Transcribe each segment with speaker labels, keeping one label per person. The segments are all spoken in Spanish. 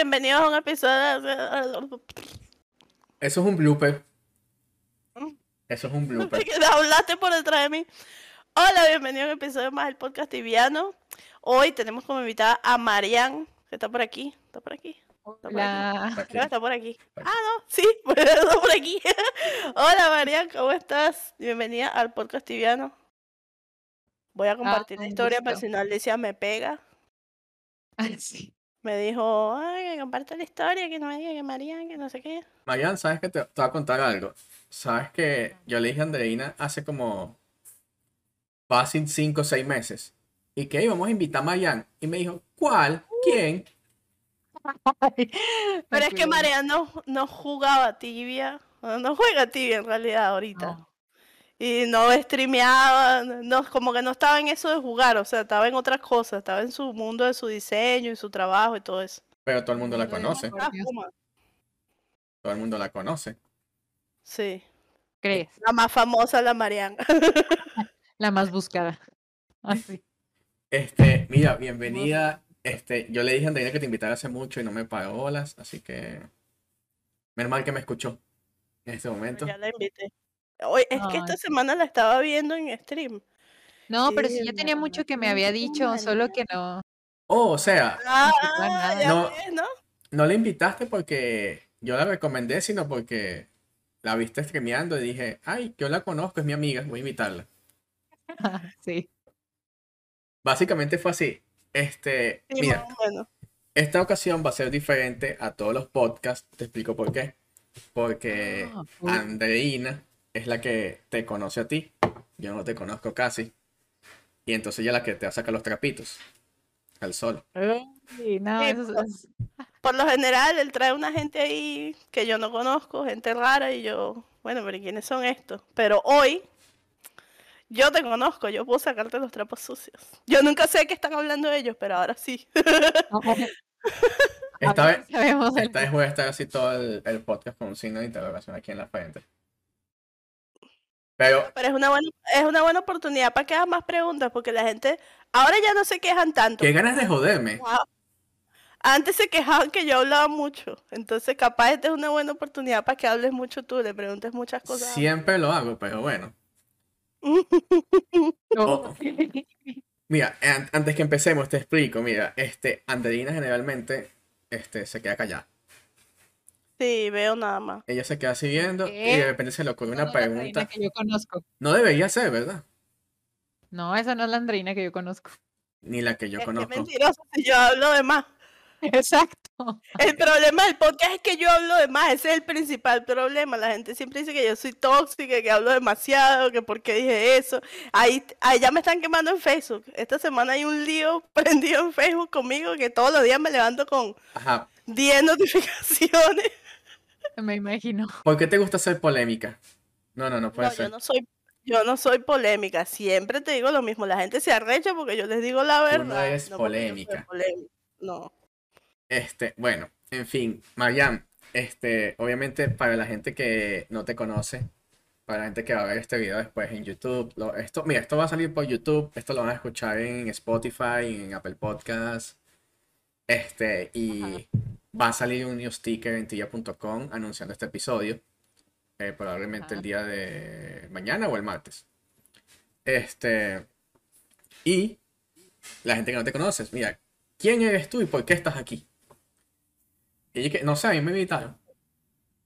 Speaker 1: Bienvenidos a un episodio de...
Speaker 2: Eso es un blooper.
Speaker 1: Mm.
Speaker 2: Eso es un blooper.
Speaker 1: que hablaste por detrás de mí. Hola, bienvenidos a un episodio más del podcast tibiano. Hoy tenemos como invitada a Marian, que está por aquí. ¿Está por aquí? Está por
Speaker 3: La...
Speaker 2: Aquí.
Speaker 1: Creo que está por aquí.
Speaker 2: Aquí.
Speaker 1: Ah, no, sí, está por aquí. Hola, Marian, ¿cómo estás? Bienvenida al podcast tibiano. Voy a compartir la
Speaker 3: un
Speaker 1: historia, pero
Speaker 3: gusto.
Speaker 1: si no Alicia me pega.
Speaker 3: Ay, sí.
Speaker 1: Me dijo, ay, que comparte la historia, que no me diga que Marian, que no sé qué.
Speaker 2: Marian, ¿sabes que te, te voy a contar algo? ¿Sabes que yo le dije a Andreina hace como fácil 5 o 6 meses? Y que íbamos a invitar a Marian. Y me dijo, ¿cuál? ¿Quién?
Speaker 1: Pero es que Marian no, no jugaba tibia. No no juega tibia en realidad ahorita.
Speaker 3: No.
Speaker 1: Y no streameaba, no, como que no estaba en eso de jugar, o sea, estaba en otras cosas, estaba en su mundo de su diseño y su trabajo y todo eso.
Speaker 2: Pero todo el mundo la conoce.
Speaker 1: Ah.
Speaker 2: Todo el mundo la conoce.
Speaker 1: Sí,
Speaker 3: ¿Crees?
Speaker 1: la más famosa, la Marian.
Speaker 3: La más buscada. Así.
Speaker 2: Este, mira, bienvenida. Este, yo le dije a Andreina que te invitara hace mucho y no me pagó bolas, así que menos mal que me escuchó en este momento.
Speaker 1: ya la invité. Hoy, es que esta semana la estaba viendo en stream.
Speaker 3: No, pero
Speaker 1: Sí,
Speaker 3: sí ya tenía mucho que me había
Speaker 1: no,
Speaker 3: dicho, solo que no.
Speaker 2: Oh, o sea,
Speaker 1: Ah,
Speaker 2: No.
Speaker 1: ves, ¿no?
Speaker 2: no la invitaste porque yo la recomendé, sino porque la viste streameando y dije, ay, yo la conozco, es mi amiga, voy a invitarla.
Speaker 3: Sí.
Speaker 2: Básicamente fue así. Este,
Speaker 1: Sí,
Speaker 2: mira,
Speaker 1: más o menos.
Speaker 2: esta ocasión va a ser diferente a todos los podcasts. Te explico por qué. Porque
Speaker 3: Ah, uy.
Speaker 2: Andreina es la que te conoce a ti. Yo no te conozco casi. Y entonces ella es la que te va a sacar los trapitos al sol.
Speaker 3: Ay, no,
Speaker 1: Sí,
Speaker 3: eso es-
Speaker 1: Por lo general, él trae una gente ahí que yo no conozco, gente rara, y yo, bueno, pero ¿y ¿quiénes son estos? Pero hoy, yo te conozco, yo puedo sacarte los trapos sucios. Yo nunca sé qué están hablando ellos, pero ahora sí.
Speaker 2: Esta vez, esta vez voy a estar así todo el, el podcast con un signo de interrogación aquí en la frente. Pero
Speaker 1: Pero es una buena, es una buena oportunidad para que hagas más preguntas, porque la gente ahora ya no se quejan tanto.
Speaker 2: qué ganas de joderme.
Speaker 1: Wow. Antes se quejaban que yo hablaba mucho, entonces capaz esta es una buena oportunidad para que hables mucho tú, le preguntes muchas cosas.
Speaker 2: Siempre lo hago, pero bueno.
Speaker 3: Oh.
Speaker 2: Mira, an- antes que empecemos, te explico. Mira, este, Andreina generalmente este, se queda callada.
Speaker 1: Sí, veo nada más.
Speaker 2: Ella se queda siguiendo y de repente se le ocurre una
Speaker 3: no es
Speaker 2: pregunta.
Speaker 3: que yo conozco.
Speaker 2: No debería ser, ¿verdad?
Speaker 3: No, esa no es la Andreina que yo conozco.
Speaker 2: Ni la que yo
Speaker 1: Es
Speaker 2: conozco.
Speaker 1: mentiroso si yo hablo de más.
Speaker 3: Exacto.
Speaker 1: El problema del podcast es que yo hablo de más, ese es el principal problema. La gente siempre dice que yo soy tóxica, que hablo demasiado, que por qué dije eso. Ahí, ahí ya me están quemando en Facebook. Esta semana hay un lío prendido en Facebook conmigo que todos los días me levanto con
Speaker 2: Ajá.
Speaker 1: 10 notificaciones.
Speaker 3: Me imagino.
Speaker 2: ¿Por qué te gusta ser polémica? No, no, no puede
Speaker 1: No, yo
Speaker 2: ser.
Speaker 1: no soy, yo no soy polémica, siempre te digo lo mismo. La gente se arrecha porque yo les digo la
Speaker 2: Tú
Speaker 1: verdad.
Speaker 2: no eres
Speaker 1: soy
Speaker 2: polémica.
Speaker 1: polémica. No.
Speaker 2: Este, bueno, en fin, Mariam, este, obviamente para la gente que no te conoce, para la gente que va a ver este video después en YouTube, lo- esto, mira, esto va a salir por YouTube, esto lo van a escuchar en Spotify, en Apple Podcasts, este, y va a salir un new sticker en tilla.com anunciando este episodio, eh, probablemente el día de mañana o el martes. Este, y la gente que no te conoces, mira, ¿quién eres tú y por qué estás aquí? Y yo que, no sé, a mí me invitaron.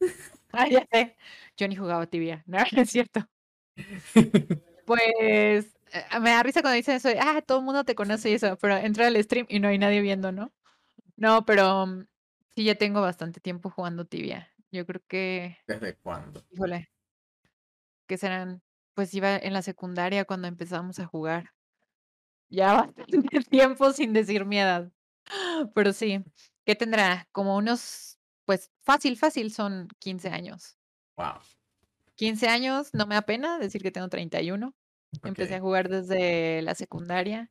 Speaker 3: Ah, ya sé. Yo ni jugaba tibia. No, es cierto. Pues eh, me da risa cuando dicen eso. Ah, todo el mundo te conoce y eso, pero entra al stream y no hay nadie viendo, ¿no? No, pero mm, sí, ya tengo bastante tiempo jugando tibia. Yo creo que,
Speaker 2: ¿Desde cuándo?
Speaker 3: híjole, que serán, pues iba en la secundaria cuando empezamos a jugar. Ya bastante tiempo sin decir mi edad. Pero sí, ¿qué tendrá? Como unos, pues fácil, fácil, son 15 años.
Speaker 2: Wow.
Speaker 3: 15 años, no me da pena decir que tengo 31. Empecé a jugar desde la secundaria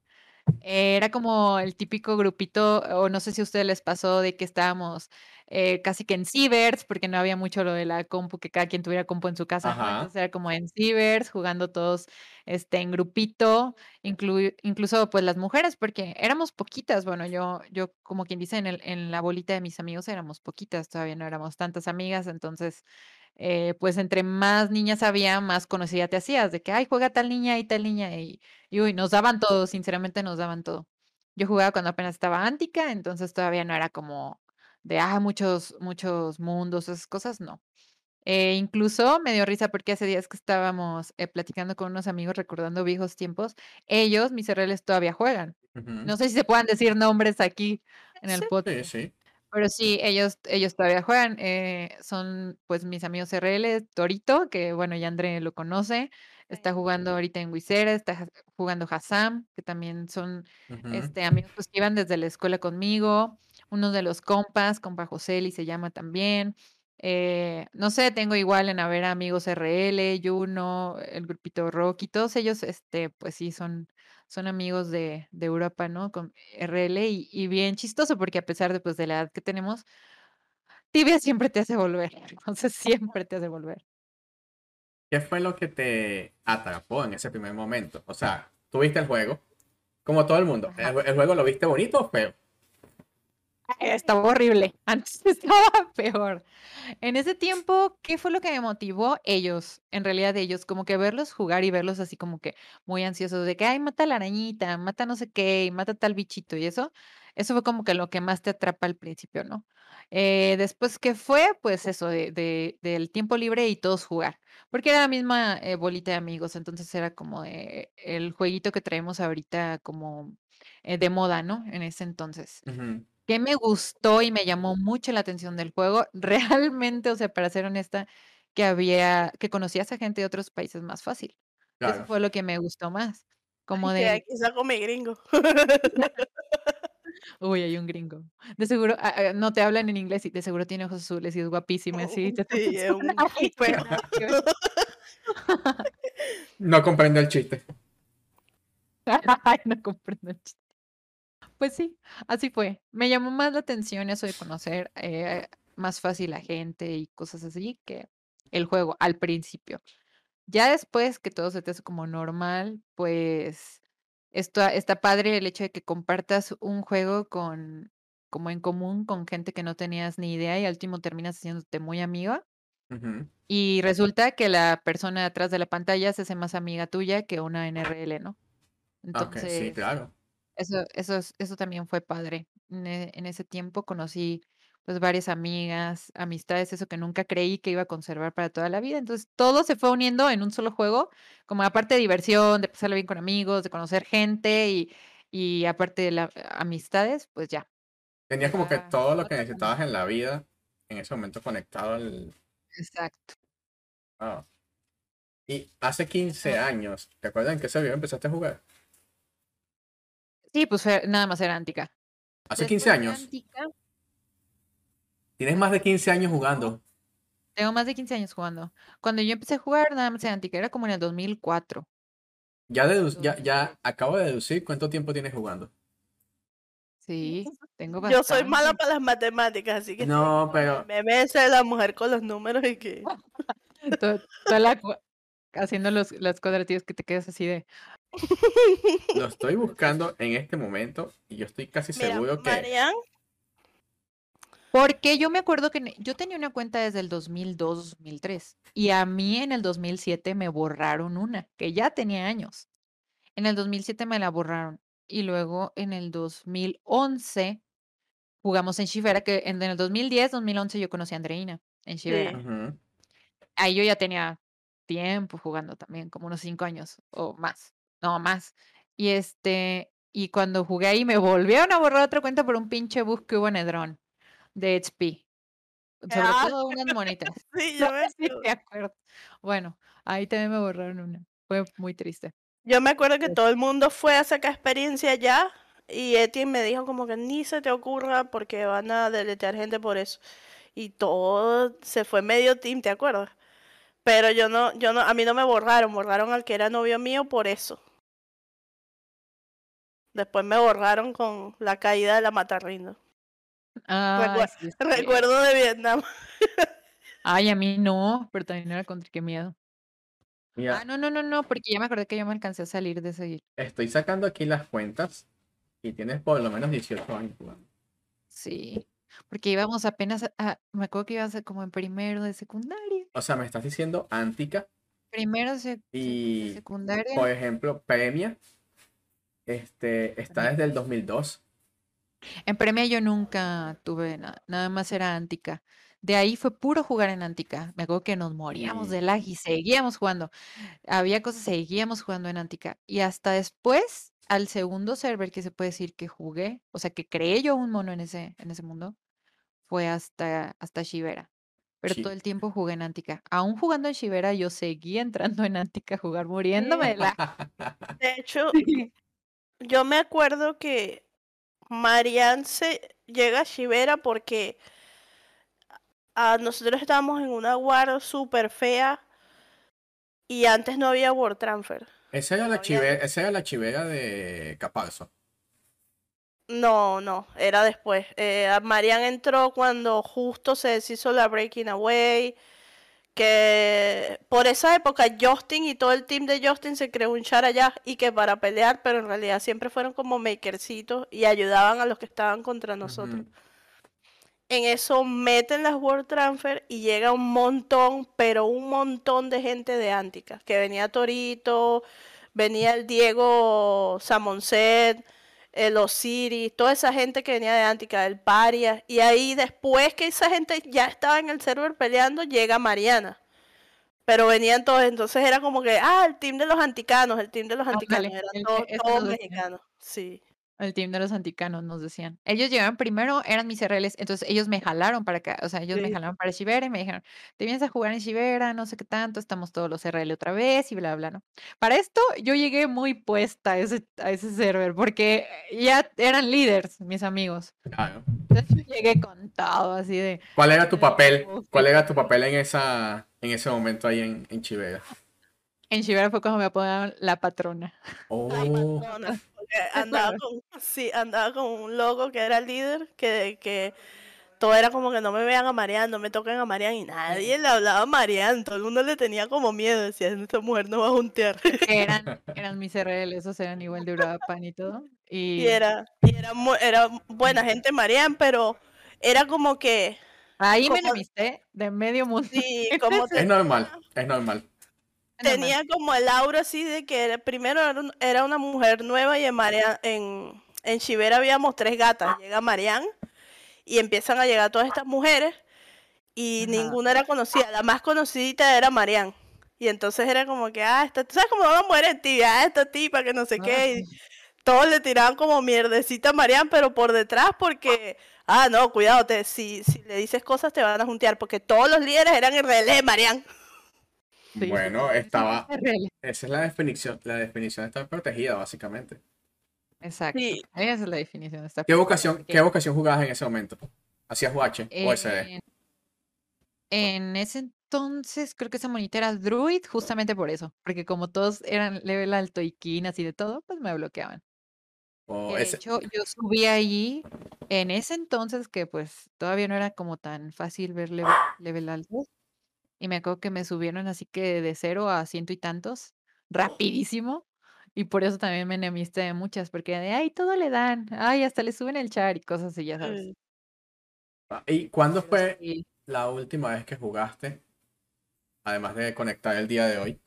Speaker 3: Era como el típico grupito, o no sé si a ustedes les pasó de que estábamos eh, casi que en cibers, porque no había mucho lo de la compu, que cada quien tuviera compu en su casa, ¿no? Entonces era como en cibers, jugando todos este, en grupito, inclu- incluso pues las mujeres, porque éramos poquitas, bueno, yo, yo como quien dice, en, el, en la bolita de mis amigos éramos poquitas, todavía no éramos tantas amigas, entonces eh, pues entre más niñas había, más conocida te hacías, de que, ay, juega tal niña y tal niña, y, y uy, nos daban todo, sinceramente nos daban todo. Yo jugaba cuando apenas estaba Antica, entonces todavía no era como de, ah, muchos, muchos mundos, esas cosas, no. Eh, incluso me dio risa porque hace días que estábamos eh, platicando con unos amigos recordando viejos tiempos, ellos, mis RLs, todavía juegan. No sé si se puedan decir nombres aquí en el
Speaker 1: Sí.
Speaker 2: Sí, sí.
Speaker 3: Pero sí, ellos, ellos todavía juegan. eh, son pues mis amigos RL, Torito, que bueno, ya André lo conoce. Está jugando ahorita en Wisera, está jugando Hassam, que también son este, amigos pues, que iban desde la escuela conmigo. Uno de los compas, compa Joseli se llama también. eh, no sé, tengo igual en haber amigos RL, Juno, el grupito Rocky, todos ellos, este, pues sí, son, son amigos de, de Europa, ¿no? Con RL y, y bien chistoso porque a pesar de, pues, de la edad que tenemos, tibia siempre te hace volver, entonces siempre te hace volver.
Speaker 2: ¿Qué fue lo que te atrapó en ese primer momento? O sea, tuviste el juego, como todo el mundo.
Speaker 3: Ajá.
Speaker 2: ¿El, el juego lo viste bonito o feo?
Speaker 3: Estaba horrible, antes estaba peor. En ese tiempo, ¿qué fue lo que me motivó? Ellos, en realidad ellos, como que verlos jugar y verlos así como que muy ansiosos de que, ay, mata a la arañita, mata no sé qué, y mata tal bichito y eso, eso fue como que lo que más te atrapa al principio, ¿no? Eh, después, ¿qué fue? Pues eso, de, de- del tiempo libre y todos jugar, porque era la misma eh, bolita de amigos, entonces era como de el jueguito que traemos ahorita como eh, de moda, ¿no? En ese entonces.
Speaker 2: Ujú.
Speaker 3: ¿Qué me gustó y me llamó mucho la atención del juego? Realmente, o sea, para ser honesta, que había, que conocías a gente de otros países más fácil. Eso fue lo que me gustó más. Como
Speaker 1: Ay, que
Speaker 3: de,
Speaker 1: aquí saco mi gringo.
Speaker 3: uy, hay un gringo. De seguro, ah, no te hablan en inglés y de seguro tiene ojos azules y es guapísima, sí, te
Speaker 1: Sí, es un
Speaker 3: que.
Speaker 2: No comprendo el chiste.
Speaker 3: Ay, no comprendo el chiste. Pues sí, así fue. Me llamó más la atención eso de conocer eh, más fácil a gente y cosas así que el juego al principio. Ya después que todo se te hace como normal, pues esto está padre el hecho de que compartas un juego con como en común con gente que no tenías ni idea y al último terminas haciéndote muy amiga. Y resulta que la persona atrás de la pantalla se hace más amiga tuya que una NRL, ¿no?
Speaker 2: Sí,
Speaker 3: Entonces,
Speaker 2: claro.
Speaker 3: Eso, eso, es- eso también fue padre. En, e- en ese tiempo conocí pues varias amigas, amistades, eso que nunca creí que iba a conservar para toda la vida. Entonces todo se fue uniendo en un solo juego, como aparte de diversión, de pasarlo bien con amigos, de conocer gente y, y aparte de las amistades, pues ya.
Speaker 2: Tenías como que todo lo que necesitabas en la vida en ese momento conectado al...
Speaker 3: Exacto.
Speaker 2: Y hace 15
Speaker 3: Ah.
Speaker 2: años, ¿te acuerdas en qué servidor empezaste a jugar?
Speaker 3: Sí, pues fue- nada más era Antica.
Speaker 2: Hace 15
Speaker 3: Después de
Speaker 2: años.
Speaker 3: Antica,
Speaker 2: Tienes más de 15 años jugando.
Speaker 3: tengo más de 15 años jugando. Cuando yo empecé a jugar, nada más era Antica, era como en el 2004.
Speaker 2: Ya, dedu- ya, ya
Speaker 3: 2003.
Speaker 2: acabo de deducir cuánto tiempo tienes jugando.
Speaker 3: Sí, tengo
Speaker 1: Yo soy mala
Speaker 3: bastante.
Speaker 1: para las matemáticas, así que
Speaker 2: No, pero
Speaker 1: me sé la mujer con los números y que
Speaker 3: To- toda la haciendo los, las cuadratillas que te quedas así de.
Speaker 2: lo estoy buscando en este momento y yo estoy casi
Speaker 1: Mira,
Speaker 2: seguro que...
Speaker 1: Marian,
Speaker 3: Porque yo me acuerdo que yo tenía una cuenta desde el 2002, 2003 y a mí en el 2007 me borraron una que ya tenía años. En el 2007 me la borraron y luego en el 2011 jugamos en Shivera, que en, en el 2010, 2011 yo conocí a Andreina en Shivera.
Speaker 1: Sí.
Speaker 3: Ahí yo ya tenía tiempo jugando también, como unos cinco años o más, no más. Y este, y cuando jugué ahí me volvieron a borrar otra cuenta por un pinche bug que hubo en Edron de HP. Sobre
Speaker 1: Ah.
Speaker 3: todo unas monitas.
Speaker 1: sí, yo me,
Speaker 3: Sí, acuerdo. Bueno, ahí también me borraron una. Fue muy triste.
Speaker 1: yo me acuerdo que
Speaker 3: Sí.
Speaker 1: todo el mundo fue a sacar experiencia ya y Etienne me dijo como que ni se te ocurra porque van a deletear gente por eso. Y todo se fue medio team, ¿te acuerdas? Pero yo no, yo no, a mí no me borraron, borraron al que era novio mío por eso. Después me borraron con la caída de la Matarrindo.
Speaker 3: Sí, sí.
Speaker 1: Recuerdo de Vietnam.
Speaker 3: Ay, a mí no, pero también era contra qué miedo.
Speaker 2: Mira,
Speaker 3: Ah, no, no, no, no, porque ya me acordé que yo me alcancé a salir de ese.
Speaker 2: estoy sacando aquí las cuentas y tienes por lo menos 18 años jugando.
Speaker 3: Sí, porque íbamos apenas a, a- me acuerdo que iba a ser como en primero de secundaria.
Speaker 2: O sea, me estás diciendo Antica,
Speaker 3: Primero de, sec- de
Speaker 2: Y,
Speaker 3: secundaria.
Speaker 2: por ejemplo, Premia, este, está desde el 2002.
Speaker 3: En premia yo nunca tuve nada, nada más era Antica. De ahí fue puro jugar en Antica. Me acuerdo que nos moríamos
Speaker 2: Y-
Speaker 3: de lag y seguíamos jugando. Había cosas, seguíamos jugando en Antica. Y hasta después, al segundo server que se puede decir que jugué, o sea, que creé yo un mono en ese, en ese mundo, fue hasta, hasta Shivera. Pero todo el tiempo jugué en Antica. Aún jugando en Shivera, yo seguía entrando en Antica a jugar, muriéndome de lag.
Speaker 1: De hecho, yo me acuerdo que Marian se llega a Shivera porque a nosotros estábamos en una war súper fea y antes no había World Transfer.
Speaker 2: Esa era la
Speaker 1: Había-
Speaker 2: chivera, esa era la chivera de Capalzo.
Speaker 1: No, no, era después. Eh, Marian entró cuando justo se deshizo la Breaking Away. Que por esa época Justin y todo el team de Justin se creó un char allá y que para pelear, pero en realidad siempre fueron como makercitos y ayudaban a los que estaban contra nosotros. En eso meten las World Transfer y llega un montón, pero un montón de gente de Antica. Que venía Torito, venía el Diego Samonset, el Osiris, toda esa gente que venía de Antica, el Paria. Y ahí después que esa gente ya estaba en el server peleando, llega Mariana. Pero venían todos, entonces era como que, ah, el team de los anticanos, el team de los anticanos, eran
Speaker 3: el-
Speaker 1: todos, todos mexicanos. Sí.
Speaker 3: El team de los anticanos nos decían. Ellos llegaron primero, eran mis RLs, entonces ellos me jalaron para acá, o sea, ellos me jalaron para Shivera y me dijeron, te vienes a jugar en Shivera, no sé qué tanto, estamos todos los RL otra vez y bla, bla, ¿no? Para esto yo llegué muy puesta a ese, a ese server porque ya eran líderes, mis amigos.
Speaker 2: Claro.
Speaker 3: Entonces yo llegué con todo, así de,
Speaker 2: ¿Cuál era tu papel? ¿Cuál era tu papel en esa, en ese momento ahí en, en Chivera?
Speaker 3: En Shivera fue cuando me apodaron la patrona.
Speaker 2: Oh,
Speaker 1: Ay, Madonna, porque andaba con, sí, andaba con un loco que era el líder, que, que todo era como que no me vean a Marian, no me toquen a Marian, y nadie le hablaba a Marian, todo el mundo le tenía como miedo, decía, esta mujer no va a juntear.
Speaker 3: eran, eran mis RL, esos eran igual de Uruapan y todo.
Speaker 1: Y
Speaker 3: Y
Speaker 1: era, y era, era buena gente Marian, pero era como que,
Speaker 3: ahí me
Speaker 1: como-
Speaker 3: enemisté de medio mundo.
Speaker 1: sí, como
Speaker 2: es normal, es normal.
Speaker 1: Tenía como el aura así de que era- primero era, un- era una mujer nueva y en Marian, en, en Chivera habíamos tres gatas. Llega Marian y empiezan a llegar todas estas mujeres y
Speaker 3: Ajá.
Speaker 1: ninguna era conocida. La más conocidita era Marian. Y entonces era como que, ah, esta, ¿tú sabes cómo van a mujer en ti? Ah, esta tipa que no sé qué. Y todos le tiraban como mierdecita a Marian, pero por detrás porque, ah, no, cuidado, te, si, si le dices cosas te van a juntear, porque todos los líderes eran el relé de Marian.
Speaker 3: Sí,
Speaker 2: Bueno, estaba-. Esa es la definición, la definición de estar protegida, básicamente.
Speaker 3: Exacto.
Speaker 1: Sí.
Speaker 3: Esa es la definición de
Speaker 2: ¿Qué vocación, qué vocación jugabas en ese momento? ¿Hacías UH o SD?
Speaker 3: En, en ese entonces creo que esa monita era Druid justamente por eso, porque como todos eran level alto y quinas y de todo, pues me bloqueaban.
Speaker 2: O
Speaker 3: De
Speaker 2: ese-
Speaker 3: hecho, yo subí allí en ese entonces que pues todavía no era como tan fácil ver level, level alto. Y me acuerdo que me subieron así que de cero a ciento y tantos, rapidísimo. Y por eso también me enemisté de muchas, porque de ay, todo le dan, ay, hasta le suben el char y cosas así, ya sabes.
Speaker 1: Mm.
Speaker 2: ¿Y cuándo fue
Speaker 3: sí,
Speaker 2: la última vez que jugaste? Además de conectar el día de hoy.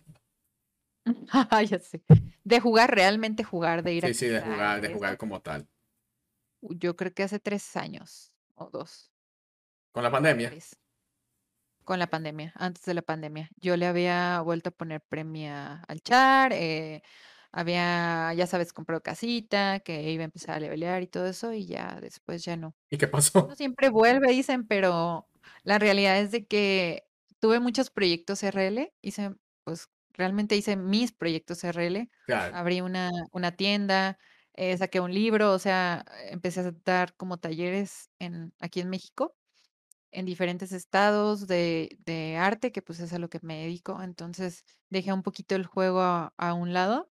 Speaker 3: ya sé. De jugar, realmente jugar, de ir a
Speaker 2: Sí, sí, de jugar, de jugar como tal.
Speaker 3: Yo creo que hace tres años o dos.
Speaker 2: Con la pandemia.
Speaker 3: tres, Con la pandemia, antes de la pandemia. Yo le había vuelto a poner premia al char, eh, había, ya sabes, comprado casita, que iba a empezar a levelear y todo eso, y ya después ya no.
Speaker 2: ¿Y qué pasó?
Speaker 3: Uno siempre vuelve, dicen, pero la realidad es de que tuve muchos proyectos RL, hice, pues realmente hice mis proyectos RL,
Speaker 2: Claro.
Speaker 3: abrí una, una tienda, eh, saqué un libro, o sea, empecé a dar como talleres en, aquí en México, en diferentes estados de, de arte, que pues es a lo que me dedico. Entonces dejé un poquito el juego a, a un lado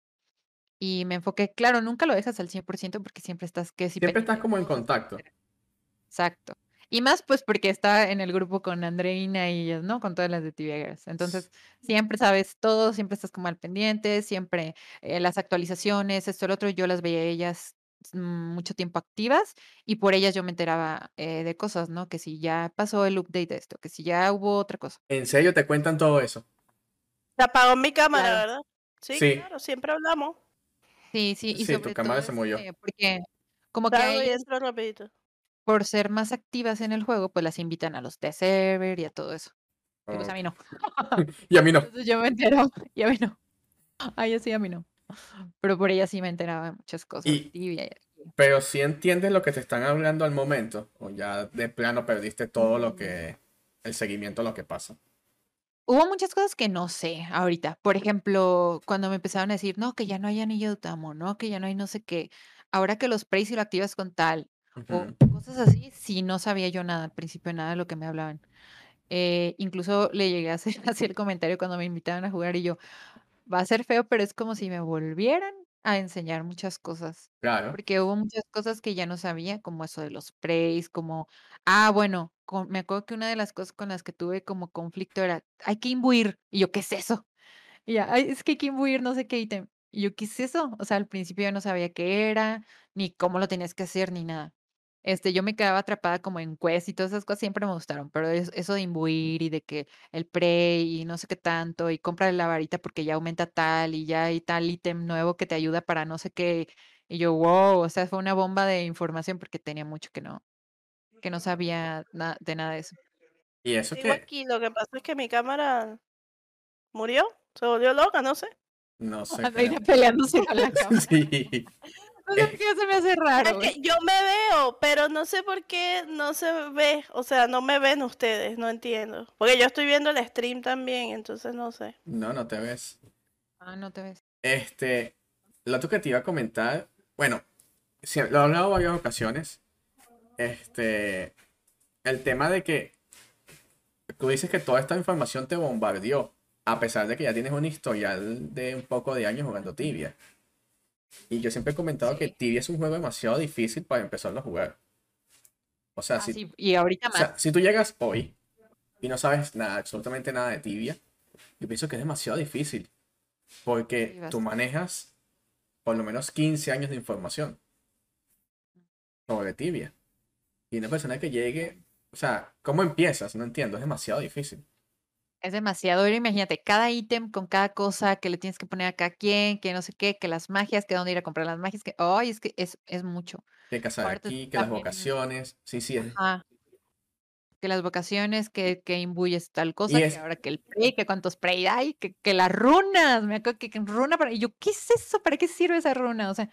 Speaker 3: Y me enfoqué, claro, nunca lo dejas al 100% porque siempre estás que si
Speaker 2: Siempre estás como en contacto.
Speaker 3: Exacto. Y más pues porque está en el grupo con Andreina y ellas, ¿no? Con todas las de TV. Entonces, siempre sabes todo, siempre estás como al pendiente, siempre eh, las actualizaciones, esto, el otro, yo las veía a ellas mucho tiempo activas y por ellas yo me enteraba eh, de cosas, ¿no? Que si ya pasó el update de esto, que si ya hubo otra cosa.
Speaker 2: ¿En serio te cuentan todo eso?
Speaker 1: Se apagó mi cámara,
Speaker 3: Claro.
Speaker 1: ¿verdad? Sí,
Speaker 2: Sí.
Speaker 1: claro, siempre hablamos.
Speaker 3: Sí, sí, y
Speaker 2: Sí, tu cámara
Speaker 3: todo
Speaker 2: se movió.
Speaker 3: este, porque como que
Speaker 1: entro rapidito.
Speaker 3: por ser más activas en el juego, pues las invitan a los test server y a todo eso. Y pues a mí no.
Speaker 2: Y a mí no.
Speaker 3: Entonces yo me enteraba y a mí no. A ella sí, a mí no. Pero por ella sí me enteraba de muchas cosas.
Speaker 2: Y,
Speaker 3: tibia y
Speaker 2: pero si entiendes lo que te están hablando al momento, o ya de plano perdiste todo lo que, el seguimiento a lo que pasa.
Speaker 3: Hubo muchas cosas que no sé ahorita. Por ejemplo, cuando me empezaron a decir, no, que ya no hay anillo de Utamo, no, que ya no hay no sé qué. Ahora que los prays y lo activas con tal, o
Speaker 2: Ujú.
Speaker 3: cosas así, sí no sabía yo nada, al principio nada de lo que me hablaban. Eh, incluso le llegué a hacer así el comentario cuando me invitaban a jugar y yo, va a ser feo, pero es como si me volvieran a enseñar muchas cosas.
Speaker 2: Claro.
Speaker 3: Porque hubo muchas cosas que ya no sabía, como eso de los prays, como, ah, bueno, con- me acuerdo que una de las cosas con las que tuve como conflicto era, hay que imbuir. Y yo, ¿qué es eso? Y ya, "Ay, es que hay que imbuir no sé qué ítem. Y yo, ¿qué es eso? O sea, al principio yo no sabía qué era, ni cómo lo tenías que hacer, ni nada. Este, yo me quedaba atrapada como en quest y todas esas cosas siempre me gustaron, pero es- eso de imbuir y de que el prey y no sé qué tanto, y compra la varita porque ya aumenta tal y ya hay tal ítem nuevo que te ayuda para no sé qué. Y yo, wow, o sea, fue una bomba de información porque tenía mucho que no, que no sabía na- de nada de eso.
Speaker 2: Y eso que
Speaker 1: aquí, lo que pasa es que mi cámara murió, se volvió loca, no sé.
Speaker 2: no sé
Speaker 3: Andreina
Speaker 2: qué.
Speaker 3: peleándose con la cámara.
Speaker 2: Sí.
Speaker 3: No sé por qué se me hace
Speaker 1: Es
Speaker 3: raro.
Speaker 1: que yo me veo, pero no sé por qué no se ve, o sea, no me ven ustedes, no entiendo. Porque yo estoy viendo el stream también, entonces no sé.
Speaker 2: No, no te ves.
Speaker 3: Ah, no te ves.
Speaker 2: Este, lo otro que te iba a comentar, bueno, sí, lo he hablado varias ocasiones. Este, el tema de que tú dices que toda esta información te bombardeó, a pesar de que ya tienes un historial de un poco de años jugando Tibia. Y yo siempre he comentado que. Tibia es un juego demasiado difícil para empezarlo a jugar. O sea,
Speaker 3: Ah,
Speaker 2: si,
Speaker 3: sí, y ahorita
Speaker 2: o sea,
Speaker 3: más.
Speaker 2: si tú llegas hoy y no sabes nada, absolutamente nada de Tibia, yo pienso que es demasiado difícil. Porque
Speaker 3: Sí,
Speaker 2: tú manejas por lo menos 15 años de información sobre Tibia. Y una persona que llegue, o sea, ¿cómo empiezas? No entiendo, es demasiado difícil.
Speaker 3: Es demasiado. Ahora imagínate, cada ítem con cada cosa que le tienes que poner a cada quien, que no sé qué, que las magias, que dónde ir a comprar las magias, que, ay, es que es, es mucho.
Speaker 2: Que casar
Speaker 3: Ahorita
Speaker 2: aquí, que las vocaciones, sí, sí, es.
Speaker 3: ajá, que las vocaciones, que, que imbuyes tal cosa, que ahora que el prey, que cuántos prey hay, que, que las runas, me acuerdo que, que runa para, y yo, ¿qué es eso? ¿Para qué sirve esa runa? O sea,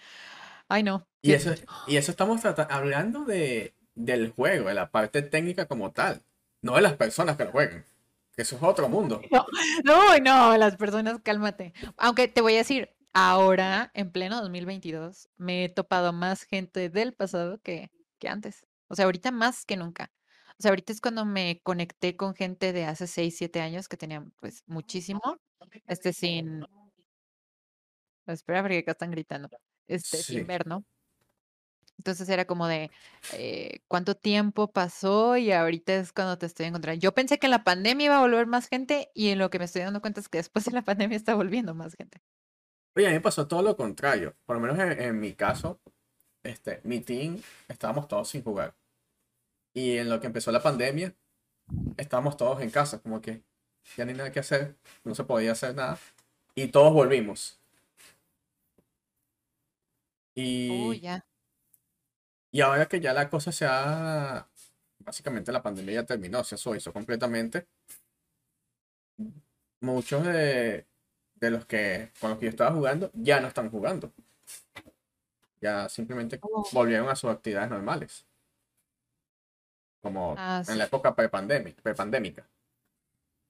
Speaker 3: ay no,
Speaker 2: y eso, y eso estamos hablando de, del juego, de la parte técnica como tal, no de las personas que lo juegan. Eso es otro mundo.
Speaker 3: No, no, no, las personas, cálmate. Aunque te voy a decir, ahora, en pleno 2022, me he topado más gente del pasado que, que antes. O sea, ahorita más que nunca. O sea, ahorita es cuando me conecté con gente de hace 6, 7 años que tenían pues muchísimo, este sin, espera porque acá están gritando, este sin ver, ¿no? Entonces era como de eh, cuánto tiempo pasó y ahorita es cuando te estoy encontrando. Yo pensé que en la pandemia iba a volver más gente y en lo que me estoy dando cuenta es que después de la pandemia está volviendo más gente.
Speaker 2: Oye, a mí me pasó todo lo contrario. Por lo menos en, en mi caso, este, mi team, estábamos todos sin jugar. Y en lo que empezó la pandemia, estábamos todos en casa, como que ya ni nada que hacer, no se podía hacer nada. Y todos volvimos.
Speaker 3: Oh,
Speaker 2: Y,
Speaker 3: ya.
Speaker 2: Y ahora que ya la cosa se ha, básicamente la pandemia ya terminó, se suavizó completamente. Muchos de, de los que con los que yo estaba jugando ya no están jugando. Ya simplemente
Speaker 3: Oh.
Speaker 2: volvieron a sus actividades normales. Como
Speaker 3: Ah,
Speaker 2: en la
Speaker 3: sí.
Speaker 2: época prepandémica.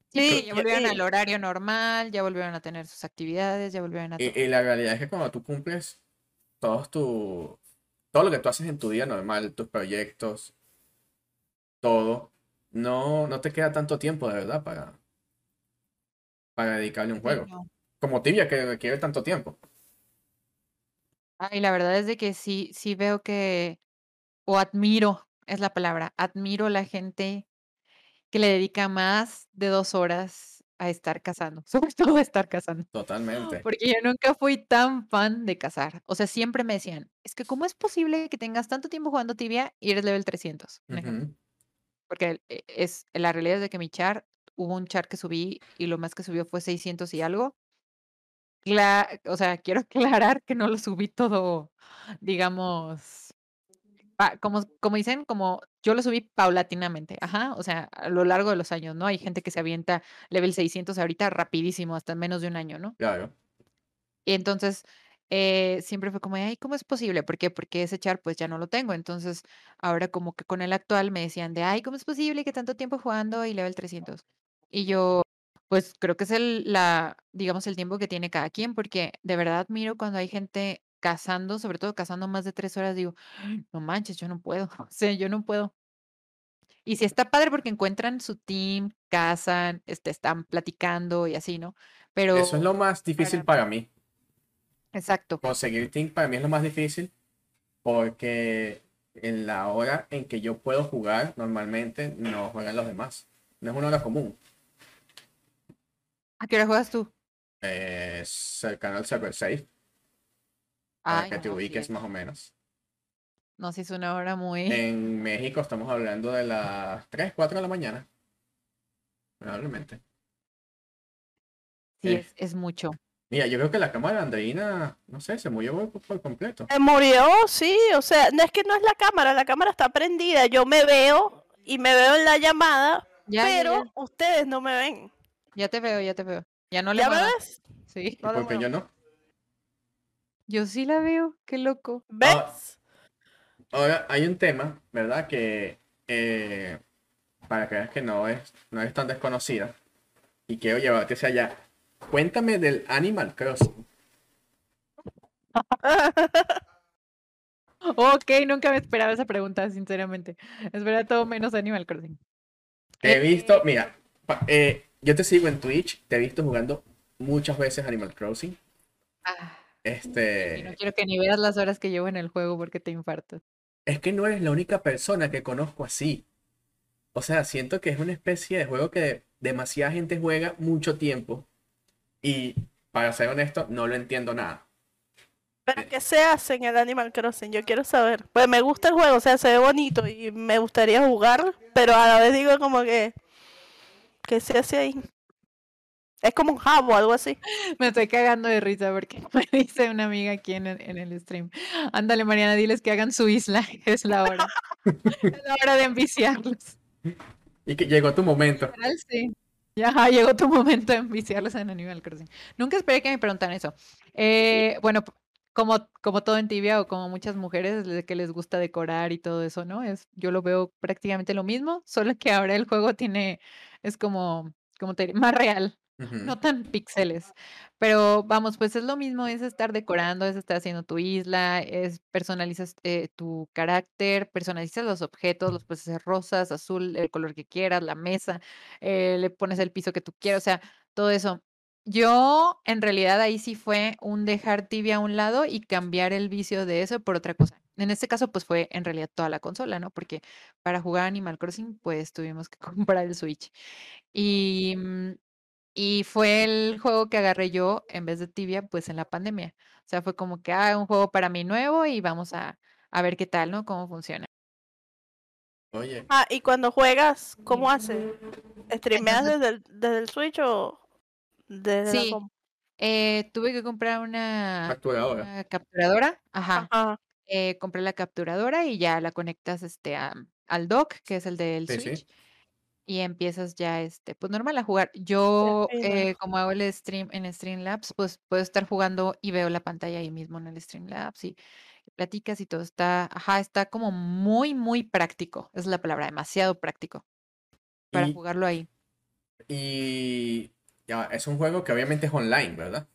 Speaker 3: Sí, ya volvieron
Speaker 1: eh,
Speaker 3: al horario normal, ya volvieron a tener sus actividades, ya volvieron a
Speaker 2: Y, y la realidad es que cuando tú cumples todos tu, todo lo que tú haces en tu día normal, tus proyectos, todo, no, no te queda tanto tiempo de verdad para, para dedicarle un juego.
Speaker 3: no.
Speaker 2: Como Tibia que requiere tanto tiempo.
Speaker 3: Ay, la verdad es de que sí, sí veo que, o admiro, es la palabra, admiro la gente que le dedica más de dos horas a estar cazando, sobre todo a estar cazando.
Speaker 2: Totalmente.
Speaker 3: Porque yo nunca fui tan fan de cazar. O sea, siempre me decían, es que ¿cómo es posible que tengas tanto tiempo jugando tibia y eres level 300? un ejemplo?
Speaker 2: Ujú.
Speaker 3: Porque e- es, la realidad es de que mi char, hubo un char que subí y lo más que subió fue 600 y algo. Cla- o sea, quiero aclarar que no lo subí todo, digamos, como, como dicen, como yo lo subí paulatinamente, ajá, o sea, a lo largo de los años, ¿no? Hay gente que se avienta level 600 ahorita rapidísimo, hasta en menos de un año, ¿no?
Speaker 2: Claro.
Speaker 3: Y entonces, eh, siempre fue como, ay, ¿cómo es posible? ¿Por qué? Porque ese char pues ya no lo tengo. Entonces, ahora como que con el actual me decían de, ay, ¿cómo es posible que tanto tiempo jugando y level 300? Y yo, pues creo que es el, la, digamos, el tiempo que tiene cada quien, porque de verdad miro cuando hay gente cazando, sobre todo cazando más de tres horas, digo, "Ay, no manches, yo no puedo, o sea, yo no puedo. Y sí está padre porque encuentran su team, cazan, este, están platicando y así, ¿no? Pero,
Speaker 2: Eso es lo más difícil
Speaker 3: para-
Speaker 2: para mí.
Speaker 3: exacto.
Speaker 2: Conseguir team para mí es lo más difícil porque en la hora en que yo puedo jugar, normalmente no juegan los demás. No es una hora común.
Speaker 3: ¿A qué hora juegas tú?
Speaker 2: Eh, cercano al server safe, para
Speaker 3: Ay,
Speaker 2: que te
Speaker 3: no,
Speaker 2: ubiques
Speaker 3: es-
Speaker 2: más o menos.
Speaker 3: no, sí es una hora muy...
Speaker 2: En México estamos hablando de las 3, 4 de la mañana. Probablemente.
Speaker 3: Sí,
Speaker 2: eh.
Speaker 3: es, es mucho.
Speaker 2: Mira, yo creo que la cámara de Andreina, no sé, se murió por, por completo.
Speaker 1: Se murió, sí, o sea, no es que no es la cámara, la cámara está prendida, yo me veo y me veo en la llamada,
Speaker 3: Ya,
Speaker 1: pero
Speaker 3: ya,
Speaker 1: ustedes no me ven.
Speaker 3: ya te veo, ya te veo. Ya no le
Speaker 1: ¿Ya me ves?
Speaker 3: Sí.
Speaker 1: No
Speaker 2: Porque yo no.
Speaker 3: Yo sí la veo, qué loco.
Speaker 1: ¿Ves?
Speaker 2: Ahora, hay un tema, ¿verdad? Que eh, para que veas que no es, no es tan desconocida y quiero llevarte hacia allá. Cuéntame del Animal Crossing.
Speaker 3: Ok, nunca me esperaba esa pregunta, sinceramente. Esperaba todo menos Animal Crossing.
Speaker 2: Te he
Speaker 3: Eh,
Speaker 2: visto, mira, pa- eh, yo te sigo en Twitch, te he visto jugando muchas veces Animal Crossing.
Speaker 3: Ah, y no
Speaker 2: Este,
Speaker 3: quiero que ni veas las horas que llevo en el juego porque te infartas.
Speaker 2: es que no eres la única persona que conozco así. O sea, siento que es una especie de juego que demasiada gente juega mucho tiempo y, para ser honesto, no lo entiendo nada.
Speaker 1: ¿Pero qué se hace en el Animal Crossing? Yo quiero saber. Pues me gusta el juego, o sea, se ve bonito y me gustaría jugar, pero a la vez digo como que... ¿Qué se hace ahí? Es como un jabo, algo así.
Speaker 3: Me estoy cagando de risa porque me dice una amiga aquí en el, en el stream. Ándale, Mariana, diles que hagan su isla. Es la hora. Es la hora de enviciarlos.
Speaker 2: Y que llegó tu momento.
Speaker 3: Sí. Ya llegó tu momento de enviciarlos en Animal Crossing. Nunca esperé que me preguntaran eso. Eh, bueno, como, como todo en Tibia o como muchas mujeres que les gusta decorar y todo eso, ¿no? Es, yo lo veo prácticamente lo mismo, solo que ahora el juego tiene, es como, como te diré, más real. No tan píxeles. Pero vamos, pues es lo mismo, es estar decorando, es estar haciendo tu isla, es personalizas eh, tu carácter, personalizas los objetos, los puedes hacer rosas, azul, el color que quieras, la mesa, eh, le pones el piso que tú quieras, o sea, todo eso. Yo, en realidad, ahí sí fue un dejar tibia a un lado y cambiar el vicio de eso por otra cosa. En este caso, pues fue en realidad toda la consola, ¿no? Porque para jugar Animal Crossing, pues tuvimos que comprar el Switch. Y, mm, y fue el juego que agarré yo en vez de Tibia, pues en la pandemia. O sea, fue como que, ah, un juego para mí nuevo y vamos a, a ver qué tal, ¿no? Cómo funciona.
Speaker 2: Oye,
Speaker 1: Ah, y cuando juegas, ¿cómo haces? ¿Streameas desde el, desde el Switch o desde la
Speaker 3: Sí,
Speaker 1: com-
Speaker 3: eh, tuve que comprar una,
Speaker 2: capturadora.
Speaker 3: una capturadora. Ajá.
Speaker 1: Ajá.
Speaker 3: eh, compré la capturadora y ya la conectas este, a- al dock, que es el del
Speaker 2: Sí,
Speaker 3: Switch.
Speaker 2: sí.
Speaker 3: Y empiezas ya, este, pues normal a jugar. Yo, eh, como hago el stream en Streamlabs, pues puedo estar jugando y veo la pantalla ahí mismo en el Streamlabs y platicas y todo está, ajá, está como muy, muy práctico. Es la palabra, demasiado práctico para
Speaker 2: Y,
Speaker 3: jugarlo ahí.
Speaker 2: y ya, es un juego que obviamente es online, ¿verdad?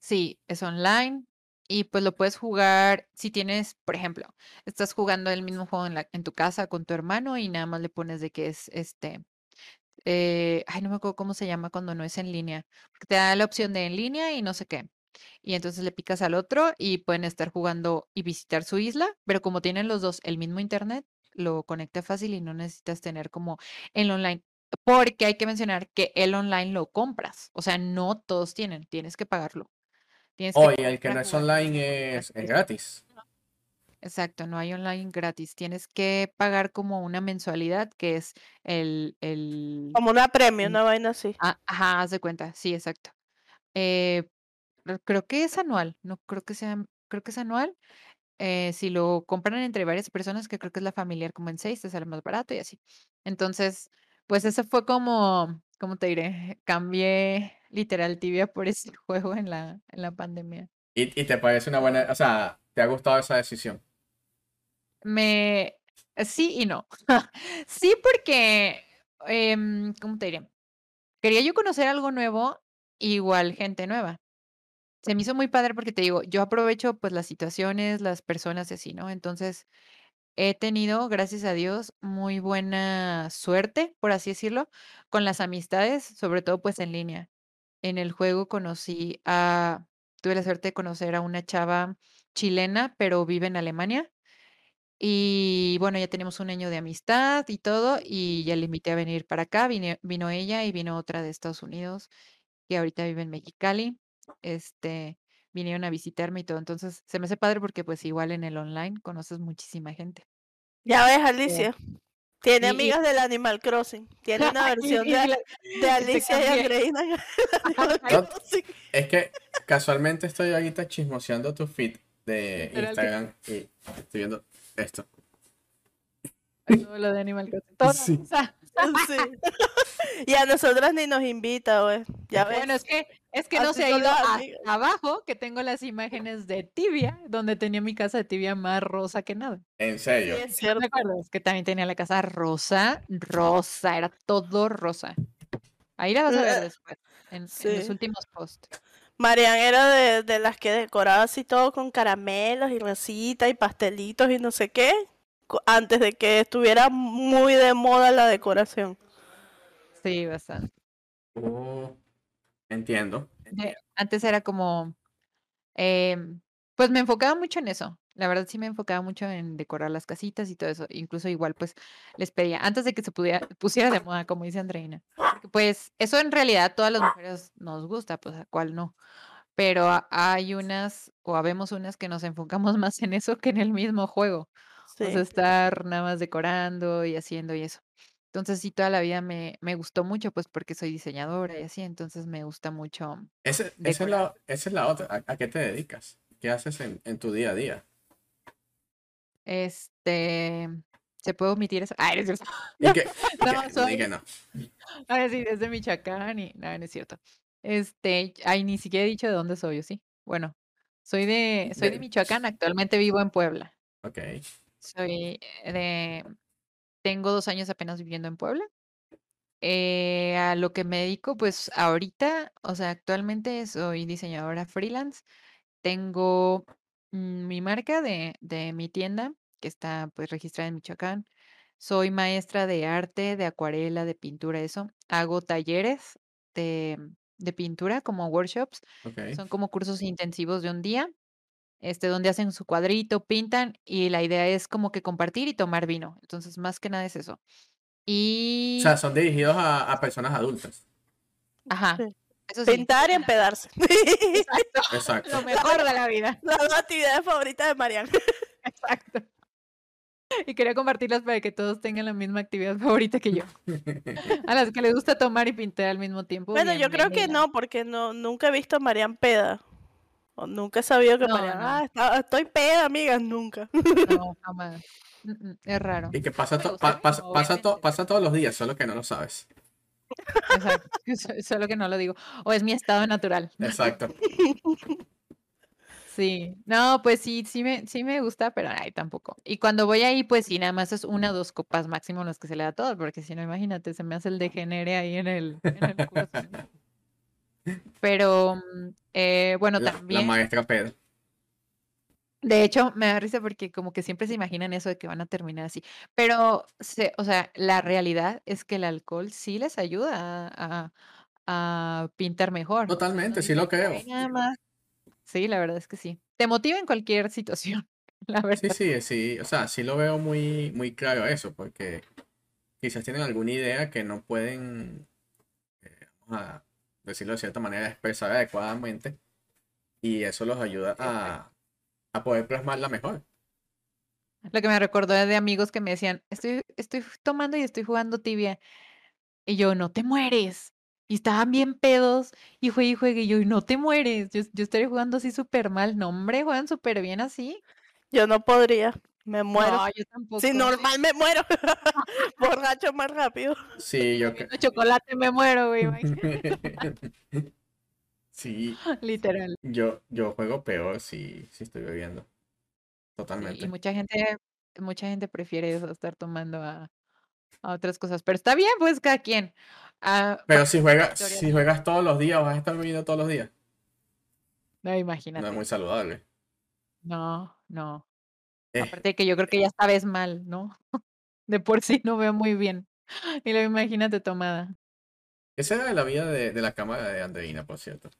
Speaker 3: Sí, es online y pues lo puedes jugar si tienes, por ejemplo, estás jugando el mismo juego en tu casa con tu hermano y nada más le pones de que es este, eh, ay, no me acuerdo cómo se llama cuando no es en línea, te da la opción de en línea y no sé qué. y entonces le picas al otro y pueden estar jugando y visitar su isla, pero como tienen los dos el mismo internet, lo conecta fácil y no necesitas tener como el online. Porque hay que mencionar que el online lo compras, o sea, no todos tienen, tienes que pagarlo. Tienes que
Speaker 2: el que no es online es, es gratis.
Speaker 3: Exacto, no hay online gratis. Tienes que pagar como una mensualidad que es el, el,
Speaker 1: Como una premio, una vaina así.
Speaker 3: ah, ajá, haz de cuenta, sí, exacto. Eh, cre- creo que es anual, no creo que sea, creo que es anual. Eh, si lo compran entre varias personas, que creo que es la familiar, como en seis, te sale más barato y así. Entonces, pues eso fue como, ¿cómo te diré? Cambié literal tibia por ese juego en la, en la pandemia.
Speaker 2: Y, y te parece una buena, o sea, ¿te ha gustado esa decisión?
Speaker 3: Me, sí y no. Sí, porque, em, ¿cómo te diré? Quería yo conocer algo nuevo, igual gente nueva. Se me hizo muy padre porque te digo, yo aprovecho pues las situaciones, las personas y así, ¿no? Entonces, he tenido, gracias a Dios, muy buena suerte, por así decirlo, con las amistades, sobre todo pues en línea. En el juego conocí a, tuve la suerte de conocer a una chava chilena, pero vive en Alemania. Y bueno, ya tenemos un año de amistad y todo, y ya le invité a venir para acá. Vine- vino ella y vino otra de Estados Unidos, que ahorita vive en Mexicali. Este, vinieron a visitarme y todo. Entonces, se me hace padre porque pues igual en el online conoces muchísima gente.
Speaker 1: Ya ves, Alicia. Tiene
Speaker 3: Y- y-
Speaker 1: amigas del Animal Crossing. Tiene una versión
Speaker 3: y
Speaker 1: de,
Speaker 3: la-
Speaker 1: de Alicia y. Andreina
Speaker 2: No.
Speaker 1: Crossing.
Speaker 2: Es que casualmente estoy ahorita chismoseando tu feed de
Speaker 3: que-
Speaker 2: Instagram y estoy viendo esto.
Speaker 3: lo de Animal Crossing. Todo,
Speaker 2: Sí.
Speaker 3: o sea,
Speaker 1: Sí. Y a nosotras ni nos invita, güey. Ya ves.
Speaker 3: Bueno, es que, es que no se ha ido abajo, que tengo las imágenes de Tibia, donde tenía mi casa de Tibia más rosa que nada.
Speaker 2: En
Speaker 1: Sí,
Speaker 2: serio.
Speaker 1: es
Speaker 3: ¿Te
Speaker 1: cierto.
Speaker 3: acuerdas? Que también tenía la casa rosa, rosa, era todo rosa. Ahí la vas a ver
Speaker 1: Eh,
Speaker 3: después, en, en los
Speaker 1: sí.
Speaker 3: últimos posts.
Speaker 1: Marian era de, de las que decoraba así todo con caramelos y rositas y pastelitos y no sé qué, antes de que estuviera muy de moda la decoración.
Speaker 3: Sí, bastante.
Speaker 2: Oh, entiendo.
Speaker 3: Antes era como, em, pues me enfocaba mucho en eso. La verdad sí me enfocaba mucho en decorar las casitas y todo eso. Incluso igual pues les pedía, antes de que se pudiera, pusiera de moda, como dice Andreina. Porque, pues eso en realidad a todas las mujeres nos gusta, pues a cuál no. Pero ha- hay unas, o habemos unas que nos enfocamos más en eso que en el mismo juego. O sea,
Speaker 1: Sí.
Speaker 3: estar nada más decorando y haciendo y eso. Entonces sí, toda la vida me, me gustó mucho, pues porque soy diseñadora y así, entonces me gusta mucho
Speaker 2: Ese- esa es la, esa es la otra. ¿A, a qué te dedicas? ¿Qué haces en, en tu día a día?
Speaker 3: Este, ¿se puede omitir eso? Ah, no es cierto.
Speaker 2: Y que, y
Speaker 3: No,
Speaker 2: que-
Speaker 3: soy-
Speaker 2: no.
Speaker 3: Ah, sí, es de Michoacán y no, no es cierto. Este, ay, ni siquiera he dicho de dónde soy, ¿o sí? Bueno, soy de, soy de
Speaker 2: De-
Speaker 3: Michoacán, actualmente vivo en Puebla.
Speaker 2: Ok.
Speaker 3: Soy de, tengo dos años apenas viviendo en Puebla. Eh, a lo que me dedico, pues ahorita, o sea, actualmente soy diseñadora freelance. Tengo mm, mi marca de, de mi tienda, que está pues registrada en Michoacán. Soy maestra de arte, de acuarela, de pintura, eso. Hago talleres de, de pintura, como workshops.
Speaker 2: Ok.
Speaker 3: Son como cursos intensivos de un día, este, donde hacen su cuadrito, pintan, y la idea es como que compartir y tomar vino. Entonces, más que nada es eso.
Speaker 2: O
Speaker 3: Y,
Speaker 2: sea, son dirigidos a, a personas adultas.
Speaker 3: ajá,
Speaker 1: Sí.
Speaker 3: eso sí,
Speaker 1: Pintar y empedarse.
Speaker 3: exacto,
Speaker 2: Exacto.
Speaker 3: lo mejor de la vida.
Speaker 1: Las dos actividades favoritas de Marian.
Speaker 3: Exacto. Y quería compartirlas para que todos tengan la misma actividad favorita que yo. A las que les gusta tomar y pintar al mismo tiempo.
Speaker 1: Bueno, yo creo que no, porque no, nunca he visto a Marian peda. O nunca he sabido que
Speaker 3: No,
Speaker 1: Marian,
Speaker 3: no.
Speaker 1: ah, está- estoy peda, amigas, nunca.
Speaker 3: No, jamás. Mm, mm, Es raro.
Speaker 2: Y que pasa, to- pa- pasa, pasa, to-
Speaker 3: obviamente.
Speaker 2: pasa todos los días, solo que no lo sabes.
Speaker 3: Exacto. so- Solo que no lo digo. O es mi estado natural.
Speaker 2: Exacto.
Speaker 3: Sí. No, pues sí, sí me, sí me gusta, pero ay, tampoco. Y cuando voy ahí, pues sí, nada más es una o dos copas máximo las que se le da a todos, porque si no, imagínate, se me hace el degenere ahí en el, en el curso. Pero, mm, eh, bueno,
Speaker 2: La, la
Speaker 3: también.
Speaker 2: maestra Pedro.
Speaker 3: De hecho, me da risa porque como que siempre se imaginan eso de que van a terminar así. Pero, se, o sea, la realidad es que el alcohol sí les ayuda a, a- pintar mejor.
Speaker 2: Totalmente, sí lo creo.
Speaker 3: "Ay, nada más Sí, la verdad es que sí. Te motiva en cualquier situación, la
Speaker 2: Sí,
Speaker 3: verdad.
Speaker 2: sí, sí, o sea, sí lo veo muy, muy claro eso, porque quizás tienen alguna idea que no pueden, eh, a decirlo de cierta manera, expresar adecuadamente, y eso los ayuda a, a poder plasmarla mejor.
Speaker 3: Lo que me recordó es de amigos que me decían, estoy, estoy tomando y estoy jugando tibia. Y yo, no te mueres. Y estaban bien pedos y juegue y juegue. Y yo, "Y no te mueres. Yo, yo estaría jugando así súper mal. No, hombre, juegan súper bien así.
Speaker 1: Yo no podría. Me muero.
Speaker 3: No, yo tampoco.
Speaker 1: si normal me muero. Borracho más rápido.
Speaker 2: Sí, yo creo.
Speaker 3: Chocolate me muero, güey.
Speaker 2: Sí,
Speaker 3: Literal.
Speaker 2: yo, yo juego peor si, si estoy bebiendo.
Speaker 3: Sí,
Speaker 2: Totalmente.
Speaker 3: y mucha gente, mucha gente prefiere eso, estar tomando a, a otras cosas. Pero está bien, pues cada quien. Ah,
Speaker 2: Pero si juegas, si
Speaker 3: ¿no?
Speaker 2: juegas todos los días, vas a estar bebiendo todos los días.
Speaker 3: no,
Speaker 2: No
Speaker 3: imagínate.
Speaker 2: es muy saludable.
Speaker 3: No, no.
Speaker 2: Eh,
Speaker 3: Aparte de que yo creo que ya sabes mal, ¿no? De por sí no veo muy bien. Y luego imagínate tomada.
Speaker 2: esa era la vida de, de la cámara de Andreina, por cierto.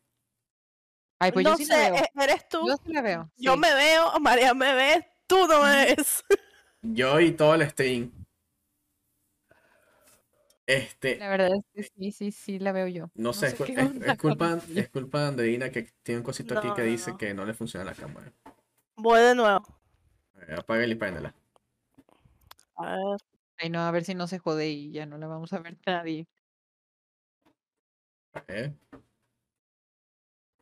Speaker 3: Ay, pues yo sí
Speaker 1: sé,
Speaker 3: la veo.
Speaker 1: e- eres tú.
Speaker 3: Yo sí la veo.
Speaker 1: Yo
Speaker 3: sí.
Speaker 1: me veo, María me ve, tú no me ves.
Speaker 2: Yo y todo el stream. Este,
Speaker 3: La verdad es que sí, sí, sí la veo yo.
Speaker 2: no sé, es,
Speaker 3: sé
Speaker 2: culpa, es culpa de Andreina que tiene un cosito aquí que
Speaker 1: no,
Speaker 2: dice
Speaker 1: no.
Speaker 2: que no le funciona la cámara.
Speaker 1: Voy de nuevo.
Speaker 2: A ver, apáguela y préndela.
Speaker 1: A ver.
Speaker 3: Ay, no, a ver si no se jode y ya no la vamos a ver nadie.
Speaker 2: A ver.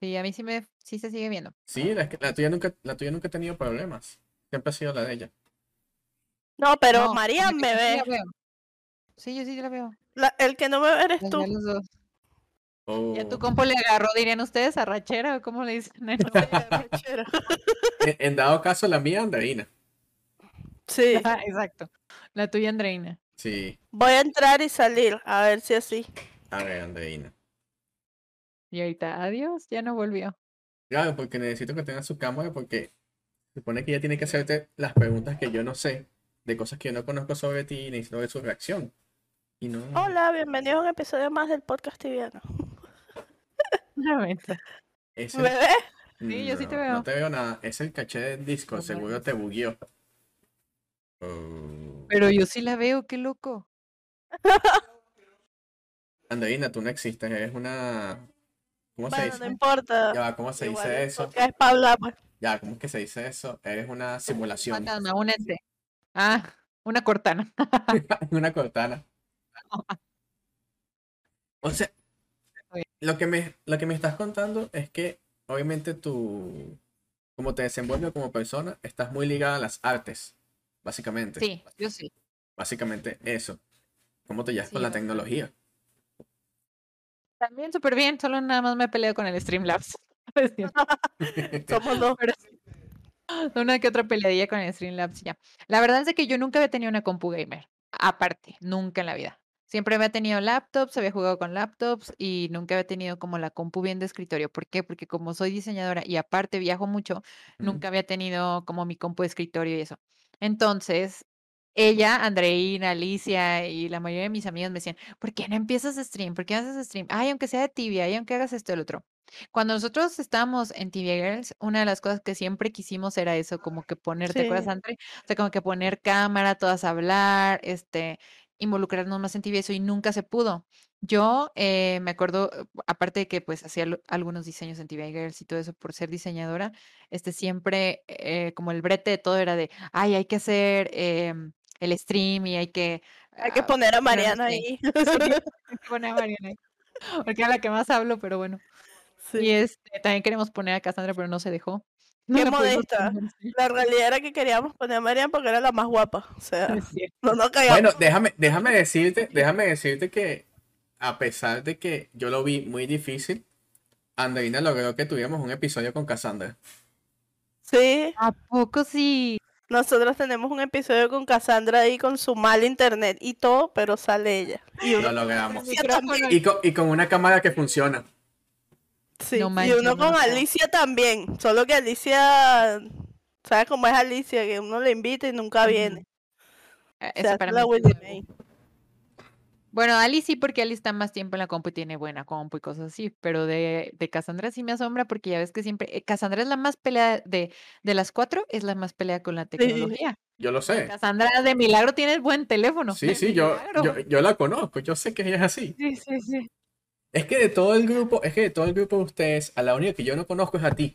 Speaker 3: Sí, a mí sí me, sí se sigue viendo.
Speaker 2: Sí, la, la tuya nunca, la tuya nunca ha tenido problemas. Siempre ha sido la de ella.
Speaker 1: No, pero
Speaker 3: No,
Speaker 1: María me ve.
Speaker 3: Sí, yo sí la veo.
Speaker 1: La- el que no me ve eres tú.
Speaker 3: los dos. ¿Y a tu
Speaker 2: Oh.
Speaker 3: compo le agarró, dirían ustedes, arrachera o cómo le dicen?
Speaker 2: en- dado caso, la mía, Andreina.
Speaker 1: Sí.
Speaker 3: Ah, Exacto. La tuya, Andreina.
Speaker 2: Sí,
Speaker 1: Voy a entrar y salir, a ver si así.
Speaker 2: a ver, Andreina.
Speaker 3: Y ahorita, adiós, ya no volvió.
Speaker 2: Claro, porque necesito que tenga su cámara porque se supone que ella tiene que hacerte las preguntas que yo no sé, de cosas que yo no conozco sobre ti y necesito ver su reacción. Y no.
Speaker 1: Hola, bienvenidos a un episodio más del podcast tibiano.
Speaker 3: Una venta.
Speaker 2: ese-
Speaker 1: ¿Me ves?
Speaker 3: Sí, yo sí te
Speaker 2: no,
Speaker 3: veo.
Speaker 2: No te veo nada. Es el caché del Discord,
Speaker 3: No
Speaker 2: seguro te bugueó. Oh.
Speaker 3: Pero yo sí la veo, qué loco.
Speaker 2: Andreina, tú no existes, eres una. ¿Cómo se
Speaker 1: Bueno, no
Speaker 2: dice?
Speaker 1: importa.
Speaker 2: Ya ¿cómo se
Speaker 1: Igual
Speaker 2: dice eso?
Speaker 1: es para hablar, pues.
Speaker 2: Ya, ¿cómo es que se dice eso? Eres una simulación.
Speaker 3: Fantasma, un ente. Ah, una cortana.
Speaker 2: una cortana. O sea. Lo que me, lo que me estás contando es que obviamente tú, como te desenvuelves como persona, estás muy ligada a las artes, básicamente.
Speaker 3: Sí, yo sí.
Speaker 2: Básicamente eso. ¿Cómo te llevas
Speaker 3: Sí,
Speaker 2: con la tecnología?
Speaker 3: También súper bien, solo nada más me he peleado con el Streamlabs.
Speaker 1: Somos dos.
Speaker 3: pero sí. Una que otra peleadilla con el Streamlabs ya. La verdad es de que yo nunca había tenido una compu gamer. Aparte, nunca en la vida. Siempre había tenido laptops, había jugado con laptops y nunca había tenido como la compu bien de escritorio. ¿Por qué? Porque como soy diseñadora y aparte viajo mucho,
Speaker 2: Ujú.
Speaker 3: nunca había tenido como mi compu de escritorio y eso. Entonces, ella, Andreina, Alicia y la mayoría de mis amigos me decían, ¿por qué no empiezas stream? ¿Por qué no haces stream? Ay, aunque sea de tibia, ay, aunque hagas esto el otro. Cuando nosotros estábamos en Tibia Girls, una de las cosas que siempre quisimos era eso, como que poner, ¿te acuerdas,
Speaker 1: Sí.
Speaker 3: Andre? O sea, como que poner cámara, todas a hablar, este, involucrarnos más en Tibia, eso, y nunca se pudo. Yo eh, me acuerdo, eh, aparte de que pues hacía algunos diseños en TV Girls y todo eso por ser diseñadora, este siempre eh, como el brete de todo era de, ay, hay que hacer em, el stream y hay que...
Speaker 1: Hay que
Speaker 3: ah,
Speaker 1: poner a Mariana
Speaker 3: ahí".
Speaker 1: ahí.
Speaker 3: Hay que poner a Mariana ahí, Porque es la que más hablo, pero bueno. Y este, también queremos poner a Cassandra, pero no se dejó. No
Speaker 1: Qué modesta. La realidad era que queríamos poner a Mariana porque era la más guapa. O sea, no nos caigamos.
Speaker 2: Bueno, déjame, déjame decirte, déjame decirte que a pesar de que yo lo vi muy difícil, Andreina logró que tuviéramos un episodio con Cassandra.
Speaker 1: Sí,
Speaker 3: ¿A poco sí?
Speaker 1: nosotros tenemos un episodio con Cassandra ahí con su mal internet y todo, pero sale ella. Y
Speaker 2: Lo logramos. Con, y con una cámara que funciona.
Speaker 1: Sí,
Speaker 3: No
Speaker 1: y uno
Speaker 3: no
Speaker 1: con. Alicia también. Solo que Alicia, ¿sabes cómo es Alicia? Que uno le invita y nunca viene.
Speaker 3: Eh,
Speaker 1: hace
Speaker 3: para mí
Speaker 1: Willy.
Speaker 3: Bueno, Ali sí, porque Ali está más tiempo en la compu y tiene buena compu y cosas así, pero de, de Cassandra sí me asombra porque ya ves que siempre, eh, Cassandra es la más pelea de, de las cuatro, es la más pelea con la tecnología.
Speaker 2: Yo lo sé.
Speaker 3: Cassandra de milagro tiene buen teléfono.
Speaker 2: Sí, sí, yo, yo, yo la conozco, yo sé que ella es así.
Speaker 3: Sí, sí, sí.
Speaker 2: Es que de todo el grupo, es que de todo el grupo de ustedes, a la única que yo no conozco es a ti,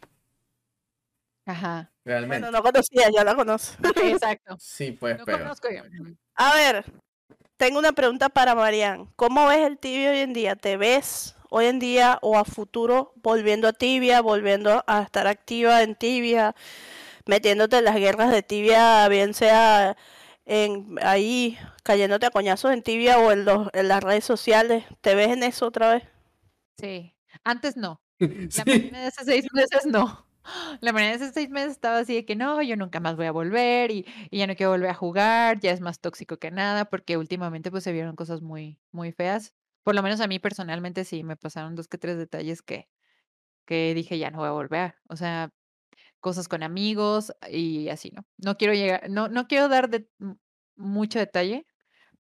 Speaker 3: Ajá.
Speaker 2: realmente.
Speaker 1: Bueno, no conocía, ya la conozco.
Speaker 3: Exacto.
Speaker 2: Sí, pues,
Speaker 3: No
Speaker 2: pero.
Speaker 3: conozco yo.
Speaker 1: A ver, tengo una pregunta para Marian. ¿Cómo ves el tibia hoy en día? ¿Te ves hoy en día o a futuro volviendo a tibia, volviendo a estar activa en tibia, metiéndote en las guerras de tibia, bien sea en ahí cayéndote a coñazos en tibia o en, los, en las redes sociales? ¿Te ves en eso otra vez?
Speaker 3: Sí. Antes no. La
Speaker 2: Sí.
Speaker 3: De hace seis meses no. La Marina de hace seis meses estaba así de que no, yo nunca más voy a volver y, y ya no quiero volver a jugar, ya es más tóxico que nada, porque últimamente pues se vieron cosas muy, muy feas. Por lo menos a mí personalmente sí me pasaron dos que tres detalles que, que dije ya no voy a volver. O sea, cosas con amigos y así, ¿no? No quiero llegar, no, no quiero dar de, mucho detalle,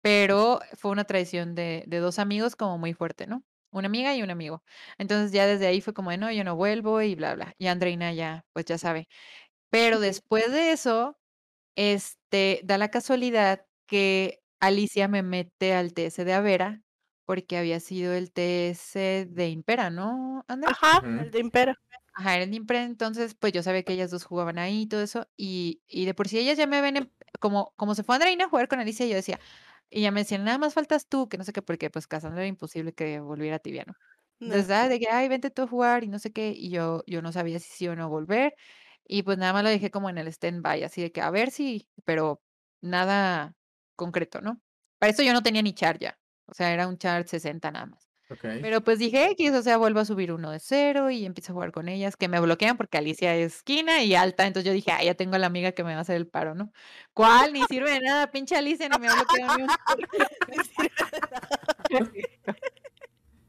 Speaker 3: pero fue una traición de, de dos amigos como muy fuerte, ¿no? Una amiga y un amigo. Entonces ya desde ahí fue como, de, no, yo no vuelvo y bla, bla. Y Andreina ya, pues ya sabe. Pero después de eso, este, da la casualidad que Alicia me mete al TS de Avera porque había sido el TS de Impera, ¿no, Andrea?
Speaker 1: Ajá, el de Impera.
Speaker 3: Ajá, era en Impre, entonces pues yo sabía que ellas dos jugaban ahí y todo eso, y, y de por sí ellas ya me ven, en- como, como se fue Andreina a jugar con Alicia, yo decía, y ya me decían, nada más faltas tú, que no sé qué, porque pues Cassandra era imposible que volviera a Tibia, ¿no?
Speaker 1: No.
Speaker 3: Entonces, ah, de que, ay, vente tú a jugar y no sé qué, y yo, yo no sabía si sí o no volver, y pues nada más lo dejé como en el stand-by, así de que, a ver si, pero nada concreto, ¿no? Para eso yo no tenía ni char ya, o sea, era un char 60 nada más. Pero pues dije X, o sea, vuelvo a subir uno de cero y empiezo a jugar con ellas, que me bloquean porque Alicia es esquina y alta, entonces yo dije, ah, ya tengo a la amiga que me va a hacer el paro, ¿no? ¿Cuál? Ni sirve de nada, pinche Alicia, ni me ha bloqueado ni un...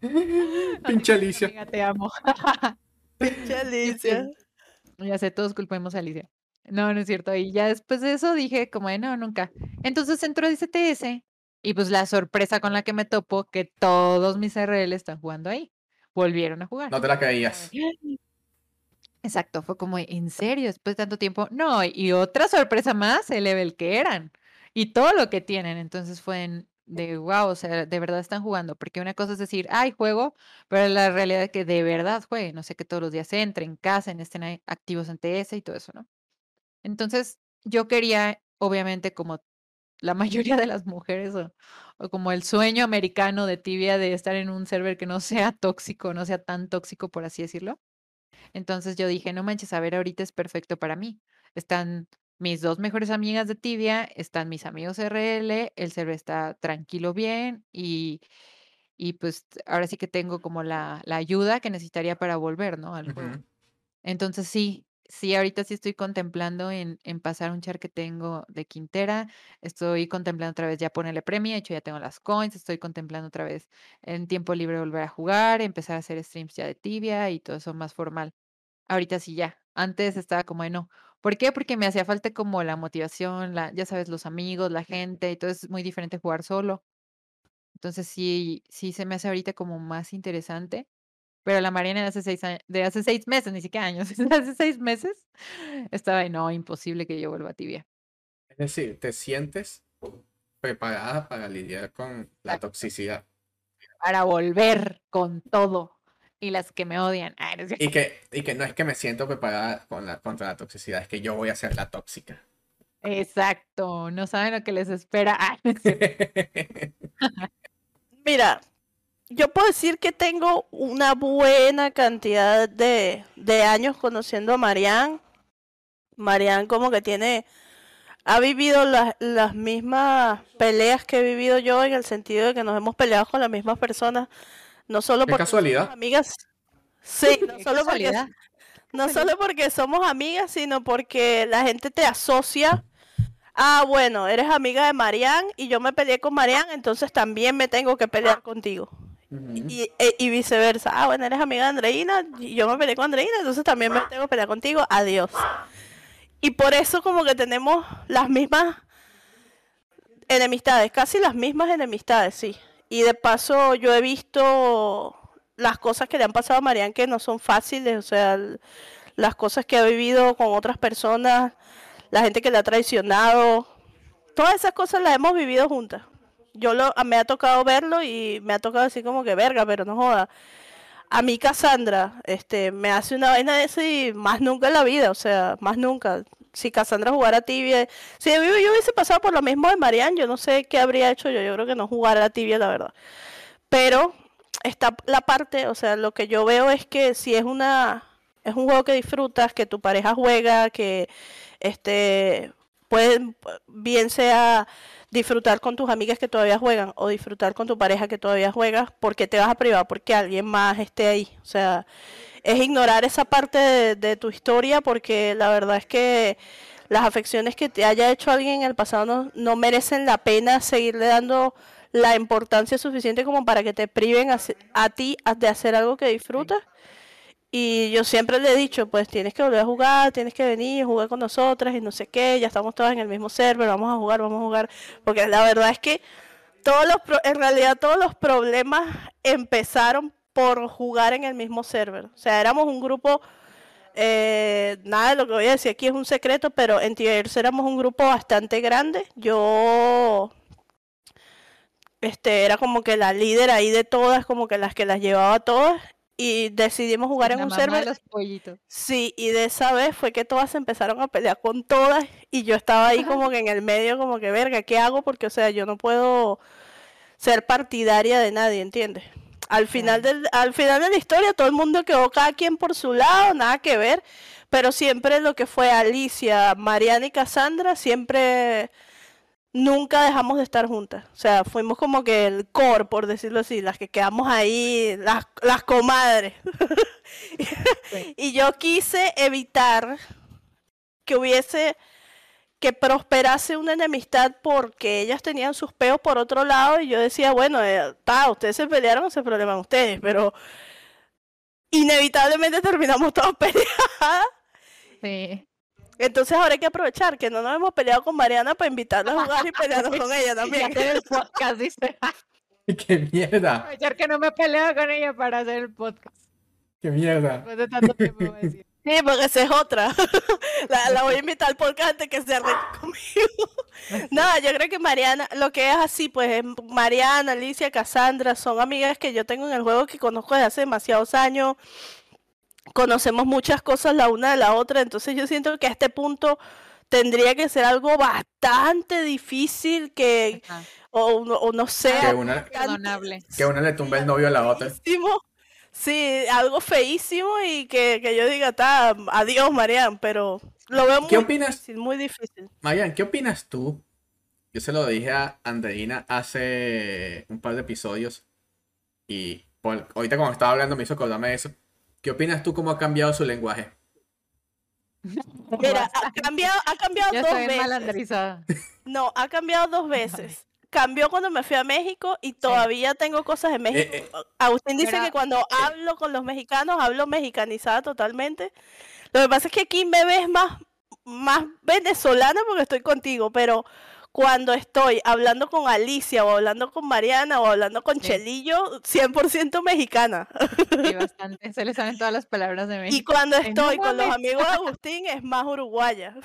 Speaker 2: Pinche Alicia.
Speaker 3: Amiga, te amo.
Speaker 1: Pinche Alicia.
Speaker 3: Ya sé, todos culpemos a Alicia. No, no es cierto. Y ya después de eso dije, como de no, nunca. Entonces entró ese TS y pues la sorpresa con la que me topo, que todos mis RL están jugando ahí. Volvieron a jugar.
Speaker 2: No te la creías.
Speaker 3: de, Exacto, fue como, ¿en serio? Después de tanto tiempo. No, y otra sorpresa más, el level que eran y todo lo que tienen. Entonces fue en- de wow, o sea, de verdad están jugando. Porque una cosa es decir, ay, juego, pero la realidad es que de verdad jueguen. No sé, que todos los días entren, casen, estén activos en TS y todo eso, ¿no? Entonces, yo quería, obviamente, como la mayoría de las mujeres, o, o como el sueño americano de tibia de estar en un server que no sea tóxico, no sea tan tóxico, por así decirlo. Entonces yo dije, no manches, a ver, ahorita es perfecto para mí. Están mis dos mejores amigas de Tibia, están mis amigos RL, el server está tranquilo bien y, y pues ahora sí que tengo como la, la ayuda que necesitaría para volver, ¿no? Al juego.
Speaker 2: Ujú.
Speaker 3: Entonces sí, sí, ahorita sí estoy contemplando en, en pasar un char que tengo de Quintera, estoy contemplando otra vez ya ponerle premio, de hecho ya tengo las coins, estoy contemplando otra vez en tiempo libre volver a jugar, empezar a hacer streams ya de tibia y todo eso más formal. Ahorita sí ya, antes estaba como de no. ¿Por qué? Porque me hacía falta como la motivación, la, ya sabes, los amigos, la gente, y todo es muy diferente jugar solo. Entonces sí, sí se me hace ahorita como más interesante. Pero la Mariana de hace seis años, de hace seis meses, ni siquiera años, de hace seis meses, estaba de no, imposible que yo vuelva a tibia.
Speaker 2: Es decir, te sientes preparada para lidiar con la toxicidad.
Speaker 3: Para volver con todo. Y las que me odian. Ay, no es cierto.
Speaker 2: Y que, y que no es que me siento preparada con la, contra la toxicidad, es que yo voy a ser la tóxica.
Speaker 3: Exacto. No saben lo que les espera. Ay, no cierto.
Speaker 1: Mira, yo puedo decir que tengo una buena cantidad de, de años conociendo a Marianne. Marianne como que tiene, ha vivido las, las mismas peleas que he vivido yo en el sentido de que nos hemos peleado con las mismas personas, no solo
Speaker 2: Qué
Speaker 1: porque somos
Speaker 2: casualidad.
Speaker 1: amigas, sí, no solo porque,
Speaker 3: casualidad.
Speaker 1: no solo porque somos amigas, sino porque la gente te asocia. Ah, bueno, eres amiga de Marianne y yo me peleé con Marianne, entonces también me tengo que pelear contigo. Y, e- y viceversa. Ah, bueno, eres amiga de Andreina y yo me peleé con Andreina, entonces también me tengo que pelear contigo. Adiós. Y por eso como que tenemos las mismas enemistades, casi las mismas enemistades, sí. y de paso yo he visto las cosas que le han pasado a Marian que no son fáciles, o sea, las cosas que ha vivido con otras personas, la gente que le ha traicionado, todas esas cosas las hemos vivido juntas. Yo lo, me ha tocado verlo y me ha tocado así como que verga, pero no joda. A mí Cassandra, este, me hace una vaina de y más nunca en la vida, o sea, más nunca. Si Cassandra jugara tibia, si yo, hubiese pasado por lo mismo de Marian, yo no sé qué habría hecho yo, yo creo que no jugara tibia, la verdad. Pero está la parte, o sea, lo que yo veo es que si es una es un juego que disfrutas, que tu pareja juega, que este pueden bien sea disfrutar con tus amigas que todavía juegan o disfrutar con tu pareja que todavía juegas, porque te vas a privar porque alguien más esté ahí. O sea, es ignorar esa parte de, tu historia porque la verdad es que las afecciones que te haya hecho alguien en el pasado no, no merecen la pena seguirle dando la importancia suficiente como para que te priven a, ti de hacer algo que disfrutas. Y yo siempre le he dicho, pues tienes que volver a jugar, tienes que venir, jugar con nosotras y no sé qué, ya estamos todas en el mismo server, vamos a jugar, vamos a jugar, porque la verdad es que todos los en realidad todos los problemas empezaron por jugar en el mismo server. O sea, éramos un grupo, eh, nada de lo que voy a decir aquí es un secreto, pero en Tierra éramos un grupo bastante grande. Yo este, era como que la líder ahí de todas, como que las que las llevaba todas. Y decidimos jugar en un server.
Speaker 3: los pollitos.
Speaker 1: Sí, y de esa vez fue que todas empezaron a pelear con todas. Y yo estaba ahí como que en el medio, como que, verga, ¿qué hago? Porque, o sea, yo no puedo ser partidaria de nadie, ¿entiendes? Al final, del, al final de la historia, todo el mundo quedó cada quien por su lado, nada que ver. Pero siempre lo que fue Alicia, Mariana y Cassandra, siempre nunca dejamos de estar juntas. O sea, fuimos como que el core, por decirlo así, las que quedamos ahí, las, las comadres. y yo quise evitar que hubiese, que prosperase una enemistad porque ellas tenían sus peos por otro lado y yo decía, bueno, eh, ustedes se pelearon, ese problema ustedes, pero inevitablemente terminamos todos peleadas.
Speaker 3: Sí.
Speaker 1: Entonces ahora hay que aprovechar que no nos hemos peleado con Mariana para invitarla a jugar y pelearnos con ella también.
Speaker 3: hacer el podcast, dice.
Speaker 2: ¡Qué mierda!
Speaker 3: Aprovechar que no me he peleado con ella para hacer el podcast.
Speaker 2: ¡Qué mierda!
Speaker 3: Después de tanto tiempo voy a decir.
Speaker 1: Sí, porque esa es otra. la, la, voy a invitar al podcast antes que se arregle conmigo. no, yo creo que Mariana, lo que es así, pues Mariana, Alicia, Cassandra, son amigas que yo tengo en el juego que conozco desde hace demasiados años conocemos muchas cosas la una de la otra, entonces yo siento que a este punto tendría que ser algo bastante difícil que, o, no sé,
Speaker 2: que una, que una le tumbe el novio a la otra.
Speaker 1: Sí, algo feísimo y que, que yo diga, adiós Marian, pero lo veo muy difícil, muy difícil.
Speaker 2: Marian, ¿qué opinas tú? Yo se lo dije a Andreina hace un par de episodios y ahorita cuando estaba hablando me hizo acordarme de eso ¿Qué opinas tú cómo ha cambiado su lenguaje?
Speaker 1: Mira, ha cambiado, ha cambiado dos veces. No, ha cambiado dos veces. Cambió cuando me fui a México y todavía tengo cosas de México. Eh, eh. Agustín dice que cuando hablo con los mexicanos hablo mexicanizada totalmente. Lo que pasa es que aquí me ves más, más venezolana porque estoy contigo, pero cuando estoy hablando con Alicia o hablando con Mariana o hablando con Chelillo, 100% mexicana.
Speaker 3: Sí, bastante. Se le salen todas las palabras de México.
Speaker 1: Y cuando estoy con los amigos de Agustín es más uruguaya.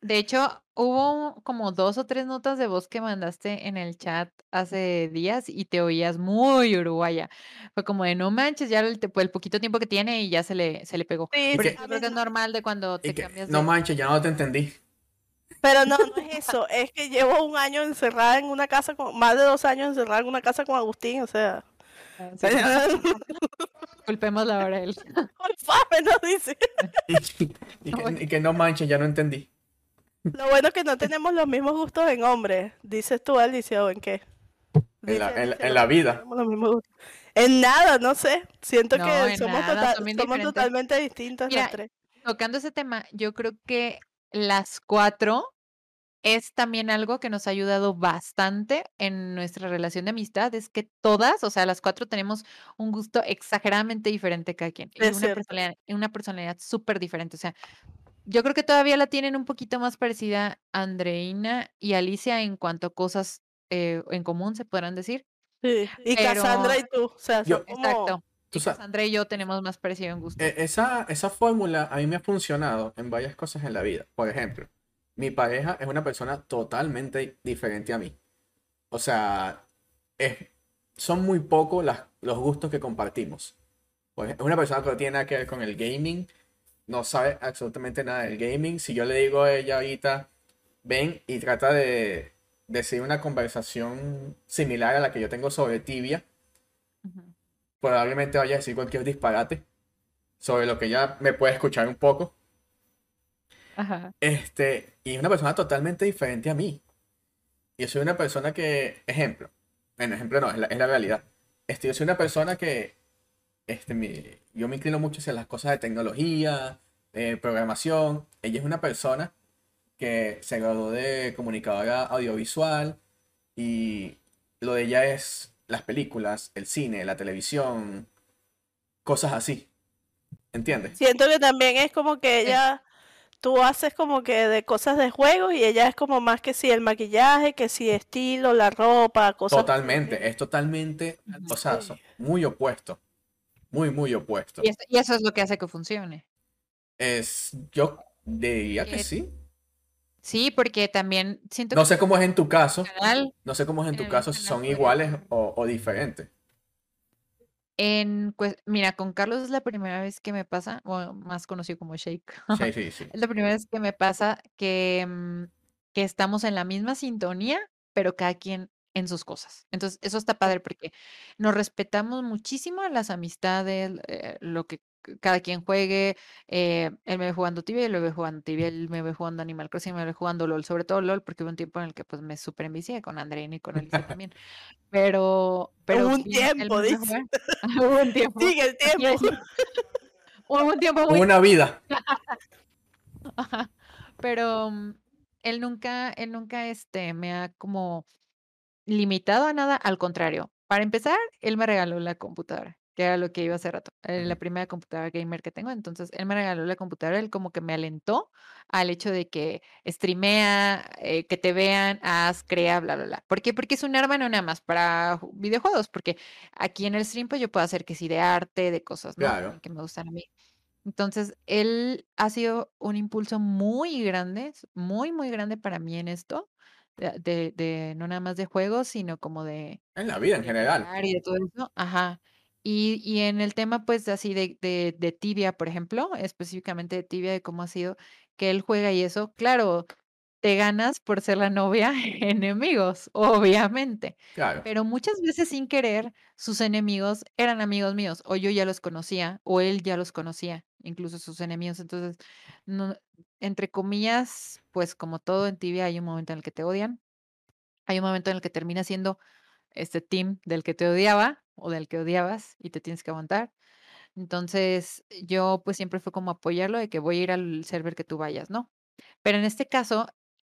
Speaker 3: De hecho, hubo como dos o tres notas de voz que mandaste en el chat hace días y te oías muy uruguaya. Fue como de no manches, ya el, el poquito tiempo que tiene y ya se le, se le pegó. Sí, Pero creo que es normal de cuando te cambias.
Speaker 2: No manches, ya no te entendí.
Speaker 1: Pero no, no es eso, es que llevo un año encerrada en una casa, con, más de dos años encerrada en una casa con Agustín, o sea.
Speaker 3: Culpémosla ahora él.
Speaker 1: Culpame, no dice.
Speaker 2: y, que, no manchen, ya no entendí.
Speaker 1: Lo bueno es que no tenemos los mismos gustos en hombres. Dices tú, Alicia, o en qué?
Speaker 2: En la, en, la, vida.
Speaker 1: En nada, no sé. Siento que somos, somos totalmente distintas las tres.
Speaker 3: Tocando ese tema, yo creo que las cuatro es también algo que nos ha ayudado bastante en nuestra relación de amistad, es que todas, o sea, las cuatro tenemos un gusto exageradamente diferente cada quien, y una personalidad, una personalidad súper diferente, o sea, yo creo que todavía la tienen un poquito más parecida Andreina y Alicia en cuanto a cosas eh, en común, se podrán decir,
Speaker 1: Sí. Y
Speaker 3: Pero-
Speaker 1: Cassandra y tú. O sea,
Speaker 2: Yo-
Speaker 1: son como-
Speaker 3: Exacto.
Speaker 2: Tú
Speaker 3: Y
Speaker 2: sa-
Speaker 3: Cassandra y yo tenemos más parecido en gusto.
Speaker 2: E- Esa, esa fórmula a mí me ha funcionado en varias cosas en la vida. Por ejemplo, mi pareja es una persona totalmente diferente a mí. O sea, es- son muy pocos los gustos que compartimos. Es una persona que no tiene nada que ver con el gaming, no sabe absolutamente nada del gaming. Si yo le digo a ella ahorita, ven y trata de decir una conversación similar a la que yo tengo sobre tibia. Probablemente vaya a decir cualquier disparate sobre lo que ella me puede escuchar un poco.
Speaker 3: Ajá.
Speaker 2: Este, y es una persona totalmente diferente a mí. Yo soy una persona que, ejemplo, bueno, ejemplo no, es la, es la realidad. Este, yo soy una persona que, este, mi- yo me inclino mucho hacia las cosas de tecnología, de programación. Ella es una persona que se graduó de comunicadora audiovisual y lo de ella es las películas, el cine, la televisión, cosas así. ¿Entiendes?
Speaker 1: Siento que también es como que ella, tú haces como que de cosas de juegos y ella es como más que si el maquillaje, que si estilo, la ropa, cosas.
Speaker 2: Totalmente, es totalmente, o sea,
Speaker 1: Sí.
Speaker 2: son muy opuesto. Muy, muy opuesto.
Speaker 3: Y, eso, y eso es lo que hace que funcione.
Speaker 2: Es, yo diría que
Speaker 3: Eh,
Speaker 2: sí.
Speaker 3: Sí, porque también siento
Speaker 2: No
Speaker 3: que
Speaker 2: sé cómo es en tu caso,
Speaker 3: canal,
Speaker 2: no sé cómo es en tu
Speaker 3: en
Speaker 2: caso, si son iguales o, o diferentes.
Speaker 3: en, pues, mira, con Carlos es la primera vez que me pasa, o más conocido como Shake.
Speaker 2: Sí, sí, sí.
Speaker 3: Es la primera vez que me pasa que, mm, que estamos en la misma sintonía, pero cada quien en sus cosas. Entonces, eso está padre porque nos respetamos muchísimo las amistades, eh, lo que cada quien juegue. eh, él me ve jugando tibia, yo lo veo jugando tibia, él me ve jugando Animal Crossing, me ve jugando LOL, sobre todo LOL, porque hubo un tiempo en el que pues me super envicié con Andreina y con Alicia también. Pero, pero
Speaker 1: un
Speaker 3: bien, él
Speaker 1: tiempo,
Speaker 3: me ve
Speaker 1: dice.
Speaker 3: Hubo un tiempo.
Speaker 1: Sí, el tiempo.
Speaker 3: Hubo un tiempo muy
Speaker 2: Una vida.
Speaker 3: Pero mm, él nunca, él nunca este, me ha como limitado a nada, al contrario. Para empezar, él me regaló la computadora, que era lo que iba hace rato, eh, la primera computadora gamer que tengo. Entonces, él me regaló la computadora, él como que me alentó al hecho de que streamea, eh, que te vean, haz, crea, bla, bla, bla. ¿Por qué? Porque es un arma no nada más para ju- videojuegos, porque aquí en el stream pues yo puedo hacer que sí de arte, de cosas, ¿no?
Speaker 2: Claro.
Speaker 3: Que me gustan a mí. Entonces, él ha sido un impulso muy grande, muy, muy grande para mí en esto, de, de- de no nada más de juegos, sino como de,
Speaker 2: En la vida en general.
Speaker 3: y de todo eso. Ajá. Y, y en el tema, pues, así de, de, de Tibia, por ejemplo, específicamente de Tibia, de cómo ha sido que él juega y eso, claro, te ganas por ser la novia enemigos, obviamente.
Speaker 2: Claro.
Speaker 3: Pero muchas veces sin querer, sus enemigos eran amigos míos, o yo ya los conocía, o él ya los conocía, incluso sus enemigos. Entonces, no, entre comillas, pues como todo en tibia hay un momento en el que te odian, hay un momento en el que termina siendo este team del que te odiaba o del que odiabas y te tienes que aguantar. Entonces, yo pues siempre fue como apoyarlo de que voy a ir al server que tú vayas, ¿no? Pero en este caso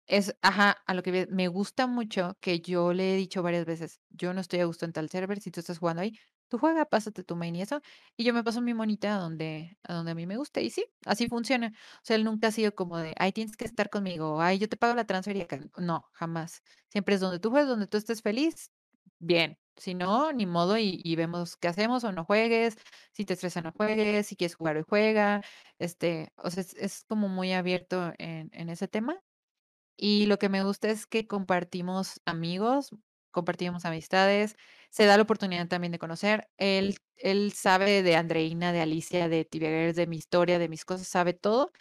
Speaker 3: es, ajá, a lo que me gusta mucho que yo le he dicho varias veces, yo no estoy a gusto en tal server, si tú estás jugando ahí, tú juega, pásate tu main y eso, y yo me paso mi monita a donde, a donde a mí me guste, y sí, así funciona. O sea, él nunca ha sido como de, ay, tienes que estar conmigo, ay, yo te pago la transfer y acá. No, jamás. Siempre es donde tú juegues, donde tú estés feliz, bien. Si no, ni modo, y, y vemos qué hacemos o no juegues, si te estresa no juegues, si quieres jugar hoy juega, este, o sea, es, es como muy abierto en, en ese tema. Y lo que me gusta es que compartimos amigos, compartimos amistades, se da la oportunidad también de conocer. Él, él sabe de Andreina, de Alicia, de Tibia Girls, de mi historia, de mis cosas, sabe todo.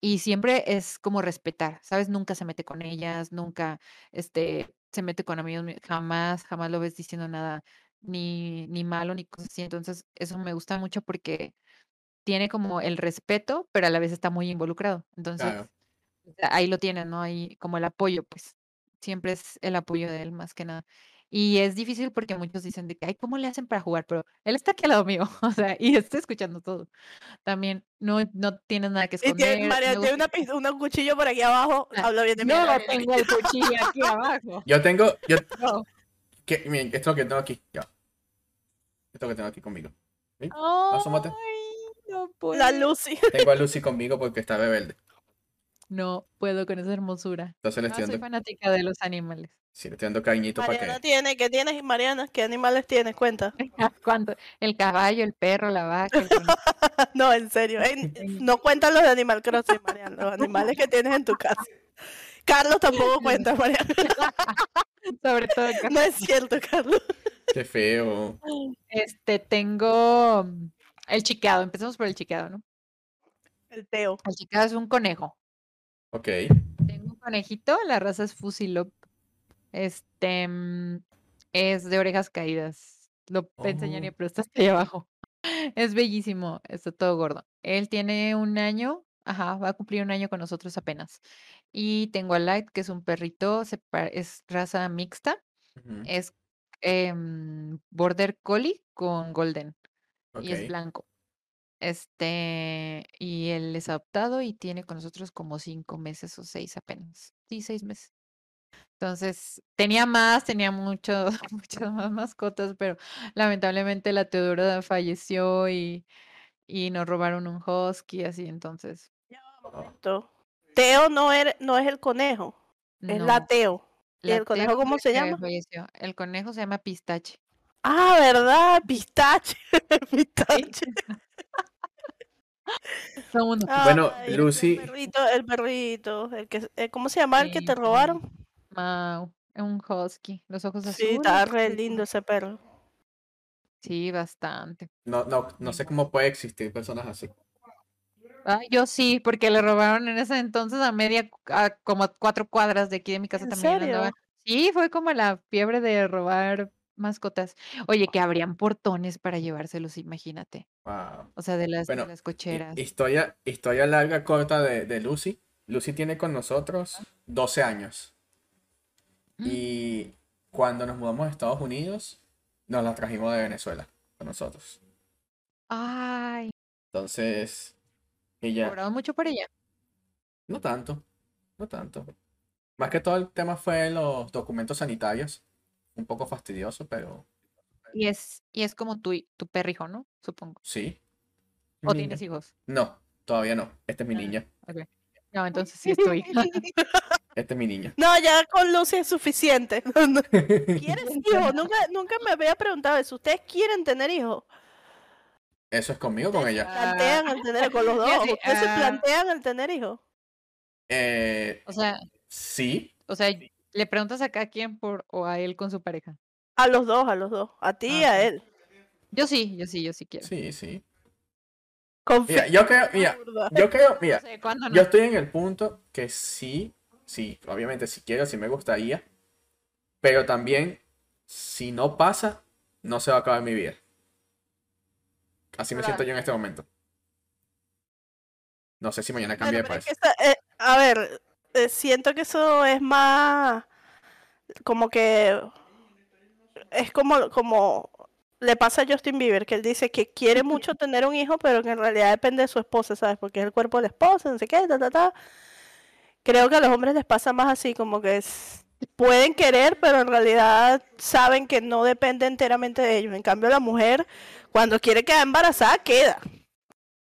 Speaker 3: Y siempre es como respetar, ¿sabes? Nunca se mete con ellas, nunca este, se mete con amigos, jamás, jamás lo ves diciendo nada ni, ni malo ni cosas así. Entonces, eso me gusta mucho porque tiene como el respeto, pero a la vez está muy involucrado. Entonces,
Speaker 2: Claro.
Speaker 3: ahí lo tienen, ¿no? Ahí como el apoyo, pues siempre es el apoyo de él más que nada. Y es difícil porque muchos dicen de que, ay, ¿cómo le hacen para jugar? Pero él está aquí al lado mío, o sea, y está escuchando todo. También no, no tienes nada que
Speaker 1: Y tiene,
Speaker 3: esconder.
Speaker 1: María
Speaker 3: me
Speaker 1: tiene una, una cuchillo por aquí abajo.
Speaker 3: Ah,
Speaker 1: Habla bien de mí.
Speaker 3: No
Speaker 1: de mí.
Speaker 3: tengo el cuchillo aquí abajo.
Speaker 2: Yo tengo, yo,
Speaker 3: No.
Speaker 2: que, miren, esto que tengo aquí, ya. Esto que tengo aquí conmigo. ¿Sí? Asómate.
Speaker 3: Ay, no puedo.
Speaker 1: La Lucy.
Speaker 2: Tengo a Lucy conmigo porque está rebelde.
Speaker 3: No puedo con esa hermosura.
Speaker 2: Entonces le
Speaker 3: No,
Speaker 2: estoy
Speaker 3: soy fanática de los animales.
Speaker 2: sí, le estoy dando cariñito para
Speaker 1: Mariana
Speaker 2: que.
Speaker 1: tiene, ¿qué tienes, Mariana? ¿Qué animales tienes? Cuenta.
Speaker 3: ¿Cuánto? El caballo, el perro, la vaca, el.
Speaker 1: No, en serio. no cuentan los de Animal Crossing, Mariana. Los animales que tienes en tu casa. Carlos tampoco cuenta, Mariana.
Speaker 3: Sobre todo el
Speaker 1: No es cierto, Carlos.
Speaker 2: Qué feo.
Speaker 3: Este, tengo mm, el chiqueado. Empecemos por el chiqueado, ¿no?
Speaker 1: El Teo.
Speaker 3: El chiqueado es un conejo.
Speaker 2: Ok.
Speaker 3: Tengo un conejito, la raza es Fusilop. Este mm, es de orejas caídas. Lo te enseñaría,
Speaker 2: Oh.
Speaker 3: pero está hasta ahí abajo. Es bellísimo, está todo gordo. Él tiene un año, ajá, va a cumplir un año con nosotros apenas. Y tengo a Light, que es un perrito, es raza mixta, es em, Border Collie con Golden y es blanco. Este, y él es adoptado y tiene con nosotros como cinco meses o seis apenas. Sí, seis meses. Entonces, tenía más, tenía mucho, muchas más mascotas, pero lamentablemente la Teodora falleció y, y nos robaron un husky, así, entonces,
Speaker 1: Momento. Teo no, era- no es el conejo, es la. Teo. ¿Y
Speaker 3: La
Speaker 1: el conejo
Speaker 3: Teo
Speaker 1: cómo se llama?
Speaker 3: falleció. El conejo se llama Pistache.
Speaker 1: Ah, ¿verdad? Pistache.
Speaker 3: Sí.
Speaker 1: Pistache.
Speaker 3: Son unos
Speaker 2: Bueno,
Speaker 1: Ay,
Speaker 2: Lucy-
Speaker 1: El perrito, el perrito. El que, eh, ¿Cómo se llama el que
Speaker 3: Sí,
Speaker 1: te
Speaker 3: sí.
Speaker 1: robaron?
Speaker 3: Mau, un husky, los ojos
Speaker 1: Sí,
Speaker 3: azules.
Speaker 1: estaba re
Speaker 3: sí,
Speaker 1: lindo ese perro.
Speaker 3: Sí, bastante.
Speaker 2: No, no, no sé cómo puede existir personas así.
Speaker 3: Ay, yo sí, porque le robaron en ese entonces a media, a como a cuatro cuadras de aquí de mi casa
Speaker 1: ¿En
Speaker 3: también
Speaker 1: serio?
Speaker 3: Sí, fue como la fiebre de robar mascotas. Oye, que abrían portones para llevárselos, imagínate.
Speaker 2: Wow.
Speaker 3: O sea, de las, de
Speaker 2: Bueno,
Speaker 3: las
Speaker 2: hi-
Speaker 3: cocheras.
Speaker 2: historia, historia larga, corta de, de Lucy. Lucy tiene con nosotros 12 años.
Speaker 3: Mm.
Speaker 2: Y cuando nos mudamos a Estados Unidos, nos la trajimos de Venezuela con nosotros.
Speaker 3: Ay,
Speaker 2: Entonces, ella,
Speaker 3: mucho por ella.
Speaker 2: no tanto, no tanto. Más que todo el tema fue los documentos sanitarios. Un poco fastidioso, pero
Speaker 3: Y es, y es como tu, tu perrijo, ¿no? Supongo.
Speaker 2: sí.
Speaker 3: ¿O tienes hijos?
Speaker 2: No, todavía no. Esta es mi
Speaker 3: Ah.
Speaker 2: niña.
Speaker 3: Ok. No, entonces sí es tu hija.
Speaker 2: Esta es mi niña.
Speaker 1: No, ya con Lucy es suficiente. ¿Quieres hijos? Nunca, nunca me había preguntado eso. ¿Ustedes quieren tener hijos?
Speaker 2: Eso es conmigo o con
Speaker 1: ¿Ustedes se
Speaker 2: ella.
Speaker 1: plantean el tener con los dos? ¿Ustedes se
Speaker 3: ah.
Speaker 1: plantean el tener hijos?
Speaker 2: Eh,
Speaker 3: O sea,
Speaker 2: sí,
Speaker 3: o sea, le preguntas a cada quien por o a él con su pareja.
Speaker 1: A los dos, a los dos. A ti y
Speaker 3: Ah,
Speaker 1: a él.
Speaker 3: Yo sí, yo sí, yo sí quiero.
Speaker 2: sí, sí.
Speaker 1: Confía.
Speaker 2: Mira, yo creo, mira, yo creo,
Speaker 3: No
Speaker 2: mira,
Speaker 3: sé cuándo
Speaker 2: yo
Speaker 3: no.
Speaker 2: estoy en el punto que sí, sí, obviamente si quiero, sí me gustaría, pero también, si no pasa, no se va a acabar mi vida. Así me siento yo en este momento. No sé si mañana cambia de
Speaker 1: es
Speaker 2: parecer.
Speaker 1: que eh, a ver, eh, siento que eso es más como que es como, como le pasa a Justin Bieber, que él dice que quiere mucho tener un hijo, pero que en realidad depende de su esposa, ¿sabes? Porque es el cuerpo de la esposa, no sé qué, ta, ta, ta. Creo que a los hombres les pasa más así, como que es- pueden querer, pero en realidad saben que no depende enteramente de ellos. En cambio, la mujer, cuando quiere quedar embarazada, queda.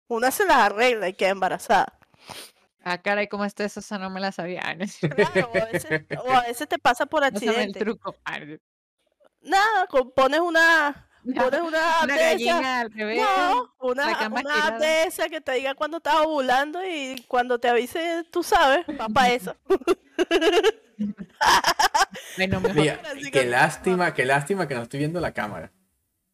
Speaker 1: Una se las arregla y queda embarazada.
Speaker 3: Ah, caray, ¿cómo está eso? Esa no me la sabía.
Speaker 1: Claro, o a veces, o a veces te pasa por
Speaker 3: el
Speaker 1: accidente.
Speaker 3: truco.
Speaker 1: Nada, pones una, pones una
Speaker 3: Una gallina al revés.
Speaker 1: No, una, una de esa que te diga cuando estás ovulando y cuando te avise, tú sabes, va para eso.
Speaker 3: Bueno, mejor.
Speaker 2: Mira,
Speaker 1: Así
Speaker 2: qué
Speaker 1: que-
Speaker 2: lástima, qué lástima que no estoy viendo la cámara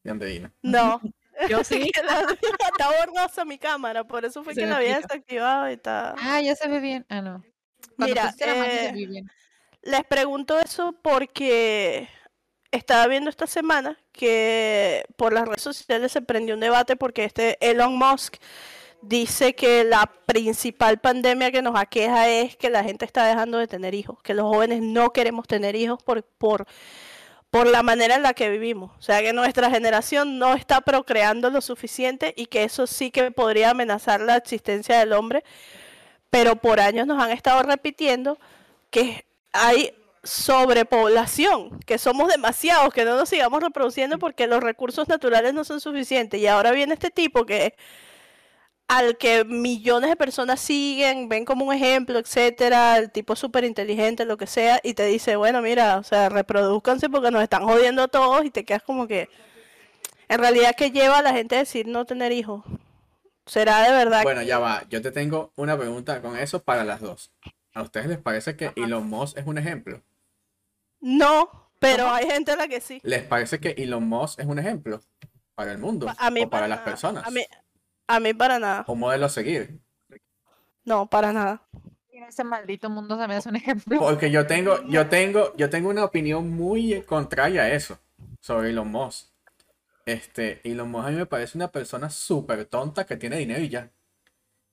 Speaker 2: de Andreina.
Speaker 1: No.
Speaker 3: Yo sí.
Speaker 1: está borrosa mi cámara, por eso fue
Speaker 3: Se
Speaker 1: que la había desactivado y está.
Speaker 3: Ah, ya se ve bien. Ah, no. Cuando
Speaker 1: Mira,
Speaker 3: mano se
Speaker 1: eh,
Speaker 3: ve bien.
Speaker 1: Les pregunto eso porque estaba viendo esta semana que por las redes sociales se prendió un debate porque este Elon Musk dice que la principal pandemia que nos aqueja es que la gente está dejando de tener hijos, que los jóvenes no queremos tener hijos por, por, por la manera en la que vivimos. O sea, que nuestra generación no está procreando lo suficiente y que eso sí que podría amenazar la existencia del hombre. Pero por años nos han estado repitiendo que hay sobrepoblación, que somos demasiados, que no nos sigamos reproduciendo porque los recursos naturales no son suficientes. Y ahora viene este tipo que al que millones de personas siguen, ven como un ejemplo, etcétera, el tipo súper inteligente, lo que sea, y te dice, bueno, mira, o sea, reproduzcanse porque nos están jodiendo a todos y te quedas como que, en realidad, ¿qué lleva a la gente a decir no tener hijos? ¿Será de verdad?
Speaker 2: Bueno, ya va, yo te tengo una pregunta con eso para las dos. ¿A ustedes les parece que Elon Musk es un ejemplo?
Speaker 1: No, pero hay gente a la que sí.
Speaker 2: ¿Les parece que Elon Musk es un ejemplo para el mundo
Speaker 1: A mí
Speaker 2: o para las
Speaker 1: nada.
Speaker 2: personas?
Speaker 1: A mí, a mí para nada.
Speaker 2: ¿Un modelo a seguir?
Speaker 1: No, para nada.
Speaker 3: En este maldito mundo se me hace un ejemplo.
Speaker 2: Porque yo tengo, yo tengo, yo tengo una opinión muy contraria a eso sobre Elon Musk. Este, Elon Musk a mí me parece una persona súper tonta que tiene dinero y ya.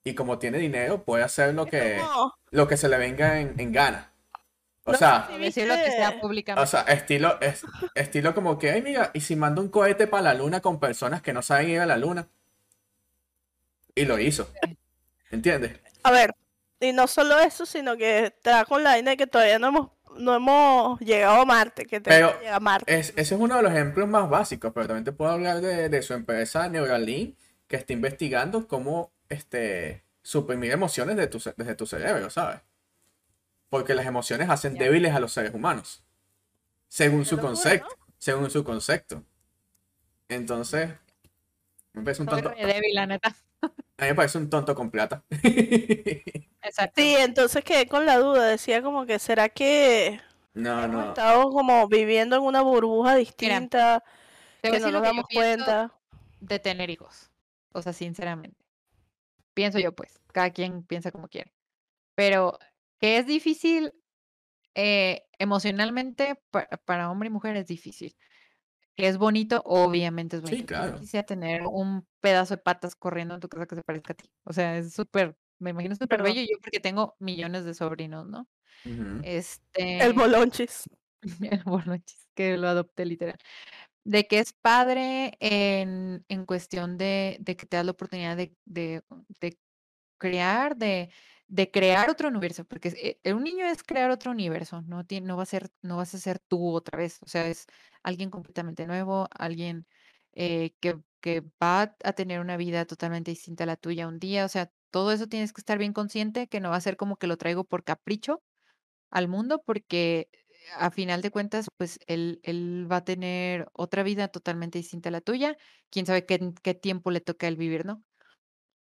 Speaker 2: Y como tiene dinero, puede hacer lo que,
Speaker 1: No,
Speaker 2: lo que se le venga en, en gana. O
Speaker 1: No,
Speaker 2: sea,
Speaker 1: sí.
Speaker 3: Decir lo que sea públicamente.
Speaker 2: o sea, estilo, es, estilo como que, ay, mira, y si mando un cohete para la luna con personas que no saben ir a la luna. Y lo hizo. ¿Entiendes?
Speaker 1: a ver, y no solo eso, sino que está con la vaina de que todavía no hemos, no hemos llegado a Marte, que
Speaker 2: Pero
Speaker 1: que llegar a Marte.
Speaker 2: Es, ese es uno de los ejemplos más básicos, pero también te puedo hablar de, de su empresa Neuralink, que está investigando cómo este, suprimir emociones de tu, desde tu cerebro, ¿sabes? Porque las emociones hacen
Speaker 3: Ya.
Speaker 2: débiles a los seres humanos, según su concepto, según su concepto. Entonces, me parece un
Speaker 3: re débil, la neta.
Speaker 2: A mí me parece un tonto con plata.
Speaker 3: Exacto.
Speaker 1: Sí, entonces quedé con la duda, decía como que será que
Speaker 2: No,
Speaker 1: hemos
Speaker 2: no.
Speaker 1: estado como viviendo en una burbuja distinta, que no nos damos cuenta.
Speaker 3: de tener hijos. O sea, sinceramente. Pienso yo, pues. Cada quien piensa como quiere. Pero que es difícil eh, emocionalmente pa- para hombre y mujer es difícil. Que es bonito, obviamente es
Speaker 2: Sí,
Speaker 3: bonito. Yo
Speaker 2: claro.
Speaker 3: quisiera tener un pedazo de patas corriendo en tu casa que se parezca a ti. O sea, es súper, me imagino súper
Speaker 1: Perdón.
Speaker 3: bello. Yo porque tengo millones de sobrinos, ¿no?
Speaker 2: Ujú.
Speaker 3: Este.
Speaker 1: El bolonchis.
Speaker 3: el Bornochis, que lo adopté literal. De que es padre en, en cuestión de, de que te da la oportunidad de, de, de crear, de, de crear otro universo, porque eh, un niño es crear otro universo, no, tiene, no, va a ser, no vas a ser tú otra vez, o sea, es alguien completamente nuevo, alguien eh, que, que va a tener una vida totalmente distinta a la tuya un día, o sea, todo eso tienes que estar bien consciente, que no va a ser como que lo traigo por capricho al mundo porque a final de cuentas, pues él, él va a tener otra vida totalmente distinta a la tuya. Quién sabe qué, qué tiempo le toca él vivir, ¿no?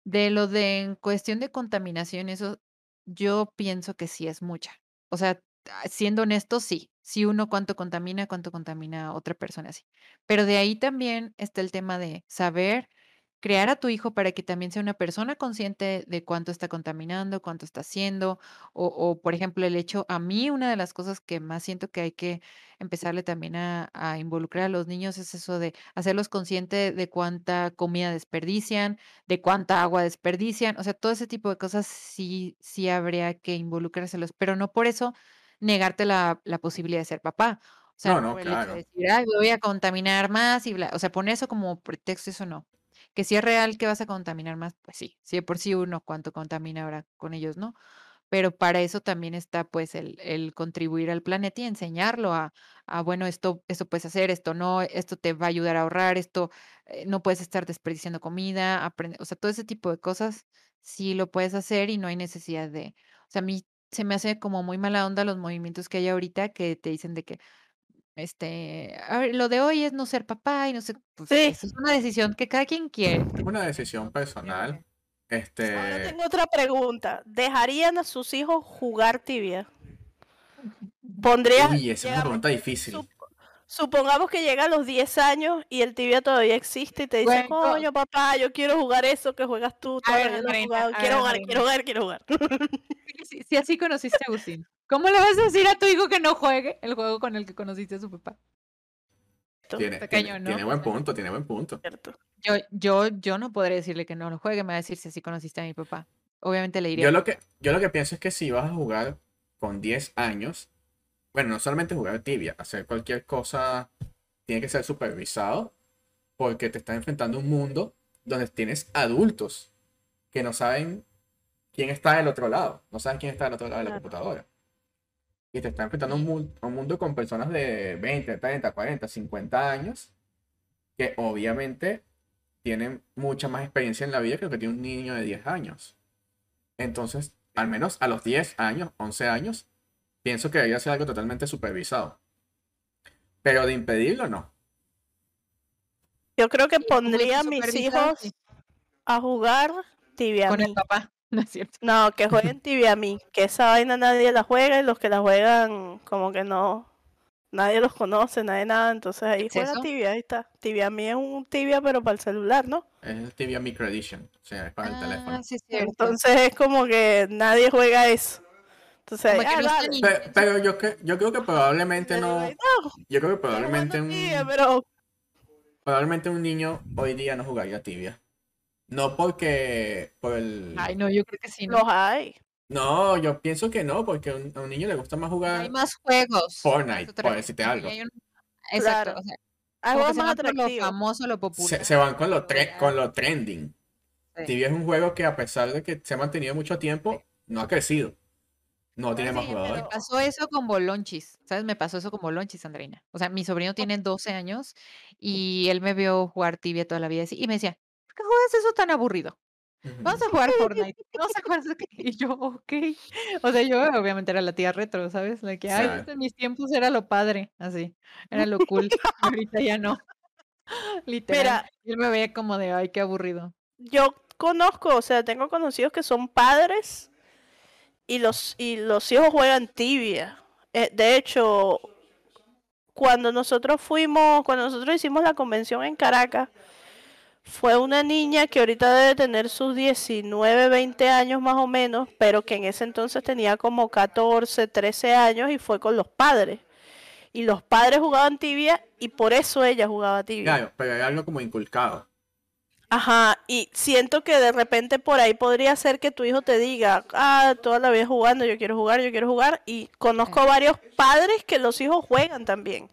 Speaker 3: De lo de en cuestión de contaminación, eso yo pienso que sí es mucha. O sea, ah, siendo honesto, sí. Sí uno cuánto contamina, cuánto contamina a otra persona, sí. Pero de ahí también está el tema de saber crear a tu hijo para que también sea una persona consciente de cuánto está contaminando, cuánto está haciendo, o, o, por ejemplo, el hecho, a mí una de las cosas que más siento que hay que empezarle también a, a involucrar a los niños es eso de hacerlos conscientes de cuánta comida desperdician, de cuánta agua desperdician, o sea, todo ese tipo de cosas sí, sí habría que involucrárselos, pero no por eso negarte la, la posibilidad de ser papá. O sea,
Speaker 2: No,
Speaker 3: no hecho de
Speaker 2: claro.
Speaker 3: decir, ay, voy a contaminar más y bla. O sea, poner eso como pretexto, eso no. Que si es real que vas a contaminar más, pues sí, sí de por sí uno cuánto contamina ahora con ellos, ¿no? Pero para eso también está pues el, el contribuir al planeta y enseñarlo a, a, bueno, esto, esto puedes hacer, esto no, esto te va a ayudar a ahorrar, esto eh, no puedes estar desperdiciando comida, aprende, o sea, todo ese tipo de cosas sí lo puedes hacer y no hay necesidad de, o sea, a mí se me hace como muy mala onda los movimientos que hay ahorita que te dicen de que este, a ver, lo de hoy es no ser papá y no sé, pues
Speaker 1: Sí.
Speaker 3: es una decisión que cada quien quiere.
Speaker 2: Es una decisión personal.
Speaker 1: Ahora
Speaker 2: Este,
Speaker 1: tengo otra pregunta. ¿Dejarían a sus hijos jugar tibia? Pondría,
Speaker 2: uy, esa es una pregunta difícil.
Speaker 1: sup- supongamos que llega a los 10 años y el tibia todavía existe y te dice,
Speaker 3: Bueno, co-
Speaker 1: coño papá, yo quiero jugar eso que juegas tú,
Speaker 3: A ver,
Speaker 1: todavía no he
Speaker 3: Reina,
Speaker 1: quiero
Speaker 3: ver,
Speaker 1: jugar, quiero jugar, quiero jugar.
Speaker 3: Si, si así conociste a Agustín, ¿cómo le vas a decir a tu hijo que no juegue el juego con el que conociste a su papá?
Speaker 2: Tiene,
Speaker 3: está
Speaker 2: tiene-
Speaker 3: cañón, ¿no?
Speaker 2: tiene buen punto, tiene buen punto.
Speaker 3: Yo, yo, yo no podré decirle que no lo juegue, me va a decir si así conociste a mi papá. Obviamente le diría.
Speaker 2: Yo lo que, yo lo que pienso es que si vas a jugar con 10 años, bueno, no solamente jugar tibia, hacer cualquier cosa tiene que ser supervisado porque te estás enfrentando a un mundo donde tienes adultos que no saben quién está del otro lado, no saben quién está del otro lado de la
Speaker 1: Claro.
Speaker 2: computadora. Y te estás enfrentando a un, mu- a un mundo con personas de 20, 30, 40, 50 años que obviamente tienen mucha más experiencia en la vida que lo que tiene un niño de 10 años. Entonces, al menos a los 10 años, 11 años, pienso que debería ser algo totalmente supervisado. Pero de impedirlo, no.
Speaker 1: Yo creo que pondría a mis hijos a jugar tibia
Speaker 3: Con el papá, no es cierto.
Speaker 1: No, que jueguen tibia a mí. Que esa vaina nadie la juega y los que la juegan como que no. Nadie los conoce, nadie nada. Entonces ahí
Speaker 3: ¿Es
Speaker 1: juega
Speaker 3: eso?
Speaker 1: tibia, ahí está. Tibia a mí es un tibia pero para el celular, ¿no?
Speaker 2: Es el Tibia Micro Edition. O sea, es para el teléfono.
Speaker 3: Ah, sí, cierto.
Speaker 1: Entonces es como que nadie juega eso. Entonces,
Speaker 3: que
Speaker 1: ah,
Speaker 3: no
Speaker 2: Pero, yo, cre- yo creo que probablemente no.
Speaker 1: no,
Speaker 2: Yo creo que probablemente un,
Speaker 1: tibia, pero
Speaker 2: probablemente un niño hoy día no jugaría tibia. No porque. Por el.
Speaker 3: Ay, no, yo creo que sí.
Speaker 1: los
Speaker 3: ¿no?
Speaker 1: hay.
Speaker 2: No, yo pienso que no, porque a un, a un niño le gusta más
Speaker 3: Hay
Speaker 2: jugar
Speaker 3: más juegos.
Speaker 2: Fortnite, por decirte
Speaker 3: Sí,
Speaker 2: algo.
Speaker 3: hay un- Exacto.
Speaker 1: Claro.
Speaker 3: O sea,
Speaker 1: Hay
Speaker 3: se
Speaker 1: más
Speaker 3: van por lo famoso, lo popular.
Speaker 2: Se, se van con lo, tre- con lo trending.
Speaker 3: Sí.
Speaker 2: Tibia es un juego que a pesar de que se ha mantenido mucho tiempo, no ha crecido. No tiene más jugadores.
Speaker 3: Me pasó eso con Bolonchis, ¿sabes? Me pasó eso con Bolonchis, Andreina. O sea, mi sobrino tiene 12 años y él me vio jugar tibia toda la vida así, y me decía, ¿por qué juegas eso tan aburrido? Vamos a jugar Fortnite. Vamos a jugar. eso que-". Y yo, ok. O sea, yo obviamente era la tía retro, ¿sabes? La que, ay, en mis tiempos era lo padre, así. Era lo cool. ahorita ya no. Literal.
Speaker 1: Mira,
Speaker 3: Y él me veía como de, ay, qué aburrido.
Speaker 1: yo conozco, o sea, tengo conocidos que son padres y los, y los hijos juegan tibia. Eh, de hecho, cuando nosotros fuimos, cuando nosotros hicimos la convención en Caracas, fue una niña que ahorita debe tener sus 19, 20 años más o menos, pero que en ese entonces tenía como 14, 13 años y fue con los padres. Y los padres jugaban tibia y por eso ella jugaba tibia.
Speaker 2: Claro, pero hay algo como inculcado.
Speaker 1: Ajá, y siento que de repente por ahí podría ser que tu hijo te diga, ah, toda la vida jugando, yo quiero jugar, yo quiero jugar, y conozco varios padres que los hijos juegan también.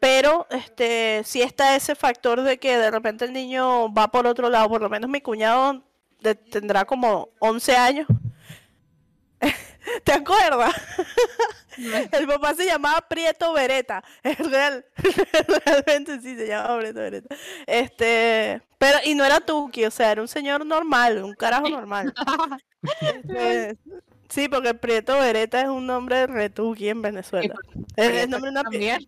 Speaker 1: Pero este sí está ese factor de que de repente el niño va por otro lado, por lo menos mi cuñado de- tendrá como 11 años. ¿Te acuerdas? El papá se llamaba Prieto Beretta. Es real. Realmente sí se llamaba Prieto Beretta. Este, pero, y no era Tuki, o sea, era un señor normal, un carajo normal. Este, sí, porque Prieto Beretta es un nombre de retuki en Venezuela. Es, el nombre de una.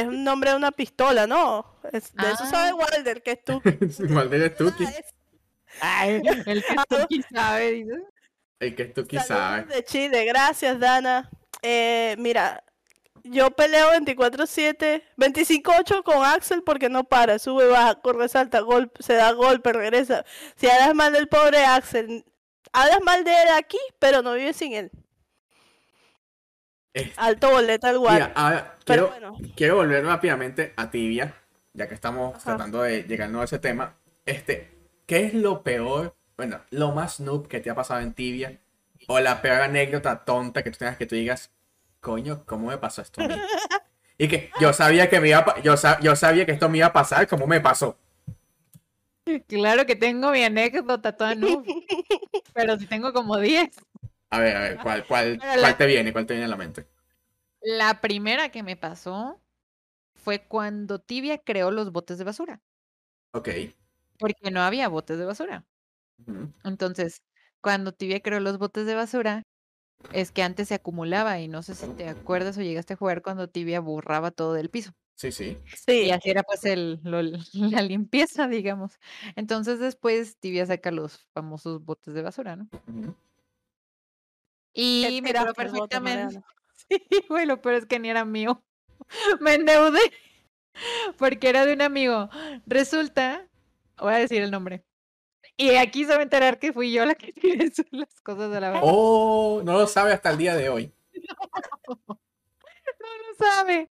Speaker 1: Es un nombre de una pistola, ¿no? Es- de eso sabe
Speaker 3: Ah.
Speaker 1: Walder, que es Tuki.
Speaker 2: Igual de Tuki.
Speaker 3: Ay, el que tú aquí sabe.
Speaker 2: El que Tuki
Speaker 1: Saludos
Speaker 2: sabe.
Speaker 1: de Chile, gracias Dana. Eh, mira, yo peleo 24-7, 25-8 con Axel porque no para, sube, baja, corre, salta, golpe, se da golpe, regresa. Si hablas mal del pobre Axel, hablas mal de él aquí, pero no vives sin él.
Speaker 2: Es-
Speaker 1: Alto boleta al guard.
Speaker 2: Mira, quiero,
Speaker 1: bueno,
Speaker 2: quiero volver rápidamente a Tibia, ya que estamos
Speaker 1: Ajá.
Speaker 2: tratando de llegar a ese tema. Este, ¿qué es lo peor, bueno, lo más noob que te ha pasado en Tibia? O la peor anécdota tonta que tú tengas que tú digas, coño, ¿cómo me pasó esto a mí? Y que yo sabía que me iba a yo, sa- yo sabía que esto me iba a pasar, ¿cómo me pasó?
Speaker 3: Claro que tengo mi anécdota toda noob, pero si tengo como 10.
Speaker 2: A ver, a ver, ¿cuál, cuál, cuál
Speaker 3: la-
Speaker 2: te viene? ¿Cuál te viene a la mente?
Speaker 3: La primera que me pasó fue cuando Tibia creó los botes de basura,
Speaker 2: Ok.
Speaker 3: porque no había botes de basura. Entonces, cuando Tibia creó los botes de basura, es que antes se acumulaba y no sé si te acuerdas o llegaste a jugar cuando Tibia borraba todo del piso.
Speaker 2: Sí, sí.
Speaker 3: Y
Speaker 1: sí,
Speaker 3: así era pues el, lo- la limpieza, digamos. Entonces después Tibia saca los famosos botes de basura, ¿no? Y me
Speaker 1: bote,
Speaker 3: perfectamente. Sí, bueno, pero es que ni era mío. Me endeudé porque era de un amigo. Resulta, voy a decir el nombre. Y aquí se va a enterar que fui yo la que tiré su- las cosas de la basura.
Speaker 2: Oh, no lo sabe hasta el día de hoy.
Speaker 3: No lo sabe.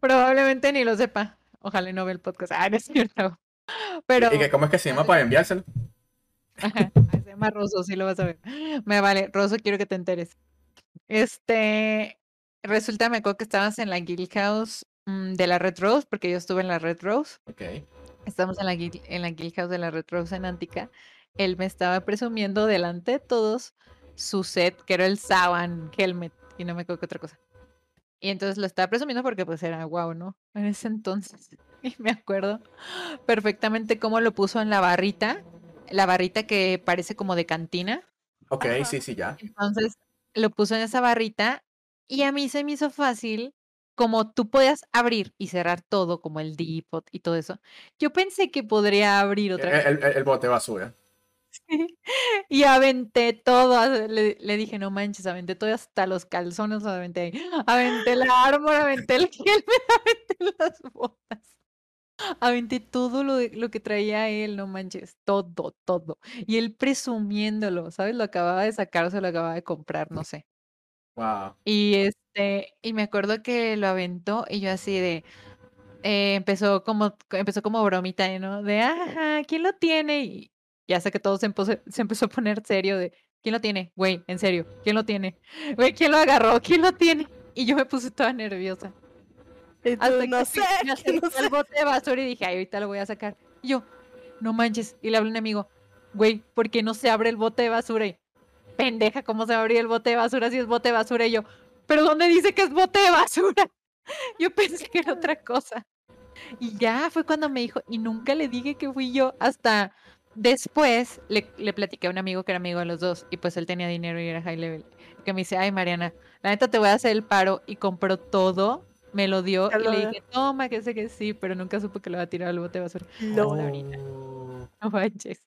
Speaker 3: Probablemente ni lo sepa. Ojalá no vea el podcast. Ah, no es cierto. Pero
Speaker 2: ¿Y que cómo es que se llama para enviárselo?
Speaker 3: Ajá, llama Rosso, sí lo vas a ver. Me vale, Rosso, quiero que te enteres. Este, resulta, me acuerdo que estabas en la Guild House mm, de la Red Rose, porque yo estuve en la Red Rose.
Speaker 2: Ok.
Speaker 3: Estamos en la, guild- en la Guild House de la Red Rose en Antica. Él me estaba presumiendo delante de todos su set, que era el Saban Helmet, y no me acuerdo qué otra cosa. Y entonces lo estaba presumiendo porque pues era guau, ¿no? En ese entonces. Y me acuerdo perfectamente cómo lo puso en la barrita, la barrita que parece como de cantina.
Speaker 2: Ok,
Speaker 1: Ajá.
Speaker 2: sí, sí, ya.
Speaker 3: Entonces lo puso en esa barrita y a mí se me hizo fácil, como tú podías abrir y cerrar todo, como el depot y todo eso. Yo pensé que podría abrir otra vez.
Speaker 2: El, el- el bote basura.
Speaker 3: Y aventé todo, le, le dije, no manches, aventé todo, hasta los calzones aventé ahí. Aventé la armor, aventé el gel, aventé las botas. Aventé todo lo, de- lo que traía él, no manches, todo, todo. Y él presumiéndolo, ¿sabes? Lo acababa de sacar o se lo acababa de comprar, no sé.
Speaker 2: Wow.
Speaker 3: Y este, y me acuerdo que lo aventó y yo así de, eh, empezó como, empezó como bromita, ¿eh, ¿no? De, ajá, ¿quién lo tiene? Y ya sé que todo se empezó, se empezó a poner serio de, ¿quién lo tiene? Güey, en serio, ¿quién lo tiene? Güey, ¿quién lo agarró? ¿Quién lo tiene? Y yo me puse toda nerviosa.
Speaker 1: Y tú,
Speaker 3: Hasta
Speaker 1: no
Speaker 3: que
Speaker 1: sé, que no sé.
Speaker 3: al bote de basura y dije, ay, ahorita lo voy a sacar. Y yo, no manches. Y le hablé a un amigo, güey, ¿por qué no se abre el bote de basura? Y, pendeja, ¿cómo se va a abrir el bote de basura si es bote de basura? Y yo, ¿pero dónde dice que es bote de basura? Yo pensé que era otra cosa. Y ya fue cuando me dijo, y nunca le dije que fui yo, hasta después le, le platiqué a un amigo que era amigo de los dos, y pues él tenía dinero y era high level, que me dice, ay Mariana, la neta te voy a hacer el paro, y compró todo, me lo dio, y
Speaker 1: lo
Speaker 3: le dije, toma, que sé que sí, pero nunca supo que lo iba a tirar al bote de basura.
Speaker 1: No.
Speaker 3: No manches.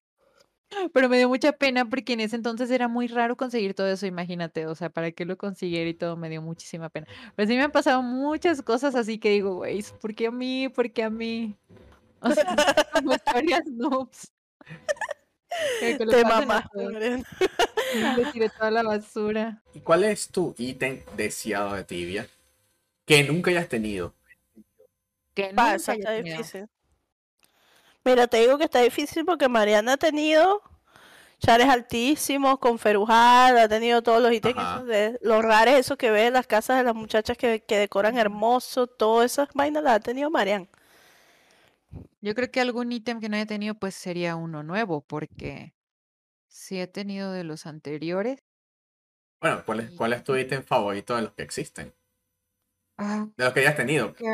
Speaker 3: Pero me dio mucha pena porque en ese entonces era muy raro conseguir todo eso, imagínate, o sea, para que lo consiguiera y todo me dio muchísima pena. Pero sí me han pasado muchas cosas así que digo, güey, ¿por qué a mí? ¿Por qué a mí? O sea, como historias noobs.
Speaker 1: Te.
Speaker 3: Y le tiré toda la basura.
Speaker 2: ¿Y cuál es tu ítem deseado de tibia que nunca hayas tenido?
Speaker 3: Que nunca
Speaker 1: Pasa, está
Speaker 3: tenido.
Speaker 1: difícil. Mira, te digo que está difícil porque Mariana ha tenido chares altísimos con Ferujal, ha tenido todos los ítems de los rares, esos que ve en las casas de las muchachas que, que decoran hermoso, todas esas vainas las ha tenido Mariana.
Speaker 3: Yo creo que algún ítem que no haya tenido, pues sería uno nuevo, porque sí he tenido de los anteriores.
Speaker 2: Bueno, ¿cuál es, cuál es tu ítem favorito de los que existen?
Speaker 3: Ah,
Speaker 2: De los que hayas tenido.
Speaker 3: que-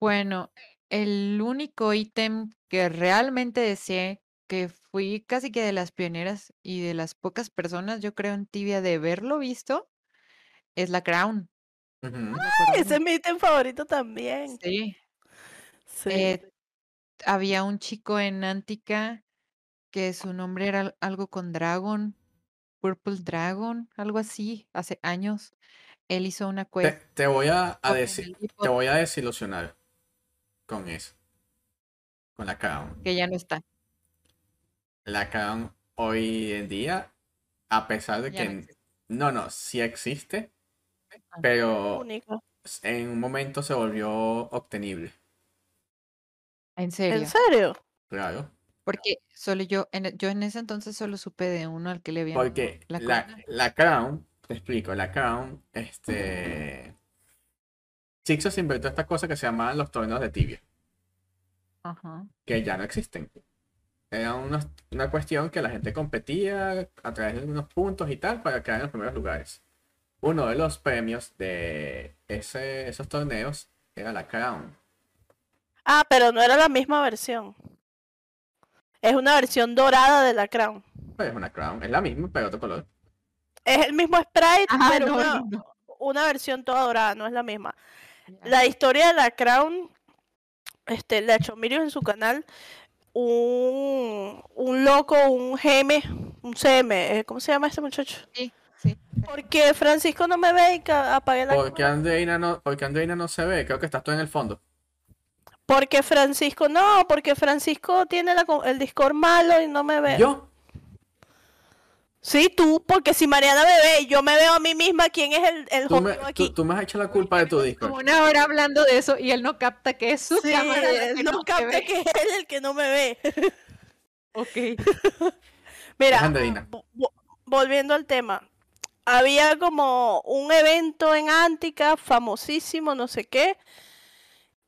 Speaker 3: Bueno, el único ítem que realmente deseé, que fui casi que de las pioneras y de las pocas personas, yo creo en Tibia de haberlo visto, es la crown.
Speaker 1: Ese es mi ítem favorito también.
Speaker 3: Sí.
Speaker 1: Sí.
Speaker 3: Eh, había un chico en Antica que su nombre era al- algo con Dragon, Purple Dragon, algo así, hace años. Él hizo una
Speaker 2: Te,
Speaker 3: quest
Speaker 2: te voy a, decir, te voy a desilusionar con eso. Con la Crown.
Speaker 3: que ya no está.
Speaker 2: La Crown hoy en día, a pesar de
Speaker 3: Ya
Speaker 2: que
Speaker 3: no
Speaker 2: no, no, sí existe,
Speaker 3: Ah.
Speaker 2: pero
Speaker 1: Único.
Speaker 2: en un momento se volvió obtenible.
Speaker 3: En
Speaker 1: ¿En
Speaker 3: serio.
Speaker 1: serio?
Speaker 2: Claro.
Speaker 3: Porque solo yo, en, e- yo en ese entonces solo supe de uno al que le habían
Speaker 2: Porque
Speaker 3: la
Speaker 2: la, Crown, te explico, la Crown, este. Sixo se inventó esta cosa que se llamaban los torneos de tibia,
Speaker 3: Ajá.
Speaker 2: que ya no existen. Era unos- una cuestión que la gente competía a través de unos puntos y tal para quedar en los primeros lugares. Uno de los premios de ese- esos torneos era la Crown.
Speaker 1: Ah, pero no era la misma versión. Es una versión dorada de la Crown.
Speaker 2: Es una Crown, es la misma, pero otro color.
Speaker 1: Es el mismo sprite, pero
Speaker 3: no,
Speaker 1: una,
Speaker 3: no, no.
Speaker 1: una versión toda dorada, no es la misma. La historia de la Crown, este, le echó Miriam en su canal, un, un loco, un GM, un CM, eh, ¿cómo se llama este muchacho?
Speaker 3: Sí, sí.
Speaker 1: Porque Francisco no me ve y apagué la
Speaker 2: Porque
Speaker 1: cámara.
Speaker 2: Andreina no, porque Andreina no se ve, creo que estás tú en el fondo.
Speaker 1: Porque Francisco, no, porque Francisco tiene la co- el Discord malo y no me ve.
Speaker 2: Yo,
Speaker 1: Sí, tú, porque si Mariana me ve y yo me veo a mí misma, ¿quién es el, el
Speaker 2: tú me, tú, tú me has hecho la culpa de tu
Speaker 3: Como
Speaker 2: Discord.
Speaker 3: una hora hablando de eso y él no capta que es su
Speaker 1: Sí,
Speaker 3: cámara
Speaker 1: él no
Speaker 3: no
Speaker 1: capta que es él el que no me ve.
Speaker 3: Ok.
Speaker 1: Mira, volviendo al tema. Había como un evento en Antica, famosísimo, no sé qué.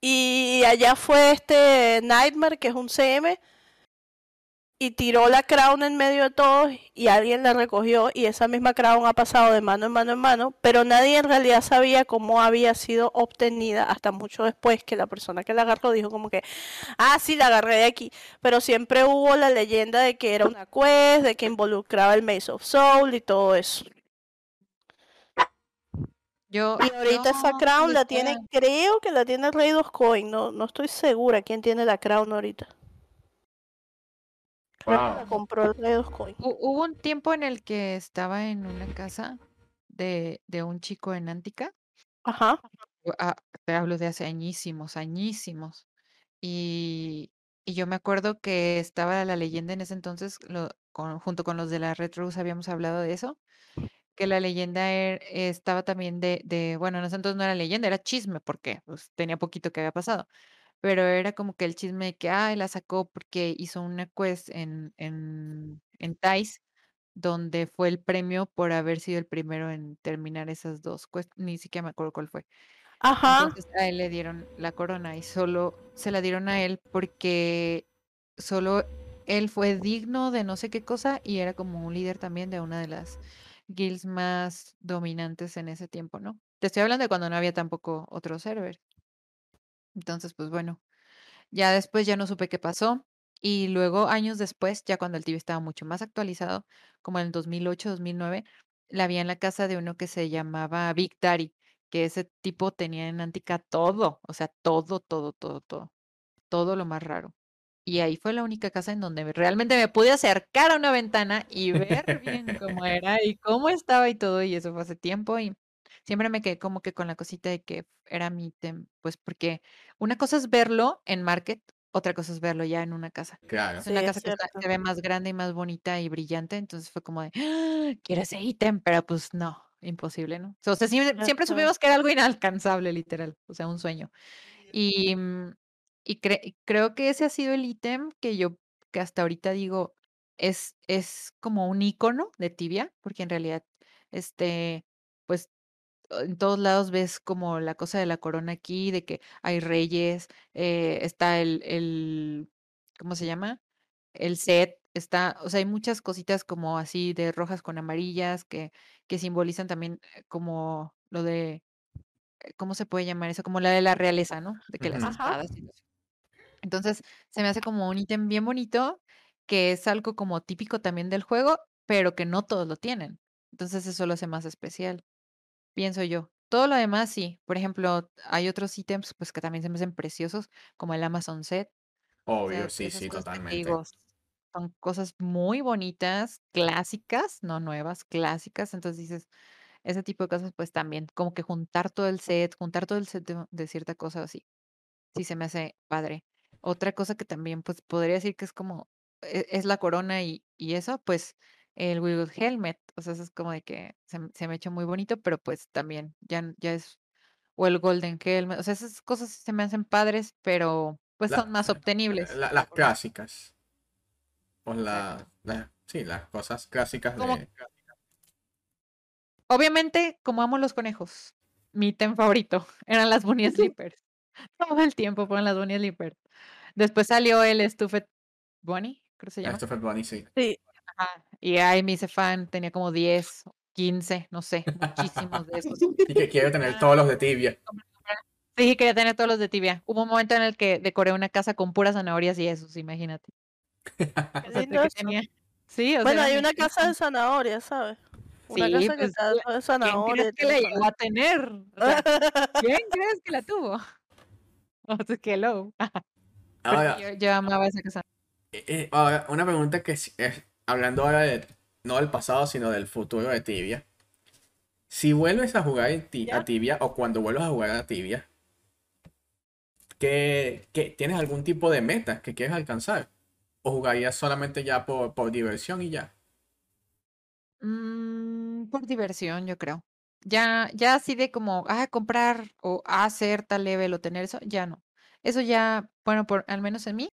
Speaker 1: Y allá fue este Nightmare, que es un CM. y tiró la crown en medio de todos y alguien la recogió y esa misma crown ha pasado de mano en mano en mano, pero nadie en realidad sabía cómo había sido obtenida hasta mucho después que la persona que la agarró dijo como que, ah, sí, la agarré de aquí, pero siempre hubo la leyenda de que era una quest, de que involucraba el Maze of Soul y todo eso.
Speaker 3: Yo,
Speaker 1: Y ahorita esa crown la tiene, creo que la tiene el Rey dos Coin, no, no estoy segura quién tiene la crown ahorita. Creo que la compró el Rey dos Coin.
Speaker 3: hu- hubo un tiempo en el que estaba en una casa de, de un chico en Antica.
Speaker 1: Ajá.
Speaker 3: Ah, te hablo de hace añísimos, añísimos. Y, y yo me acuerdo que estaba la leyenda en ese entonces, lo- con- junto con los de la Red Rose habíamos hablado de eso, que la leyenda er- estaba también de, de, bueno, en ese entonces no era leyenda, era chisme, porque pues, tenía poquito que había pasado, pero era como que el chisme de que, ay, la sacó porque hizo una quest en, en, en TICE, donde fue el premio por haber sido el primero en terminar esas dos quests, ni siquiera me acuerdo cuál fue.
Speaker 1: Ajá.
Speaker 3: Entonces a él le dieron la corona y solo se la dieron a él porque solo él fue digno de no sé qué cosa y era como un líder también de una de las guilds más dominantes en ese tiempo, ¿no? Te estoy hablando de cuando no había tampoco otro server. Entonces, pues bueno, ya después ya no supe qué pasó y luego años después, ya cuando el TV estaba mucho más actualizado, como en el 2008, 2009, la vi en la casa de uno que se llamaba Big Daddy, que ese tipo tenía en Antica todo, o sea, todo, todo, todo, todo, todo lo más raro. Y ahí fue la única casa en donde me- realmente me pude acercar a una ventana y ver bien cómo era y cómo estaba y todo, y eso fue hace tiempo y siempre me quedé como que con la cosita de que era mi tem, pues porque una cosa es verlo en Market, otra cosa es verlo ya en una casa.
Speaker 2: Claro.
Speaker 3: Es
Speaker 1: Sí,
Speaker 3: una
Speaker 1: es
Speaker 3: casa que está- se ve más grande y más bonita y brillante, entonces fue como de, "Ah, quiero ese ítem, pero pues no, imposible, ¿no? O sea, siempre, siempre supimos que era algo inalcanzable, literal, o sea, un sueño. Y, y cre- creo que ese ha sido el ítem que yo, que hasta ahorita digo, es, es como un icono de tibia, porque en realidad, este, pues en todos lados ves como la cosa de la corona aquí, de que hay reyes, eh, está el, el, ¿cómo se llama? El set, está, o sea, hay muchas cositas como así de rojas con amarillas que, que simbolizan también eh, como lo de, eh, ¿cómo se puede llamar eso? Como la de la realeza, ¿no? De que las espadas y. Entonces, se me hace como un ítem bien bonito, que es algo como típico también del juego, pero que no todos lo tienen. Entonces, eso lo hace más especial pienso yo. Todo lo demás sí. Por ejemplo, hay otros ítems pues que también se me hacen preciosos, como el Amazon Set. O sea,
Speaker 2: Obvio, sí, sí, totalmente.
Speaker 3: digo, son cosas muy bonitas, clásicas, no nuevas, clásicas. Entonces dices, ese tipo de cosas, pues también, como que juntar todo el set, juntar todo el set de, de cierta cosa así. Sí, se me hace padre. Otra cosa que también, pues podría decir que es como, e- es, la corona y, y eso, pues el Wiggle Helmet. O sea, eso es como de que se, se me ha hecho muy bonito, pero pues también ya, ya es, o el Golden Helmet. O sea, esas cosas se me hacen padres, pero pues
Speaker 2: La-
Speaker 3: son más obtenibles.
Speaker 2: la- las clásicas.
Speaker 3: Exacto.
Speaker 2: la, la- sí, las cosas clásicas
Speaker 3: Como-
Speaker 2: de.
Speaker 3: Obviamente, como amo los conejos, mi ítem favorito eran las Bunny Slippers. Todo el tiempo fueron las Bunny Slippers. Después salió el Stuffed Bunny, creo que se llama.
Speaker 2: Christopher Bunny, sí.
Speaker 1: Sí.
Speaker 3: Ajá, Y ahí me hice fan, tenía como 10, 15, no sé, muchísimos de esos.
Speaker 2: Y que quiero tener todos los de tibia.
Speaker 3: Sí, quería tener todos los de tibia. Hubo un momento en el que decoré una casa con puras zanahorias y esos, imagínate.
Speaker 1: Qué
Speaker 3: O sea, que tenía... Sí, o sea,
Speaker 1: Bueno,
Speaker 3: era
Speaker 1: hay una casa de zanahoria, ¿sabes? Una
Speaker 3: Sí,
Speaker 1: casa que
Speaker 3: pues,
Speaker 1: está
Speaker 3: la-
Speaker 1: toda de
Speaker 3: ¿Quién
Speaker 1: zanahoria.
Speaker 3: crees que la llegó a tener? O sea, ¿quién crees que la tuvo? Sea, que hello.
Speaker 2: Ahora,
Speaker 3: yo, yo amaba esa casa.
Speaker 2: eh, eh, ahora, una pregunta que es, hablando ahora de, no del pasado, sino del futuro de tibia. Si vuelves a jugar en ti-
Speaker 1: ¿Ya?
Speaker 2: a tibia o cuando vuelvas a jugar a tibia, ¿qué, qué- tienes algún tipo de meta que quieres alcanzar? ¿O jugarías solamente ya por, por diversión y ya?
Speaker 3: Mm, por diversión, yo creo. Ya, ya así de como, ah, comprar o hacer tal level o tener eso, ya no. Eso ya, bueno, por al menos en mí,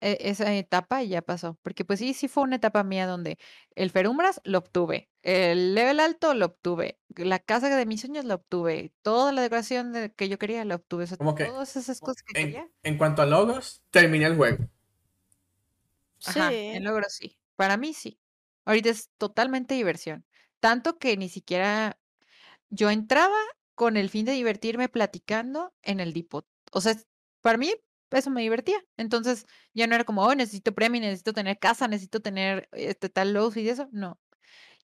Speaker 3: e- esa etapa ya pasó. Porque pues sí, sí fue una etapa mía donde el Ferumbras lo obtuve, el level alto lo obtuve, la casa de mis sueños lo obtuve, toda la decoración de- que yo quería la obtuve. O sea,
Speaker 2: Como que
Speaker 3: todas esas cosas que
Speaker 2: En,
Speaker 3: quería.
Speaker 2: en cuanto a logros, terminé el juego.
Speaker 3: Ajá,
Speaker 1: Sí.
Speaker 3: en logros sí. Para mí sí. Ahorita es totalmente diversión. Tanto que ni siquiera yo entraba con el fin de divertirme platicando en el Depot. O sea, para mí eso me divertía. Entonces ya no era como, oh, necesito premio, necesito tener casa, necesito tener este tal loaf y eso. No.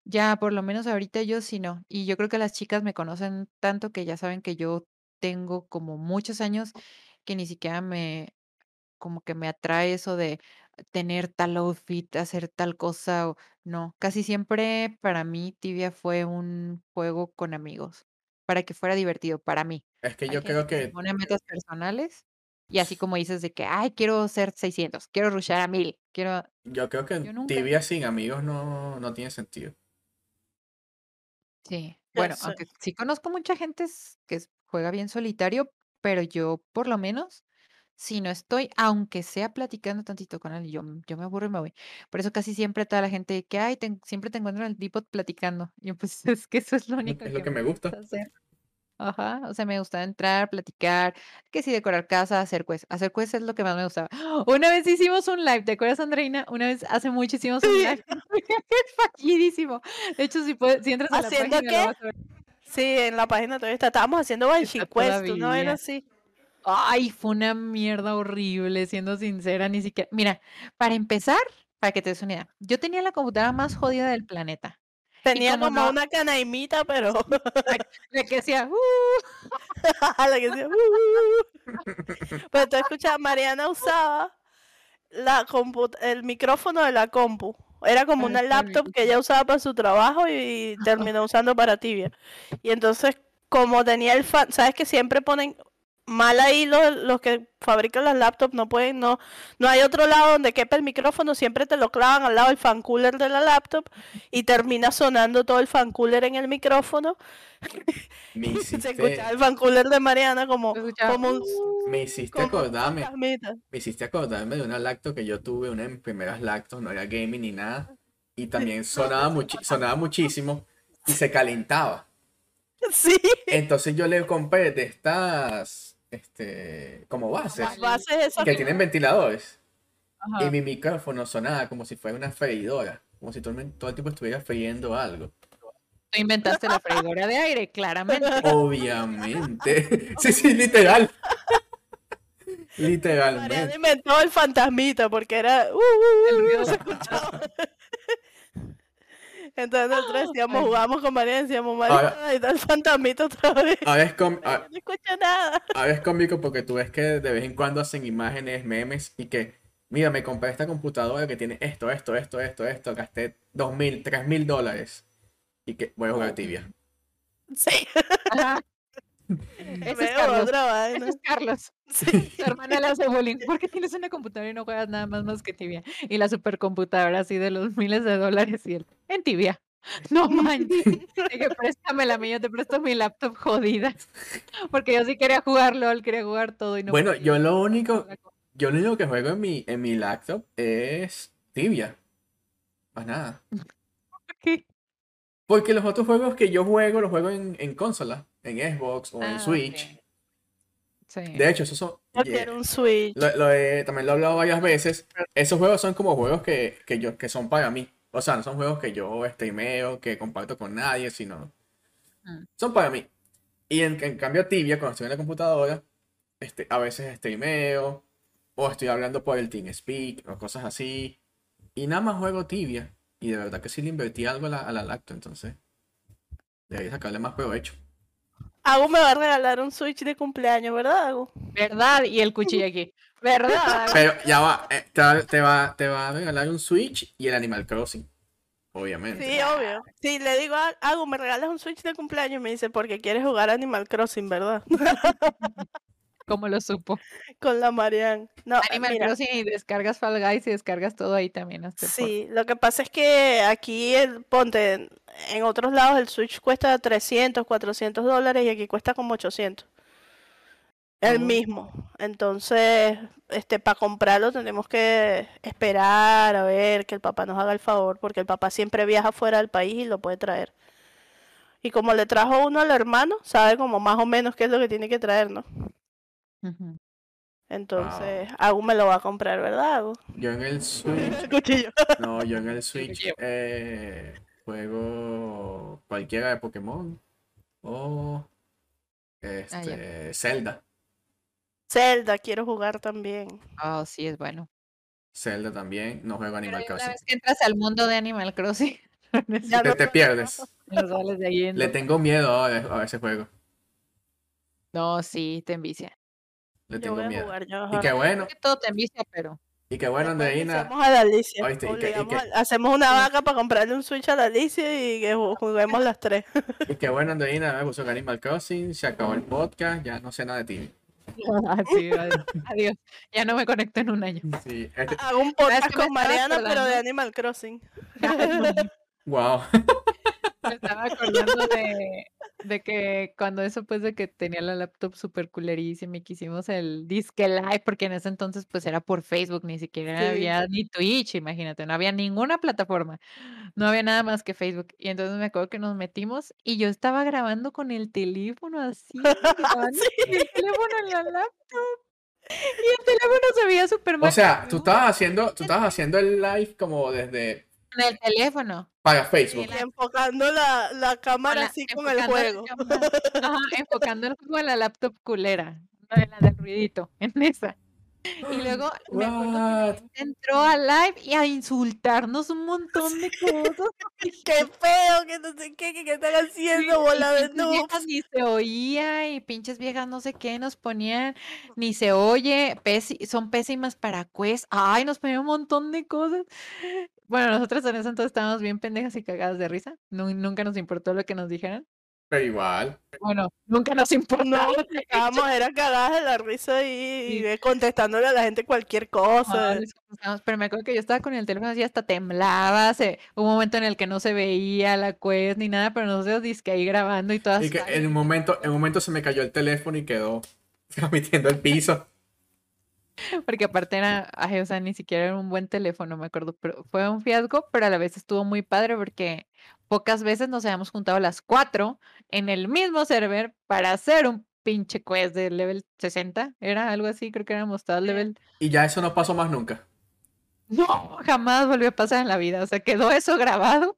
Speaker 3: Ya por lo menos ahorita yo sí no. Y yo creo que las chicas me conocen tanto que ya saben que yo tengo como muchos años que ni siquiera me, como que me atrae eso de tener tal outfit, hacer tal cosa o no. Casi siempre para mí Tibia fue un juego con amigos, para que fuera divertido para mí.
Speaker 2: Es que
Speaker 3: Hay
Speaker 2: yo
Speaker 3: gente
Speaker 2: creo
Speaker 3: que se
Speaker 2: que,
Speaker 3: pone metas personales y así como dices de que, ay, quiero ser 600, quiero rushar a 1000, quiero...
Speaker 2: yo creo que
Speaker 3: Yo nunca.
Speaker 2: tibia sin amigos no, no tiene sentido.
Speaker 3: Sí, bueno, aunque sí conozco mucha gente que juega bien solitario, pero yo por lo menos, si no estoy, aunque sea platicando tantito con él, yo, m- yo me aburro y me voy. Por eso casi siempre toda la gente que hay, siempre te encuentro en el Depot platicando. Y yo, pues es que eso es lo único
Speaker 2: Es lo
Speaker 3: que
Speaker 2: que me
Speaker 3: me
Speaker 2: gusta.
Speaker 3: gusta hacer. Ajá, o sea, me gusta entrar, platicar, que sí, decorar casa, hacer quest. Hacer quest es lo que más me gustaba. Una vez hicimos un live, ¿te acuerdas, Andreina? Una vez hace mucho hicimos un live. Fallidísimo. De hecho, si, puedes, si entras a la
Speaker 1: ¿Haciendo
Speaker 3: página, lo
Speaker 1: qué?
Speaker 3: vas a ver.
Speaker 1: Sí, en la página todavía está. Estábamos haciendo Banshee Quest, vez
Speaker 3: todavía.
Speaker 1: así.
Speaker 3: Ay, fue una mierda horrible, siendo sincera, ni siquiera. Mira, para empezar, para que te des una idea, yo tenía la computadora más jodida del planeta.
Speaker 1: Tenía
Speaker 3: como
Speaker 1: como
Speaker 3: no,
Speaker 1: una canaimita, pero
Speaker 3: la, que decía, "Uh",
Speaker 1: la que decía, "Uh, uh, uh". Pero tú escuchas, Mariana usaba la el micrófono de la compu. Era como una laptop que ella usaba para su trabajo y terminó usando para tibia. Y entonces, como tenía el fan, sabes que siempre ponen mal ahí los, los que fabrican las laptops, no pueden, no, no hay otro lado donde quepa el micrófono, siempre te lo clavan al lado del fan cooler de la laptop y termina sonando todo el fan cooler en el micrófono.
Speaker 2: Me
Speaker 1: Se escuchaba
Speaker 2: hiciste,
Speaker 1: el fan cooler de Mariana como, como un,
Speaker 2: me hiciste
Speaker 1: como
Speaker 2: acordarme, me hiciste acordarme de una lacto que yo tuve, una de mis primeras lactos, no era gaming ni nada, y también sonaba, muchi- sonaba muchísimo y se calentaba.
Speaker 1: Sí,
Speaker 2: Entonces yo le compré de estas, este, como bases,
Speaker 1: las bases esas
Speaker 2: que tienen ventiladores. Y mi micrófono sonaba como si fuera una freidora, como si todo el, todo el tiempo estuviera friendo algo.
Speaker 3: Tú inventaste la freidora de aire, claramente.
Speaker 2: Obviamente. Sí, sí, literal.
Speaker 1: Mariana
Speaker 2: Literalmente.
Speaker 1: inventó el fantasmita porque era uh, uh, uh,
Speaker 3: El ruido
Speaker 1: se escuchaba. Entonces nosotros decíamos,
Speaker 3: Ay.
Speaker 1: jugamos con Mariana y decíamos, Mariana,
Speaker 2: Ahora-
Speaker 1: ahí está el fantasmita otra vez.
Speaker 2: Com- a-
Speaker 1: no escucho nada.
Speaker 2: ahora es cómico porque tú ves que de vez en cuando hacen imágenes, memes y que, mira, me compré esta computadora que tiene esto, esto, esto, esto, esto, gasté dos mil, tres mil dólares y que voy a jugar tibia.
Speaker 1: Sí,
Speaker 3: Ajá. Ese es Carlos.
Speaker 1: otra
Speaker 3: Ese
Speaker 1: vaina.
Speaker 3: es Carlos.
Speaker 1: Sí.
Speaker 3: Tu hermana le hace bullying. ¿Por qué tienes una computadora y no juegas nada más más que tibia? Y la supercomputadora así de los miles de dólares y él, en tibia. No manches. Dije, préstamela a mí, yo te presto mi laptop jodida. Porque yo sí quería jugar LOL, quería jugar todo y no
Speaker 2: Bueno,
Speaker 3: podía.
Speaker 2: yo lo único,
Speaker 3: La co-
Speaker 2: yo lo único que juego en mi, en mi laptop es tibia. Más nada.
Speaker 3: ¿Qué?
Speaker 2: Porque los otros juegos que yo juego, los juego en, en consola, en Xbox o en
Speaker 3: Ah,
Speaker 2: Switch.
Speaker 3: ok. Sí.
Speaker 2: De hecho, esos son.
Speaker 1: Yo
Speaker 2: yeah,
Speaker 1: quiero un Switch.
Speaker 2: lo- lo he- también lo he hablado varias veces. Esos juegos son como juegos que, que, yo, que son para mí. O sea, no son juegos que yo streameo, que comparto con nadie, sino.
Speaker 3: Mm.
Speaker 2: Son para mí. Y en, en cambio, Tibia, cuando estoy en la computadora, este, a veces streameo, o estoy hablando por el TeamSpeak, o cosas así. Y nada más juego Tibia. Y de verdad que sí le invertí algo a la, a la lacto, entonces. Debería sacarle más provecho.
Speaker 1: Agu me va a regalar un Switch de cumpleaños, ¿verdad, Agu?
Speaker 3: ¿Verdad? Y el cuchillo aquí. ¿Verdad?
Speaker 2: Pero ya va, eh, te va, te va, te va a regalar un Switch y el Animal Crossing. Obviamente.
Speaker 1: Sí, obvio. Sí, le digo a Agu, me regalas un Switch de cumpleaños y me dice, porque quieres jugar Animal Crossing, ¿verdad?
Speaker 3: ¿Cómo lo supo?
Speaker 1: Con la Marianne. No,
Speaker 3: Animal
Speaker 1: mira,
Speaker 3: Crossing y descargas Fall Guys y descargas todo ahí también. Hasta por-
Speaker 1: Sí, lo que pasa es que aquí, el, ponte, en- en otros lados el Switch cuesta 300, 400 dólares y aquí cuesta como 800. El
Speaker 3: Oh.
Speaker 1: mismo. Entonces, este, para comprarlo tenemos que esperar a ver que el papá nos haga el favor, porque el papá siempre viaja fuera del país y lo puede traer. Y como le trajo uno al hermano, sabe como más o menos qué es lo que tiene que traer, ¿no?
Speaker 3: Ujú.
Speaker 1: Entonces, Agu me lo va a comprar, ¿verdad, Agu?
Speaker 2: Yo en el Switch.
Speaker 1: Cuchillo.
Speaker 2: No, yo en el Switch eh, juego cualquiera de Pokémon o este Zelda.
Speaker 1: Zelda, quiero jugar también.
Speaker 3: Oh, sí, es bueno.
Speaker 2: Zelda también, no juego Animal Crossing.
Speaker 3: Una vez que entras al mundo de Animal Crossing,
Speaker 1: Ya
Speaker 2: Te,
Speaker 1: no-
Speaker 2: te pierdes.
Speaker 3: no sales de ahí.
Speaker 2: Le tengo miedo ahora a ese juego.
Speaker 3: No, sí, te envicia.
Speaker 2: Le
Speaker 1: Yo
Speaker 2: tengo
Speaker 1: voy a
Speaker 2: miedo.
Speaker 1: jugar, yo
Speaker 2: Y qué bueno,
Speaker 3: que todo te envicia, pero
Speaker 2: y qué bueno, Andreina.
Speaker 1: Hacemos a la Alicia.
Speaker 2: Oíste, y que- y
Speaker 1: obligamos
Speaker 2: que-
Speaker 1: a- hacemos una vaca para comprarle un Switch a la Alicia y que ju- juguemos las tres.
Speaker 2: Y qué bueno, Andreina. Me puso Animal Crossing. Se acabó el podcast. Ya no sé nada de ti.
Speaker 3: Sí, adiós. Ya no me conecto en un año.
Speaker 2: Sí, este-
Speaker 1: Hago un
Speaker 3: ¿Sabes
Speaker 1: podcast con Mariana, pero de? Animal Crossing.
Speaker 2: wow.
Speaker 3: Me estaba acordando de, de que cuando eso, pues, de que tenía la laptop súper culerísima y que hicimos el disque live, porque en ese entonces, pues, era por Facebook, ni siquiera
Speaker 1: Sí.
Speaker 3: había ni Twitch, imagínate, no había ninguna plataforma, no había nada más que Facebook. Y entonces me acuerdo que nos metimos y yo estaba grabando con el teléfono así, grabando con el teléfono en la laptop. Y el teléfono se veía súper mal.
Speaker 2: O sea, tú estabas haciendo, tú estabas haciendo el live como desde
Speaker 3: En el teléfono.
Speaker 2: para Facebook.
Speaker 1: Y enfocando la, la cámara
Speaker 3: la-
Speaker 1: así con el
Speaker 3: la
Speaker 1: juego.
Speaker 3: Ajá, enfocando el juego en la laptop culera, no en la del ruidito, en esa. Y luego me acuerdo que la entró al live y a insultarnos un montón de cosas.
Speaker 1: Qué feo, que no sé qué, que, que están haciendo bola de
Speaker 3: viejas
Speaker 1: noobs.
Speaker 3: ni se oía y pinches viejas no sé qué nos ponían, ni se oye, son pésimas para quest. Ay, nos ponían un montón de cosas. Bueno, nosotros en ese entonces estábamos bien pendejas y cagadas de risa. Nu- nunca nos importó lo que nos dijeran.
Speaker 2: Pero igual.
Speaker 3: Bueno, nunca nos importó.
Speaker 1: No, estábamos, era cagadas de la risa y, y
Speaker 3: Sí.
Speaker 1: de contestándole a la gente cualquier cosa.
Speaker 3: Contestamos, pero me acuerdo que yo estaba con el teléfono así hasta temblaba, se, un momento en el que no se veía la quest ni nada, pero nosotros disque ahí grabando y todas
Speaker 2: Y que en un momento, en un momento se me cayó el teléfono y quedó transmitiendo el piso.
Speaker 3: porque aparte era, ay, o sea, ni siquiera era un buen teléfono, me acuerdo, pero fue un fiasco, pero a la vez estuvo muy padre porque pocas veces nos habíamos juntado las cuatro en el mismo server para hacer un pinche quest de level 60, era algo así, creo que éramos todas level
Speaker 2: Y ya eso no pasó más nunca.
Speaker 3: No, jamás volvió a pasar en la vida. O sea, quedó eso grabado,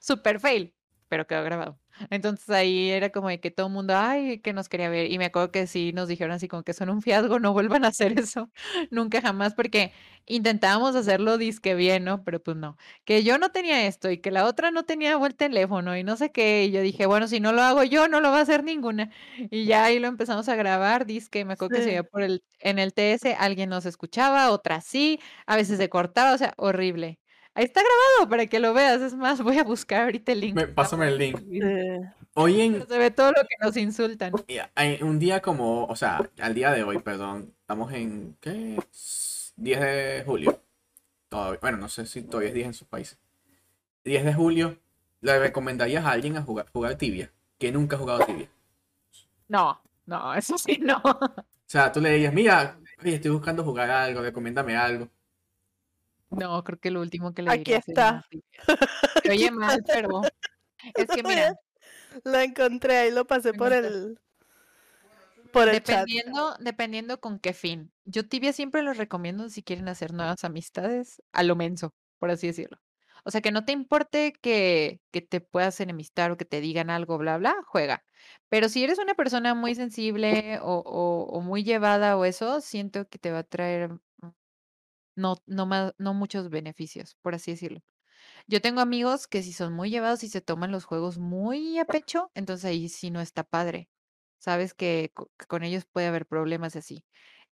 Speaker 3: super fail, pero quedó grabado. Entonces ahí era como de que todo el mundo, ay, que nos quería ver. Y me acuerdo que sí nos dijeron así como que son un fiasco, no vuelvan a hacer eso, nunca jamás, porque intentábamos hacerlo disque bien, ¿no? Pero pues no. Que yo no tenía esto y que la otra no tenía buen teléfono y no sé qué. Y yo dije, bueno, si no lo hago yo, no lo va a hacer ninguna. Y ya ahí lo empezamos a grabar, disque, me acuerdo que se iba por el, en el TS, alguien nos escuchaba, otra sí, a veces se cortaba, o sea, horrible. Está grabado para que lo veas. Es más, voy a buscar ahorita el link.
Speaker 2: Me- pásame el link.
Speaker 1: Eh,
Speaker 2: Hoy en,
Speaker 3: Se ve todo lo que nos insultan.
Speaker 2: en un día como, o sea, al día de hoy, perdón, estamos en, ¿qué? 10 de julio. Todavía, bueno, no sé si todavía es 10 en sus países. 10 de julio, ¿le recomendarías a alguien a jugar, jugar tibia? Que nunca ha jugado tibia.
Speaker 3: No, no, eso sí, no.
Speaker 2: O sea, tú le dirías, mira, oye, estoy buscando jugar algo, recomiéndame algo.
Speaker 3: No, creo que lo último que le
Speaker 1: Aquí
Speaker 3: diría
Speaker 1: está.
Speaker 3: Se oye mal, pero es que mira,
Speaker 1: Lo encontré ahí, lo pasé por el por el chat.
Speaker 3: dependiendo, dependiendo con qué fin. Yo tibia siempre los recomiendo si quieren hacer nuevas amistades a lo menso, por así decirlo. O sea, que no te importe que, que te puedas enemistar o que te digan algo, bla, bla, juega. Pero si eres una persona muy sensible o, o- o muy llevada o eso, siento que te va a traer no, no, no muchos beneficios, por así decirlo. Yo tengo amigos que si son muy llevados y se toman los juegos muy a pecho, entonces ahí sí no está padre. Sabes que, co- que con ellos puede haber problemas así.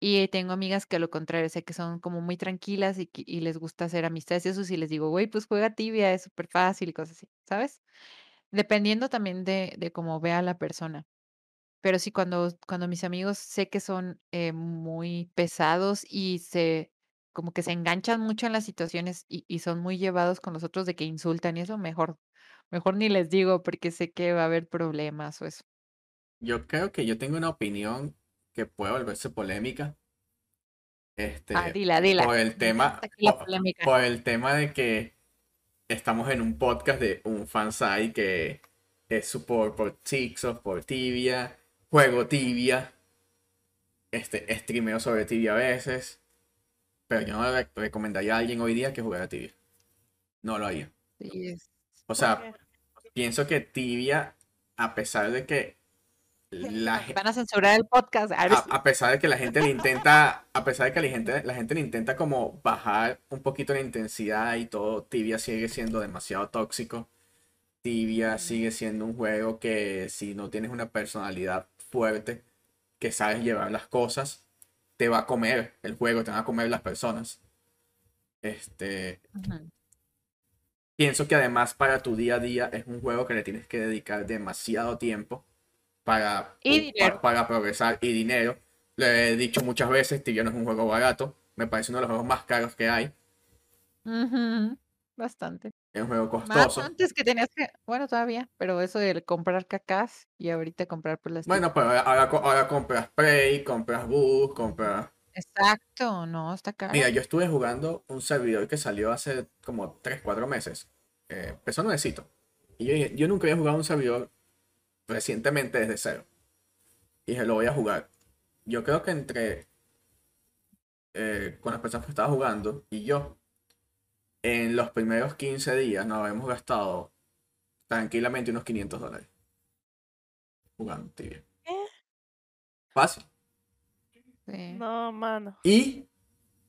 Speaker 3: Y tengo amigas que a lo contrario, sé que son como muy tranquilas y, les gusta hacer amistades y eso sí les digo, güey, pues juega tibia, es súper fácil y cosas así, ¿sabes? Dependiendo también de, de cómo vea la persona. Pero sí, cuando, cuando mis amigos sé que son eh, muy pesados y se como que se enganchan mucho en las situaciones y, y son muy llevados con los otros de que insultan y eso, mejor, mejor ni les digo porque sé que va a haber problemas o eso.
Speaker 2: Yo creo que yo tengo una opinión que puede volverse polémica. Este,
Speaker 3: Ah, dila, dila.
Speaker 2: por el tema, por, el tema de que estamos en un podcast de un fansite que es su por, por Tixos, por Tibia, juego Tibia. este, streameo sobre tibia a veces, pero yo no le recomendaría a alguien hoy día que jugara tibia. No lo haría. O sea,
Speaker 1: ¿Por
Speaker 2: pienso que tibia, a pesar de que la gente...
Speaker 3: Van a censurar el podcast.
Speaker 2: A, a pesar de que la gente le intenta, a pesar de que la gente, la gente le intenta como bajar un poquito la intensidad y todo, Tibia sigue siendo demasiado tóxico. Tibia sigue siendo un juego que si no tienes una personalidad fuerte, que sabes llevar las cosas, te va a comer el juego, te van a comer las personas. Este. Pienso que además para tu día a día es un juego que le tienes que dedicar demasiado tiempo para,
Speaker 3: Y
Speaker 2: para progresar y dinero. Lo he dicho muchas veces, Tibia no es un juego barato. Me parece uno de los juegos más caros que hay.
Speaker 3: Bastante.
Speaker 2: Es un juego
Speaker 3: Más
Speaker 2: costoso.
Speaker 3: antes que tenías que, bueno, todavía, pero eso de comprar cacas y ahorita comprar por las
Speaker 2: Bueno, pero ahora, ahora co- ahora compras Prey, compras Boost, compras...
Speaker 3: Exacto, no, está caro.
Speaker 2: Mira, yo estuve jugando un servidor que salió hace como 3, 4 meses. Eh, empezó nuevecito. Y yo nunca había jugado un servidor recientemente desde cero. Y dije, lo voy a jugar. Yo creo que entre eh, con las personas que estaba jugando y yo, en los primeros 15 días nos habíamos gastado tranquilamente unos 500 dólares. Jugando tibia.
Speaker 1: ¿Qué?
Speaker 2: Fácil.
Speaker 3: Sí.
Speaker 1: No, mano.
Speaker 2: Y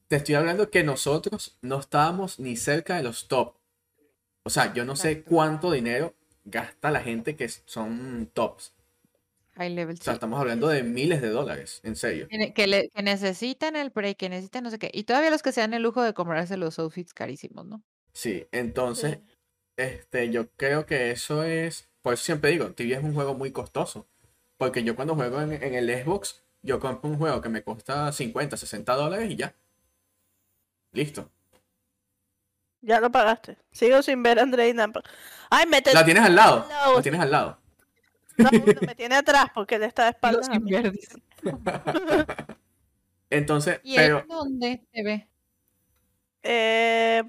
Speaker 2: te estoy hablando que nosotros no estábamos ni cerca de los top. O sea, yo no sé cuánto dinero gasta la gente que son tops.
Speaker 3: High level,
Speaker 2: O sea,
Speaker 3: sí.
Speaker 2: estamos hablando de miles de dólares, en serio.
Speaker 3: Que, le- necesitan el break, que necesitan no sé qué. Y todavía los que se dan el lujo de comprarse los outfits carísimos, ¿no?
Speaker 2: Sí, entonces,
Speaker 1: Sí.
Speaker 2: este, yo creo que eso es, por eso siempre digo, Tibia es un juego muy costoso. Porque yo cuando juego en, en el Xbox, yo compro un juego que me cuesta 50, 60 dólares y ya. Listo.
Speaker 1: Ya lo pagaste. Sigo sin ver a Andreina. Ay, mete.
Speaker 2: La tienes al lado.
Speaker 1: lado,
Speaker 2: La tienes al lado.
Speaker 1: No, me tiene atrás porque él está de espaldas.
Speaker 2: Entonces,
Speaker 3: ¿Y
Speaker 2: pero...
Speaker 3: él dónde se ve?
Speaker 1: Eh,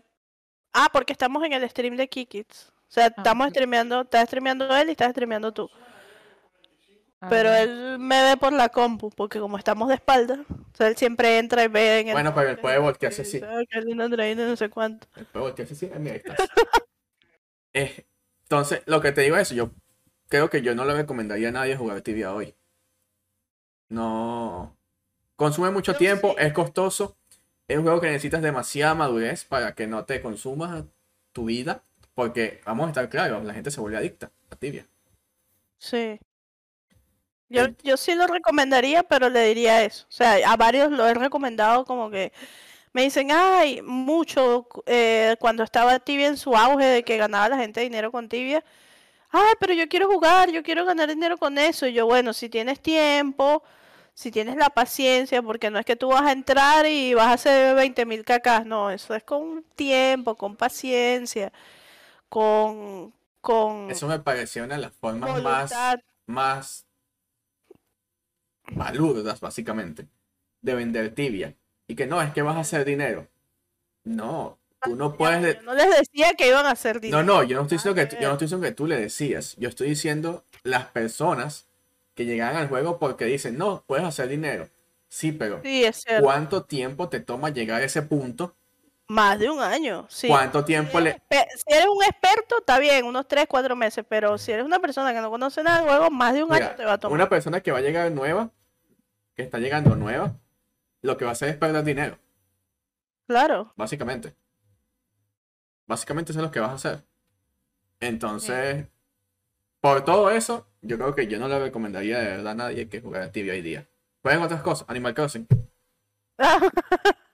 Speaker 1: ah, porque estamos en el stream de Kikits. O sea, estamos
Speaker 3: ok.
Speaker 1: streameando, está streameando él y estás streameando tú.
Speaker 3: A
Speaker 1: Pero él me ve por la compu, porque como estamos de espalda, o sea, él siempre entra y ve en el...
Speaker 2: Bueno, pero él puede voltearse así.
Speaker 1: "Ah, no sé cuánto.
Speaker 2: Él puede voltearse así. Ah, mira, ahí estás. Eh, entonces, lo que te digo es, yo creo que yo no le recomendaría a nadie jugar tibia hoy. No. Consume mucho tiempo,
Speaker 1: sí.
Speaker 2: es costoso. Es un juego que necesitas demasiada madurez para que no te consumas tu vida. Porque, vamos a estar claros, la gente se vuelve adicta a tibia.
Speaker 1: Sí. Yo,
Speaker 2: En-
Speaker 1: yo sí lo recomendaría, pero le diría eso. O sea, a varios lo he recomendado como que me dicen, ay, mucho, eh, cuando estaba Tibia en su auge de que ganaba la gente dinero con Tibia. Ay, pero yo quiero jugar, yo quiero ganar dinero con eso. Y yo, bueno, si tienes tiempo, si tienes la paciencia, porque no es que tú vas a entrar y vas a hacer 20 mil cacas, no, eso es con tiempo, con paciencia, con, con
Speaker 2: Eso me pareció una de las formas más, más balurdas, básicamente, de vender tibia. Y que no, es que vas a hacer dinero. No, tú no puedes... de-
Speaker 1: Yo no les decía que iban a hacer
Speaker 2: No,
Speaker 1: dinero.
Speaker 2: no, yo no estoy diciendo que, yo no estoy diciendo que tú le decías. Yo estoy diciendo las personas que llegan al juego porque dicen, no, puedes hacer dinero. Sí, pero
Speaker 1: Sí, es cierto.
Speaker 2: ¿cuánto tiempo te toma llegar a ese punto?
Speaker 1: Más de un año. Sí.
Speaker 2: ¿Cuánto tiempo
Speaker 1: Si
Speaker 2: le...
Speaker 1: si eres un experto, está bien, unos 3, 4 meses, pero si eres una persona que no conoce nada del juego, más de un
Speaker 2: Mira,
Speaker 1: año te va a tomar.
Speaker 2: una persona que va a llegar nueva, que está llegando nueva, lo que va a hacer es perder dinero,
Speaker 1: Claro.
Speaker 2: básicamente. Básicamente eso es lo que vas a hacer. Entonces, por todo eso, yo creo que yo no le recomendaría de verdad a nadie que jugara tibia hoy día. Jueguen otras cosas, Animal Crossing.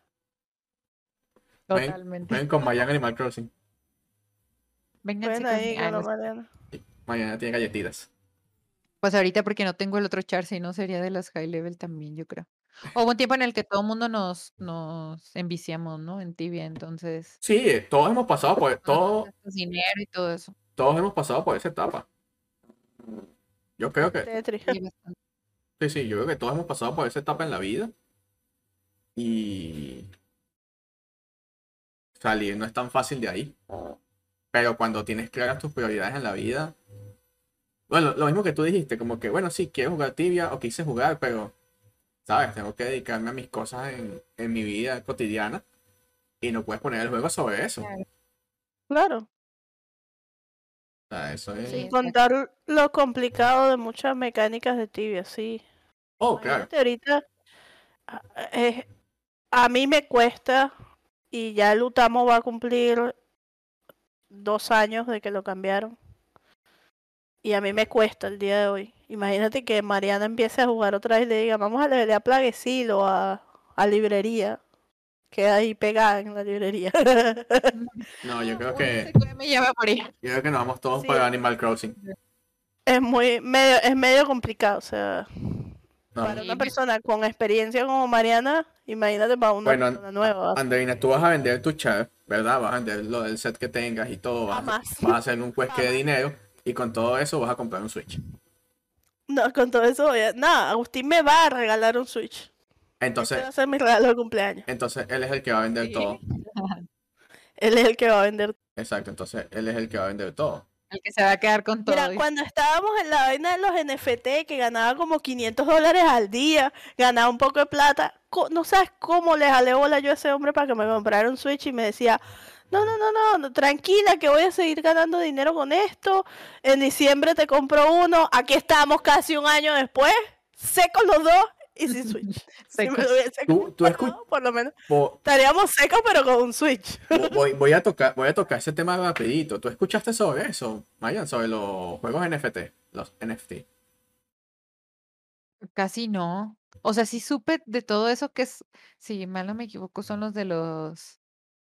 Speaker 2: Ven,
Speaker 3: Totalmente.
Speaker 2: Ven con Mayan Animal Crossing.
Speaker 3: Vénganse
Speaker 1: Bueno, ahí.
Speaker 3: Ah, no,
Speaker 1: Mariana.
Speaker 2: Tiene galletitas.
Speaker 3: Pues ahorita porque no tengo el otro char, si no sería de las high level también, yo creo. Hubo un tiempo en el que todo el mundo nos, nos enviciamos, ¿no? En tibia, entonces.
Speaker 2: Sí, todos hemos pasado por, todo,
Speaker 3: dinero y todo eso.
Speaker 2: todos hemos pasado por esa etapa. Yo creo que,
Speaker 3: sí,
Speaker 2: sí, yo creo que todos hemos pasado por esa etapa en la vida. Y salir no es tan fácil de ahí. Pero cuando tienes claras tus prioridades en la vida. Bueno, lo mismo que tú dijiste, como que, bueno, sí, quiero jugar tibia o quise jugar, pero ¿sabes? Tengo que dedicarme a mis cosas en, en mi vida cotidiana y no puedes poner el juego sobre eso.
Speaker 3: Claro.
Speaker 2: O sea, eso es...
Speaker 1: Sin contar lo complicado de muchas mecánicas de tibia, sí.
Speaker 2: Oh, claro.
Speaker 1: Ahorita, a- eh, a mí me cuesta, y ya el Utamo va a cumplir dos años de que lo cambiaron. Y a mí me cuesta el día de hoy. Imagínate que Mariana empiece a jugar otra vez y le diga, vamos a leer a Plaguecil o a, a librería. Queda ahí pegada en la librería.
Speaker 2: No, yo creo que, yo creo que nos vamos todos
Speaker 1: Sí.
Speaker 2: para Animal Crossing.
Speaker 1: es muy medio, es medio complicado, o sea,
Speaker 2: No.
Speaker 1: para una persona con experiencia como Mariana, imagínate para una
Speaker 2: Bueno,
Speaker 1: persona nueva.
Speaker 2: Andreina, tú vas a vender tu chat, ¿verdad? Vas a vender lo del set que tengas y todo. Vas, a,
Speaker 1: Jamás.
Speaker 2: vas a hacer un juez que de dinero y con todo eso vas a comprar un Switch.
Speaker 1: No, con todo eso, voy a- nada, Agustín me va a regalar un Switch. Este
Speaker 2: Entonces,
Speaker 1: va a ser mi regalo de cumpleaños.
Speaker 2: entonces él es el que va a vender
Speaker 3: Sí.
Speaker 2: todo.
Speaker 1: Él es el que va a vender.
Speaker 2: Exacto, entonces él es el que va a vender todo.
Speaker 3: El que se va a quedar con todo.
Speaker 1: Mira, cuando estábamos en la vaina de los NFT, que ganaba como 500 dólares al día, ganaba un poco de plata, no sabes cómo le jalé bola yo a ese hombre para que me comprara un Switch y me decía, no, no, no, no, no, tranquila, que voy a seguir ganando dinero con esto, en diciembre te compro uno, aquí estamos casi un año después, secos los dos y sin Switch. Si me
Speaker 3: Secos.
Speaker 1: lo hubiese
Speaker 2: Tú- tú
Speaker 1: por lo menos estaríamos secos pero con un Switch.
Speaker 2: vo- Voy, voy a tocar, voy a tocar ese tema rapidito. ¿Tú escuchaste sobre eso, Mayan? Sobre los juegos NFT, los NFT.
Speaker 3: Casi no. O sea, sí supe de todo eso que es, si mal no me equivoco, son los de los,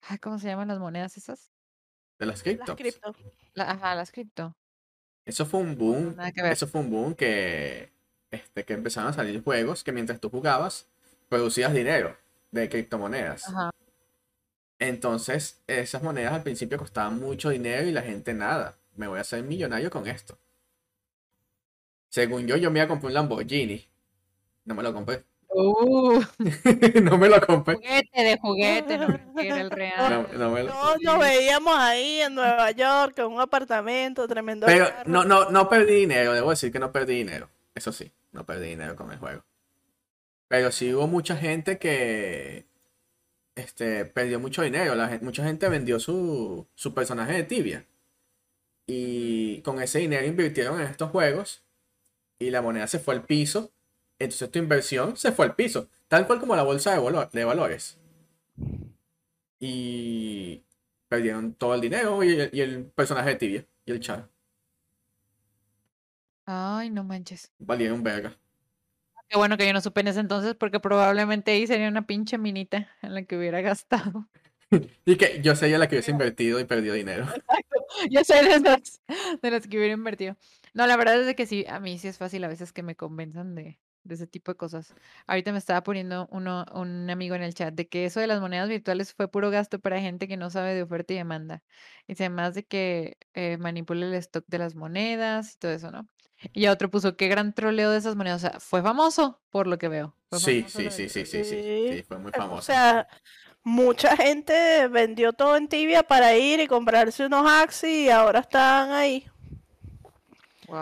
Speaker 3: ay, ¿cómo se llaman las monedas esas?
Speaker 2: De las
Speaker 1: Las
Speaker 2: criptos.
Speaker 1: cripto.
Speaker 3: La- ajá, las cripto.
Speaker 2: Eso fue un boom.
Speaker 3: Nada que ver.
Speaker 2: Eso fue un boom que, este, que empezaron a salir juegos que mientras tú jugabas, producías dinero de criptomonedas.
Speaker 3: Ajá.
Speaker 2: Entonces, esas monedas al principio costaban mucho dinero y la gente nada. Me voy a hacer millonario con esto. Según yo, yo me iba a comprar un Lamborghini. No me lo compré.
Speaker 3: Uh,
Speaker 2: no me lo compré.
Speaker 3: juguete de juguete, no el real.
Speaker 2: No, no me lo-
Speaker 1: Todos nos veíamos ahí en Nueva York, en un apartamento, tremendo
Speaker 2: Pero
Speaker 1: carro.
Speaker 2: no, no, no perdí dinero, debo decir que no perdí dinero. Eso sí, no perdí dinero con el juego. Pero sí hubo mucha gente que este, perdió mucho dinero. La mucha gente vendió su, su personaje de tibia. Y con ese dinero invirtieron en estos juegos. Y la moneda se fue al piso. Entonces tu inversión se fue al piso. Tal cual como la bolsa de, valo- de valores. Y perdieron todo el dinero y el, y el personaje de tibia. Y el chat.
Speaker 3: Ay, no manches.
Speaker 2: Valieron verga.
Speaker 3: Qué bueno que yo no supe en ese entonces porque probablemente ahí sería una pinche minita en la que hubiera gastado.
Speaker 2: Y que yo sería la que hubiese invertido y perdió dinero.
Speaker 3: Yo soy de las, de las que hubiera invertido. No, la verdad es que sí, a mí sí es fácil a veces que me convenzan de, de ese tipo de cosas. Ahorita me estaba poniendo uno, un amigo en el chat de que eso de las monedas virtuales fue puro gasto para gente que no sabe de oferta y demanda. Y además de que eh, manipula el stock de las monedas y todo eso, ¿no? Y ya otro puso, qué gran troleo de esas monedas. O sea, fue famoso por lo que veo.
Speaker 2: Sí, sí, sí, sí, sí, sí, fue muy
Speaker 1: O
Speaker 2: famoso.
Speaker 1: sea, mucha gente vendió todo en tibia para ir y comprarse unos Axi y ahora están ahí.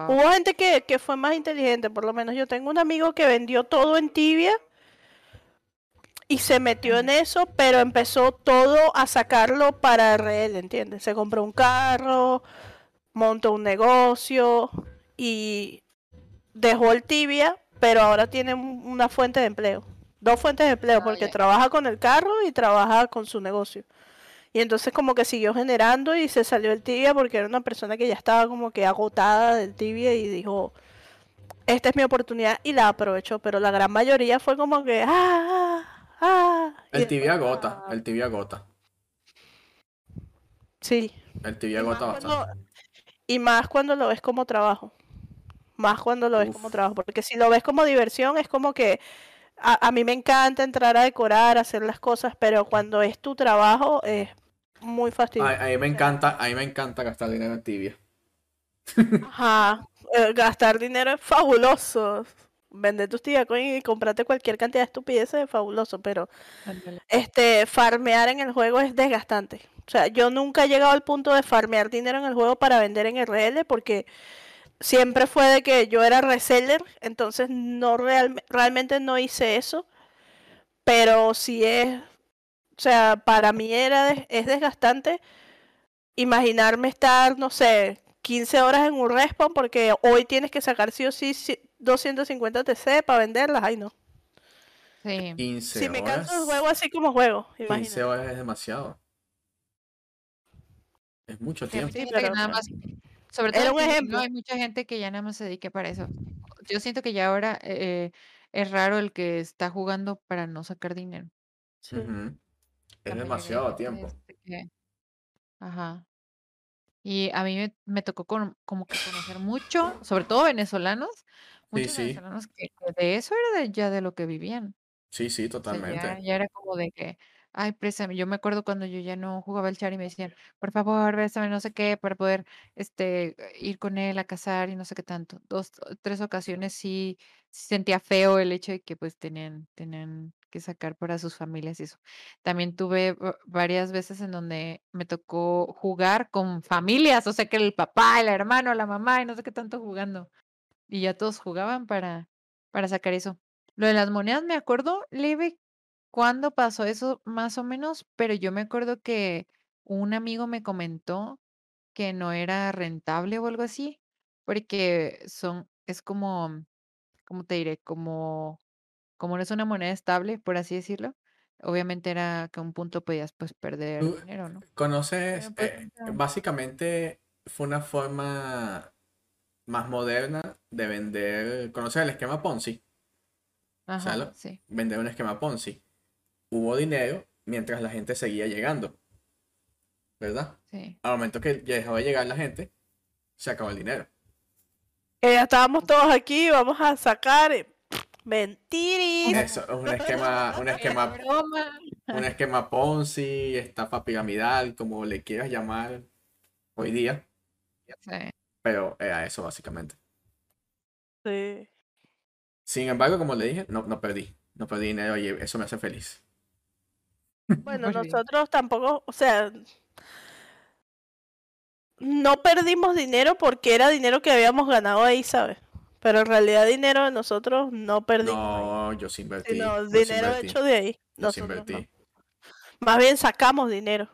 Speaker 1: Hubo gente que, que fue más inteligente, por lo menos yo tengo un amigo que vendió todo en tibia y se metió en eso, pero empezó todo a sacarlo para RL, ¿entiendes? Se compró un carro, montó un negocio y dejó el tibia, pero ahora tiene un- una fuente de empleo. Dos fuentes de empleo,
Speaker 3: Ah,
Speaker 1: porque trabaja con el carro y trabaja con su negocio. Y entonces como que siguió generando y se salió el tibia porque era una persona que ya estaba como que agotada del tibia y dijo, esta es mi oportunidad y la aprovechó, pero la gran mayoría fue como que, ah, ah, ah",
Speaker 2: El tibia
Speaker 1: después,
Speaker 2: gota,
Speaker 1: ah,
Speaker 2: el tibia gota.
Speaker 1: Sí,
Speaker 2: El tibia
Speaker 1: y más,
Speaker 2: gota bastante.
Speaker 1: cuando, y más cuando lo ves como trabajo. Más cuando lo ves como trabajo, porque si lo ves como diversión es como que a, a mí me encanta entrar a decorar, hacer las cosas, pero cuando es tu trabajo es muy fastidioso.
Speaker 2: a mí me encanta, a mí me encanta gastar dinero en tibia.
Speaker 1: Ajá, eh, gastar dinero es fabuloso. Vender tus tibia coin y comprarte cualquier cantidad de estupideces es fabuloso, pero
Speaker 3: Ándale.
Speaker 1: este farmear en el juego es desgastante. O sea, yo nunca he llegado al punto de farmear dinero en el juego para vender en RL porque siempre fue de que yo era reseller, entonces no real, realmente no hice eso, pero sí es, o sea, para mí era es desgastante imaginarme estar, no sé, 15 horas en un respawn porque hoy tienes que sacar sí o sí 250 TC para venderlas, ay no.
Speaker 3: Sí.
Speaker 2: 15
Speaker 1: Si me
Speaker 2: horas.
Speaker 1: canso juego así como juego,
Speaker 2: 15
Speaker 1: imagínate.
Speaker 2: horas es demasiado. Es mucho
Speaker 3: Sí,
Speaker 2: tiempo.
Speaker 3: hay gente
Speaker 1: pero,
Speaker 3: que nada más, sobre
Speaker 1: era
Speaker 3: todo
Speaker 1: un ejemplo.
Speaker 3: no hay mucha gente que ya nada más se dedique para eso. Yo siento que ya ahora eh, es raro el que está jugando para no sacar dinero.
Speaker 1: Sí.
Speaker 2: Es demasiado tiempo.
Speaker 3: es de que- Ajá. Y a mí me, me tocó con- como que conocer mucho, sobre todo venezolanos, muchos
Speaker 2: sí.
Speaker 3: venezolanos que, que de eso era de, ya de lo que vivían.
Speaker 2: Sí, sí,
Speaker 3: O sea, ya,
Speaker 2: totalmente.
Speaker 3: ya era como de que, ay, préstame. Yo me acuerdo cuando yo ya no jugaba el char y me decían, por favor, préstame no sé qué para poder este, ir con él a cazar y no sé qué tanto. Dos, o tres ocasiones sí, sí sentía feo el hecho de que pues tenían, tenían que sacar para sus familias y eso. También tuve va- varias veces en donde me tocó jugar con familias, o sea que el papá, el hermano, la mamá y no sé qué tanto jugando. Y ya todos jugaban para, para sacar eso. Lo de las monedas me acuerdo leve cuándo pasó eso más o menos, pero yo me acuerdo que un amigo me comentó que no era rentable o algo así, porque son, es como, ¿cómo te diré? Como, como no es una moneda estable, por así decirlo. Obviamente era que a un punto podías pues perder
Speaker 2: Tú
Speaker 3: dinero, ¿no?
Speaker 2: conoces,
Speaker 3: pues,
Speaker 2: eh, básicamente fue una forma más moderna de vender, ¿conoces el esquema Ponzi?
Speaker 3: ajá,
Speaker 2: ¿Sabes?
Speaker 3: sí,
Speaker 2: Vender un esquema Ponzi. Hubo dinero mientras la gente seguía llegando, ¿verdad?
Speaker 3: sí.
Speaker 2: Al momento que ya dejaba de llegar la gente, se acabó el dinero.
Speaker 1: Ya estábamos todos aquí, vamos a sacar y- mentiris.
Speaker 2: Eso es un esquema, un esquema, un esquema Ponzi, estafa piramidal, como le quieras llamar hoy día,
Speaker 3: Sí.
Speaker 2: pero era eso básicamente.
Speaker 1: Sí.
Speaker 2: Sin embargo, como le dije, no, no perdí, no perdí dinero y eso me hace feliz.
Speaker 1: Bueno, nosotros tampoco, o sea, no perdimos dinero porque era dinero que habíamos ganado ahí, ¿sabes? Pero en realidad dinero de nosotros no perdimos ahí,
Speaker 2: No, yo sí invertí,
Speaker 1: sino
Speaker 2: yo
Speaker 1: dinero
Speaker 2: invertí,
Speaker 1: hecho de ahí.
Speaker 2: yo sí
Speaker 1: Nosotros no.
Speaker 2: invertí,
Speaker 1: Más bien sacamos dinero.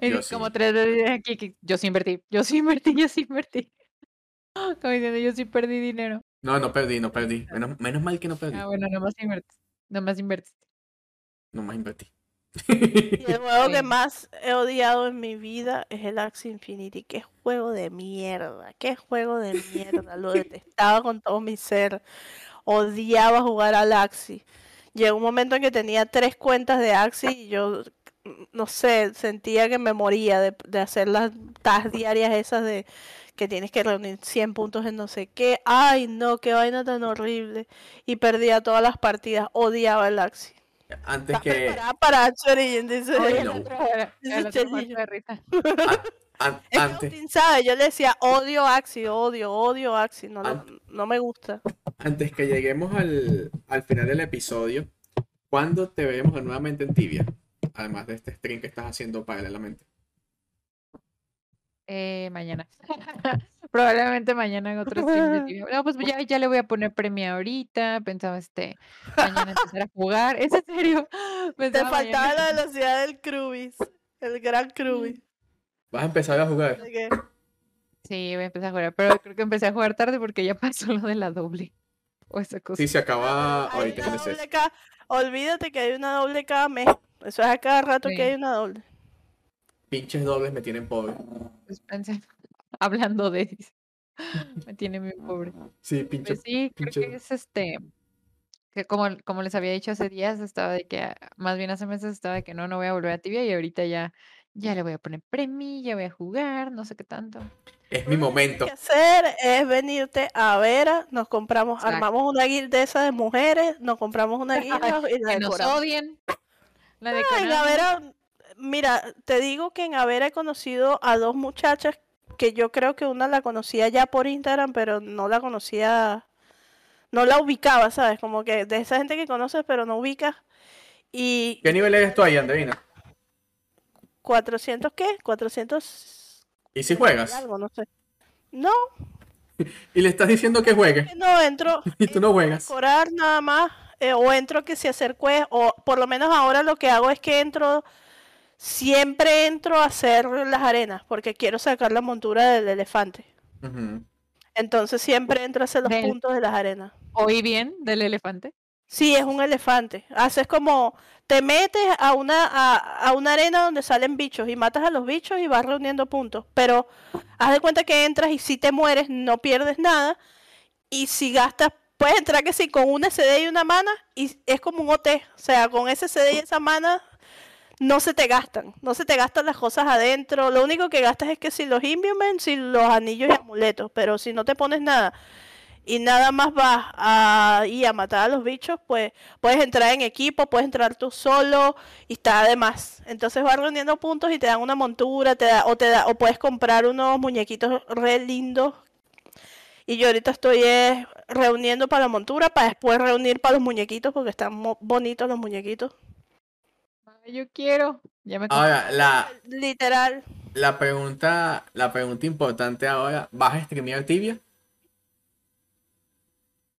Speaker 3: Y
Speaker 2: yo
Speaker 3: como
Speaker 2: sí.
Speaker 3: tres veces aquí, que yo sí invertí, yo sí invertí, yo sí invertí. Como diciendo, yo sí perdí dinero.
Speaker 2: No, no perdí, no perdí. Menos, menos mal que no perdí.
Speaker 3: Ah, bueno, nomás invertiste. Nomás invertiste.
Speaker 2: No más invertí.
Speaker 1: Y el juego que más he odiado en mi vida es el Axie Infinity. Qué juego de mierda, qué juego de mierda. Lo detestaba con todo mi ser. Odiaba jugar al Axie. Llegó un momento en que tenía tres cuentas de Axie y yo, mm, no sé, sentía que me moría de, de hacer las tasks diarias esas de que tienes que reunir 100 puntos en no sé qué. Ay, no, qué vaina tan horrible. Y perdía todas las partidas. Odiaba el Axie.
Speaker 2: Antes
Speaker 1: ¿Estás
Speaker 2: que.
Speaker 1: para
Speaker 2: no.
Speaker 1: que
Speaker 2: antes,
Speaker 1: sabe, yo le decía odio Axi, odio, odio Axi, no,
Speaker 2: An-
Speaker 1: no me gusta.
Speaker 2: antes que lleguemos al, al final del episodio, ¿cuándo te veremos nuevamente en Tibia? Además de este stream que estás haciendo paralelamente.
Speaker 3: Eh, mañana. Probablemente mañana en otro stream de. No, pues ya, ya le voy a poner premio ahorita. Pensaba este mañana empezar a jugar. ¿Es en serio?
Speaker 1: Te
Speaker 3: Pensaba
Speaker 1: faltaba
Speaker 3: mañana-
Speaker 1: la velocidad del Crubis, el gran Crubis.
Speaker 2: ¿Vas a empezar a jugar?
Speaker 3: Sí, voy a empezar a jugar, pero creo que empecé a jugar tarde porque ya pasó lo de la doble. O esa cosa.
Speaker 2: Sí, se acaba ahorita
Speaker 1: doble Olvídate que hay una doble cada mes. Eso es a cada rato
Speaker 3: Sí.
Speaker 1: que hay una doble.
Speaker 2: Pinches dobles me tienen pobre.
Speaker 3: Pues pensé, hablando de me tiene muy pobre.
Speaker 2: Sí, pinche.
Speaker 3: Pues sí, creo
Speaker 2: pinche-
Speaker 3: que es este, que como, como les había dicho hace días, estaba de que, más bien hace meses estaba de que no, no voy a volver a tibia y ahorita ya, ya le voy a poner premio, ya voy a jugar, no sé qué tanto.
Speaker 2: Es mi
Speaker 1: Lo que
Speaker 2: momento.
Speaker 1: tienes que hacer es venirte a Vera, nos compramos,
Speaker 3: Exacto.
Speaker 1: armamos una guild de esas de mujeres, nos compramos una guild y la
Speaker 3: Que nos
Speaker 1: decoramos.
Speaker 3: odien. La
Speaker 1: Ah, en
Speaker 3: decoramos.
Speaker 1: Avera, mira, te digo que en Avera he conocido a dos muchachas que yo creo que una la conocía ya por Instagram, pero no la conocía, no la ubicaba, ¿sabes? Como que de esa gente que conoces pero no ubicas. Y
Speaker 2: ¿Qué nivel eres tú ahí, Andreina?
Speaker 1: 400 qué? 400
Speaker 2: ¿Y si juegas?
Speaker 1: algo, no sé. No,
Speaker 2: y le estás diciendo que juegue
Speaker 1: No entro.
Speaker 2: y tú no juegas.
Speaker 1: Decorar nada más. eh, o entro que se acerque. O por lo menos ahora lo que hago es que entro. Siempre entro a hacer las arenas. Porque quiero sacar la montura del elefante. Entonces siempre entro a hacer los
Speaker 3: Del-
Speaker 1: puntos de las arenas.
Speaker 3: ¿Oí bien del elefante?
Speaker 1: Sí, es un elefante. Haces como, te metes a una, a, a una arena donde salen bichos y matas a los bichos y vas reuniendo puntos. Pero haz de cuenta que entras y si te mueres no pierdes nada. Y si gastas, puedes entrar que sí con una CD y una mana y es como un OT. O sea, con ese CD y esa mana no se te gastan. No se te gastan las cosas adentro. Lo único que gastas es que si los Imbuements y los anillos y amuletos. Pero si no te pones nada y nada más vas a ir a matar a los bichos, pues puedes entrar en equipo, puedes entrar tú solo y está además. Entonces vas reuniendo puntos y te dan una montura, te da, o te da, o puedes comprar unos muñequitos re lindos. Y yo ahorita estoy eh, reuniendo para la montura, para después reunir para los muñequitos, porque están bonitos los muñequitos.
Speaker 3: Ay, yo quiero. Ya me
Speaker 2: Ahora, la,
Speaker 1: Literal.
Speaker 2: la pregunta, la pregunta importante ahora, ¿vas a streamear tibia?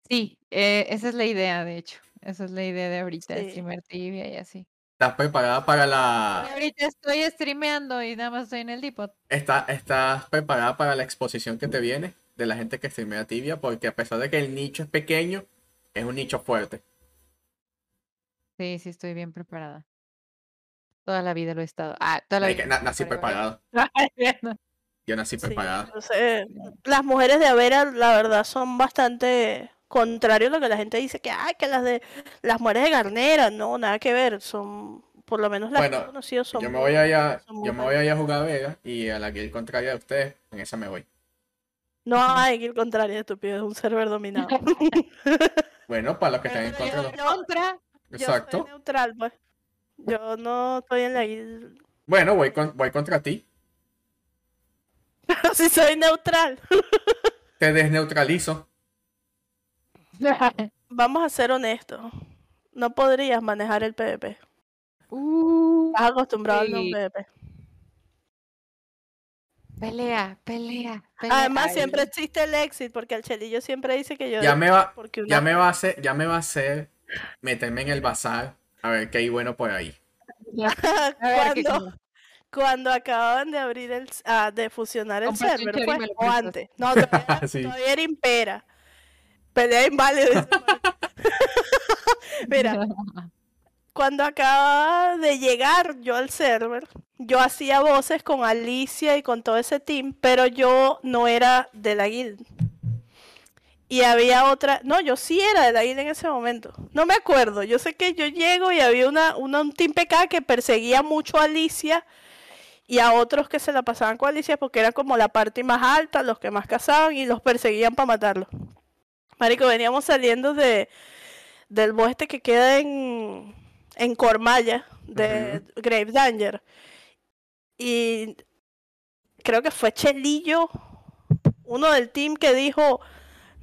Speaker 3: Sí, eh, esa es la idea, de hecho. Esa es la idea de ahorita,
Speaker 1: Sí.
Speaker 3: streamer tibia y así.
Speaker 2: ¿Estás preparada para la,
Speaker 3: ahorita estoy streameando y nada más estoy en el Depot.
Speaker 2: está, estás preparada para la exposición que te viene de la gente que streamea tibia? Porque a pesar de que el nicho es pequeño, es un nicho fuerte.
Speaker 3: Sí, sí, estoy bien preparada. Toda la vida lo he estado. Ah, toda la vida.
Speaker 2: na- nací preparado.
Speaker 3: No.
Speaker 2: Yo nací
Speaker 1: Sí,
Speaker 2: preparado.
Speaker 1: entonces, las mujeres de Avera, la verdad, son bastante contrario a lo que la gente dice, que, ay, que las de las mujeres de Garnera, no, nada que ver, son, por lo menos las que he
Speaker 2: Bueno,
Speaker 1: conocido son
Speaker 2: Yo me voy a a,
Speaker 1: muy
Speaker 2: yo me voy a, ir a jugar Vega y a la guild contraria de ustedes, en esa me voy.
Speaker 1: No hay que ir contrario, estúpido, es un server dominado.
Speaker 2: Bueno, para los que estén en contra
Speaker 1: yo- yo-
Speaker 3: Contra.
Speaker 1: Yo
Speaker 2: Exacto.
Speaker 1: soy neutral, pues. Yo no estoy en la guild.
Speaker 2: Bueno, voy, con- voy contra ti.
Speaker 1: Pero si soy neutral.
Speaker 2: Te desneutralizo.
Speaker 1: Vamos a ser honestos. No podrías manejar el PvP.
Speaker 3: Uh,
Speaker 1: Estás acostumbrado al no
Speaker 3: Sí.
Speaker 1: PvP.
Speaker 3: pelea, pelea, pelea.
Speaker 1: Además,
Speaker 3: Ay,
Speaker 1: siempre existe el exit, porque el chelillo siempre dice que yo.
Speaker 2: Ya me va,
Speaker 1: porque una-
Speaker 2: ya me va a hacer, ya me va a hacer meterme en el bazar a ver qué hay bueno por ahí.
Speaker 3: A ver, ¿qué
Speaker 1: cuando, cuando acababan de abrir el. ah, de fusionar el server, pues, o antes. No, todavía,
Speaker 2: Sí.
Speaker 1: todavía era Impera. Pelea aquí. Mira, cuando acababa de llegar yo al server, yo hacía voces con Alicia y con todo ese team, pero yo no era de la guild. Y había otra, no, yo sí era de la guild en ese momento. No me acuerdo, yo sé que yo llego y había una, una- un team PK que perseguía mucho a Alicia y a otros que se la pasaban con Alicia porque era como la parte más alta, los que más cazaban y los perseguían para matarlos. Marico, veníamos saliendo de del boss este que queda en, en Cormaya, de Grave Danger. Y creo que fue Chelillo, uno del team que dijo,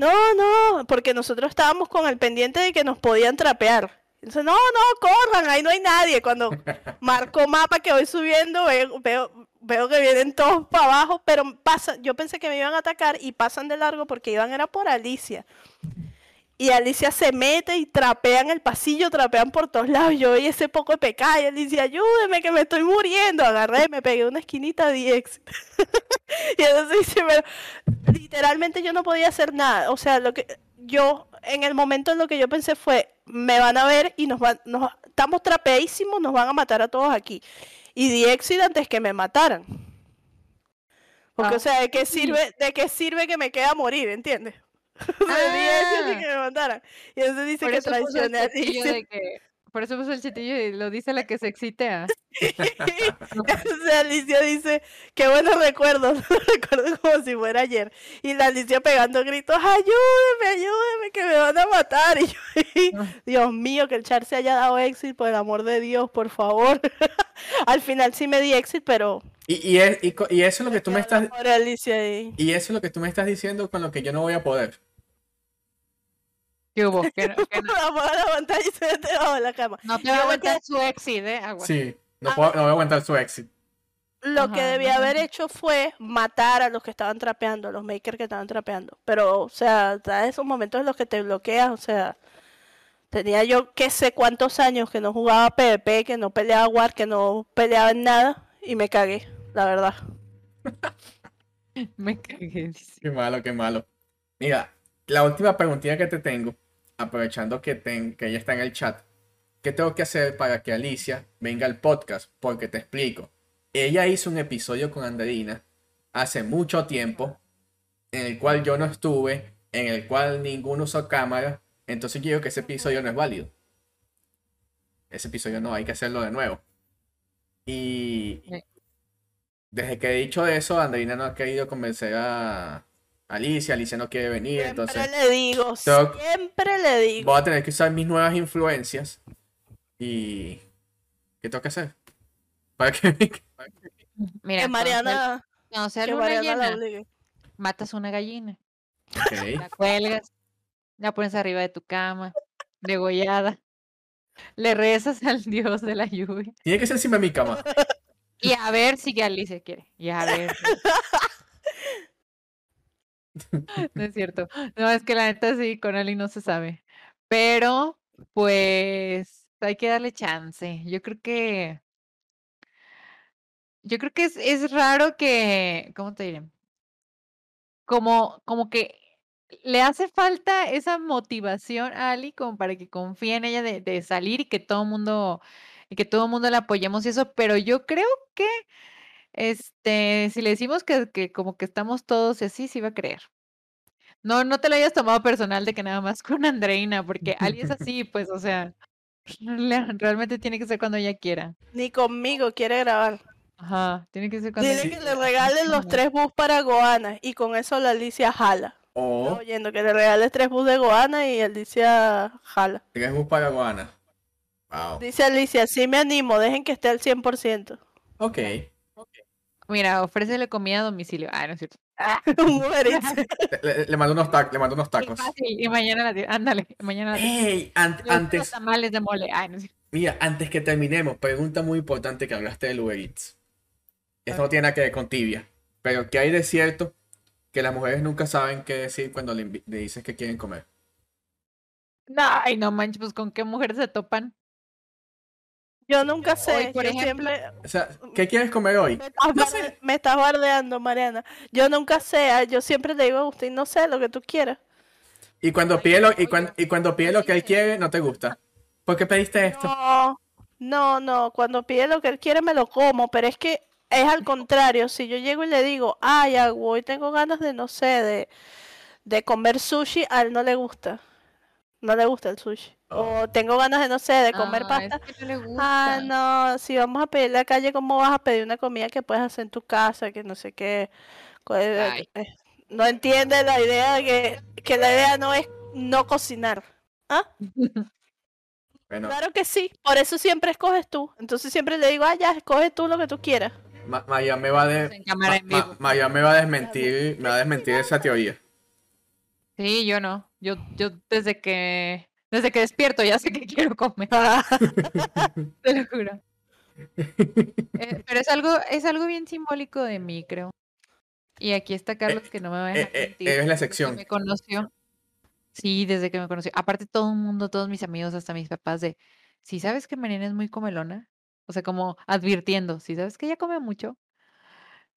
Speaker 1: no, no, porque nosotros estábamos con el pendiente de que nos podían trapear. Entonces, no, no, corran, ahí no hay nadie. Cuando marco mapa que voy subiendo, veo, veo, veo que vienen todos para abajo, pero pasa, yo pensé que me iban a atacar y pasan de largo porque iban era por Alicia. Y Alicia se mete y trapean el pasillo, trapean por todos lados. Yo vi ese poco de pecado y Alicia, ayúdeme que me estoy muriendo. Agarré, me pegué una esquinita de ex. y entonces dice, pero literalmente yo no podía hacer nada. O sea, lo que yo, en el momento lo que yo pensé fue, me van a ver y nos van, nos, estamos trapeísimos, nos van a matar a todos aquí. Y di exit antes que me mataran. Porque,
Speaker 3: Ah,
Speaker 1: o sea, ¿de qué sirve, de qué sirve que me queda morir, entiendes? O sea, exit
Speaker 3: Ah.
Speaker 1: que me mataran. Y entonces dice
Speaker 3: Por
Speaker 1: que traicioné a
Speaker 3: que. Por eso puso el chatillo y lo dice la que se excitea.
Speaker 1: O sea, Alicia dice, qué buenos recuerdos, lo recuerdo como si fuera ayer. Y la Alicia pegando gritos, ayúdeme, ayúdeme, que me van a matar. Y yo. Dios mío, que el char se haya dado éxito, por el amor de Dios, por favor. Al final sí me di éxito, pero...
Speaker 2: Y, y, es- y eso es lo que tú me estás,
Speaker 1: Por Alicia ahí.
Speaker 2: y eso es lo que tú me estás diciendo con lo que yo no voy a poder.
Speaker 3: ¿Qué hubo? Que no, que no,
Speaker 1: Apaga la pantalla y se mete debajo de la cama.
Speaker 3: no te va a aguantar
Speaker 1: quedé-
Speaker 3: su exit, ¿eh? Agua.
Speaker 2: Sí, no,
Speaker 1: Ah.
Speaker 2: puedo, no voy a aguantar su éxito.
Speaker 1: lo
Speaker 3: Ajá,
Speaker 1: que
Speaker 3: no
Speaker 1: debía haber hecho fue matar a los que estaban trapeando, a los makers que estaban trapeando. Pero, o sea, da esos momentos en los que te bloqueas, o sea, tenía yo que sé cuántos años que no jugaba PvP, que no peleaba War, que no peleaba en nada, y me cagué, la verdad.
Speaker 3: Me cagué.
Speaker 2: Qué malo, qué malo. Mira, la última preguntita que te tengo, aprovechando que, ten- que ella está en el chat, ¿qué tengo que hacer para que Alicia venga al podcast? Porque te explico. Ella hizo un episodio con Anderina hace mucho tiempo, en el cual yo no estuve, en el cual ninguno usó cámara, entonces yo digo que ese episodio no es válido. Ese episodio no, hay que hacerlo de nuevo. Y desde que he dicho eso, Andreina no ha querido convencer a Alicia, Alicia no quiere venir,
Speaker 1: Siempre
Speaker 2: entonces
Speaker 1: le digo,
Speaker 2: tengo-
Speaker 1: siempre le digo.
Speaker 2: voy a tener que usar mis nuevas influencias y ¿qué tengo que hacer? Para que
Speaker 3: Mira,
Speaker 1: Que
Speaker 3: cuando sea-
Speaker 1: Mariana,
Speaker 3: cuando sea
Speaker 1: que
Speaker 3: luna
Speaker 1: Mariana
Speaker 3: matas una gallina,
Speaker 2: Ok.
Speaker 3: la cuelgas, la pones arriba de tu cama, degollada, le rezas al dios de la lluvia
Speaker 2: Tiene que ser encima de mi cama.
Speaker 3: y a ver si Alicia quiere. Y a ver. No es cierto. No, es que la neta sí, con Ali no se sabe. Pero, pues, hay que darle chance. Yo creo que. Yo creo que es, es raro que. ¿Cómo te diré? Como, como que le hace falta esa motivación a Ali como para que confíe en ella de, de salir y que todo mundo, y que todo el mundo la apoyemos y eso, pero yo creo que este, si le decimos que, que como que estamos todos y así, sí va a creer. No, no te lo hayas tomado personal de que nada más con Andreina, porque Ali es así, pues, o sea, le- realmente tiene que ser cuando ella quiera.
Speaker 1: Ni conmigo quiere grabar.
Speaker 3: Ajá, tiene que ser cuando
Speaker 1: Dile
Speaker 3: ella
Speaker 1: que le regalen los tres bus para Goana y con eso la Alicia jala.
Speaker 2: O
Speaker 1: oyendo que le regales tres bus de Goana y Alicia jala.
Speaker 2: tres bus para Guana. Wow.
Speaker 1: Dice Alicia, sí me animo, dejen que esté al 100%.
Speaker 2: Ok.
Speaker 3: Mira, ofrécele comida a domicilio. Ah, no es cierto.
Speaker 1: Un Uber Eats.
Speaker 2: Le, le- mando unos tacos, le mando unos tacos.
Speaker 3: fácil, Y mañana la. Ándale, mañana la tiro.
Speaker 2: Ey, an- antes,
Speaker 3: tamales de mole. Ay, no es cierto.
Speaker 2: mira, antes que terminemos, pregunta muy importante que hablaste del Uber Eats. Esto no tiene nada que ver con tibia, pero ¿qué hay de cierto que las mujeres nunca saben qué decir cuando le, le dices que quieren comer?
Speaker 3: No, ay, no manches, pues con qué mujer se topan.
Speaker 1: Yo nunca sé.
Speaker 3: por
Speaker 1: yo
Speaker 3: ejemplo,
Speaker 1: siempre-
Speaker 2: O sea, ¿qué quieres comer hoy?
Speaker 1: Me estás,
Speaker 2: No
Speaker 1: barde-
Speaker 2: sé.
Speaker 1: me estás bardeando, Mariana. Yo nunca sé. ah, Yo siempre le digo a Agustín, no sé lo que tú quieras.
Speaker 2: Y cuando pide lo, y cuan- y cuando pide lo que él quiere, no te gusta. ¿Por qué pediste esto?
Speaker 1: No, no, no. Cuando pide lo que él quiere, me lo como. Pero es que es al contrario. Si yo llego y le digo, ay, Agu, hoy tengo ganas de, no sé, de, de comer sushi, a él no le gusta. No le gusta el sushi. O tengo ganas de, no sé, de comer
Speaker 3: Ah, es
Speaker 1: pasta.
Speaker 3: que no le
Speaker 1: Ah, no, si vamos a pedir la calle, ¿cómo vas a pedir una comida que puedes hacer en tu casa? Que no sé qué. eh,
Speaker 3: Ay.
Speaker 1: eh, No entiende la idea de que, que la idea no es no cocinar. ¿Ah?
Speaker 2: Bueno,
Speaker 1: Claro que sí, por eso siempre escoges tú. Entonces siempre le digo, ah, ya, escoge tú lo que tú quieras.
Speaker 2: Ma- Maya me va a de-
Speaker 3: En en
Speaker 2: Ma-. Maya me va a desmentir, me va a desmentir esa teoría.
Speaker 3: Sí, yo no. Yo, yo desde que desde que despierto ya sé que quiero comer, te lo juro. Eh, pero es algo, es algo bien simbólico de mí, creo. Y aquí está Carlos que no me va a dejar
Speaker 2: eh, eh,
Speaker 3: mentir.
Speaker 2: eres la
Speaker 3: desde que
Speaker 2: sección.
Speaker 3: Me conoció. Sí, desde que me conoció. Aparte, todo el mundo, todos mis amigos, hasta mis papás, de si sabes que Mariana es muy comelona, o sea, como advirtiendo, si sabes que ella come mucho.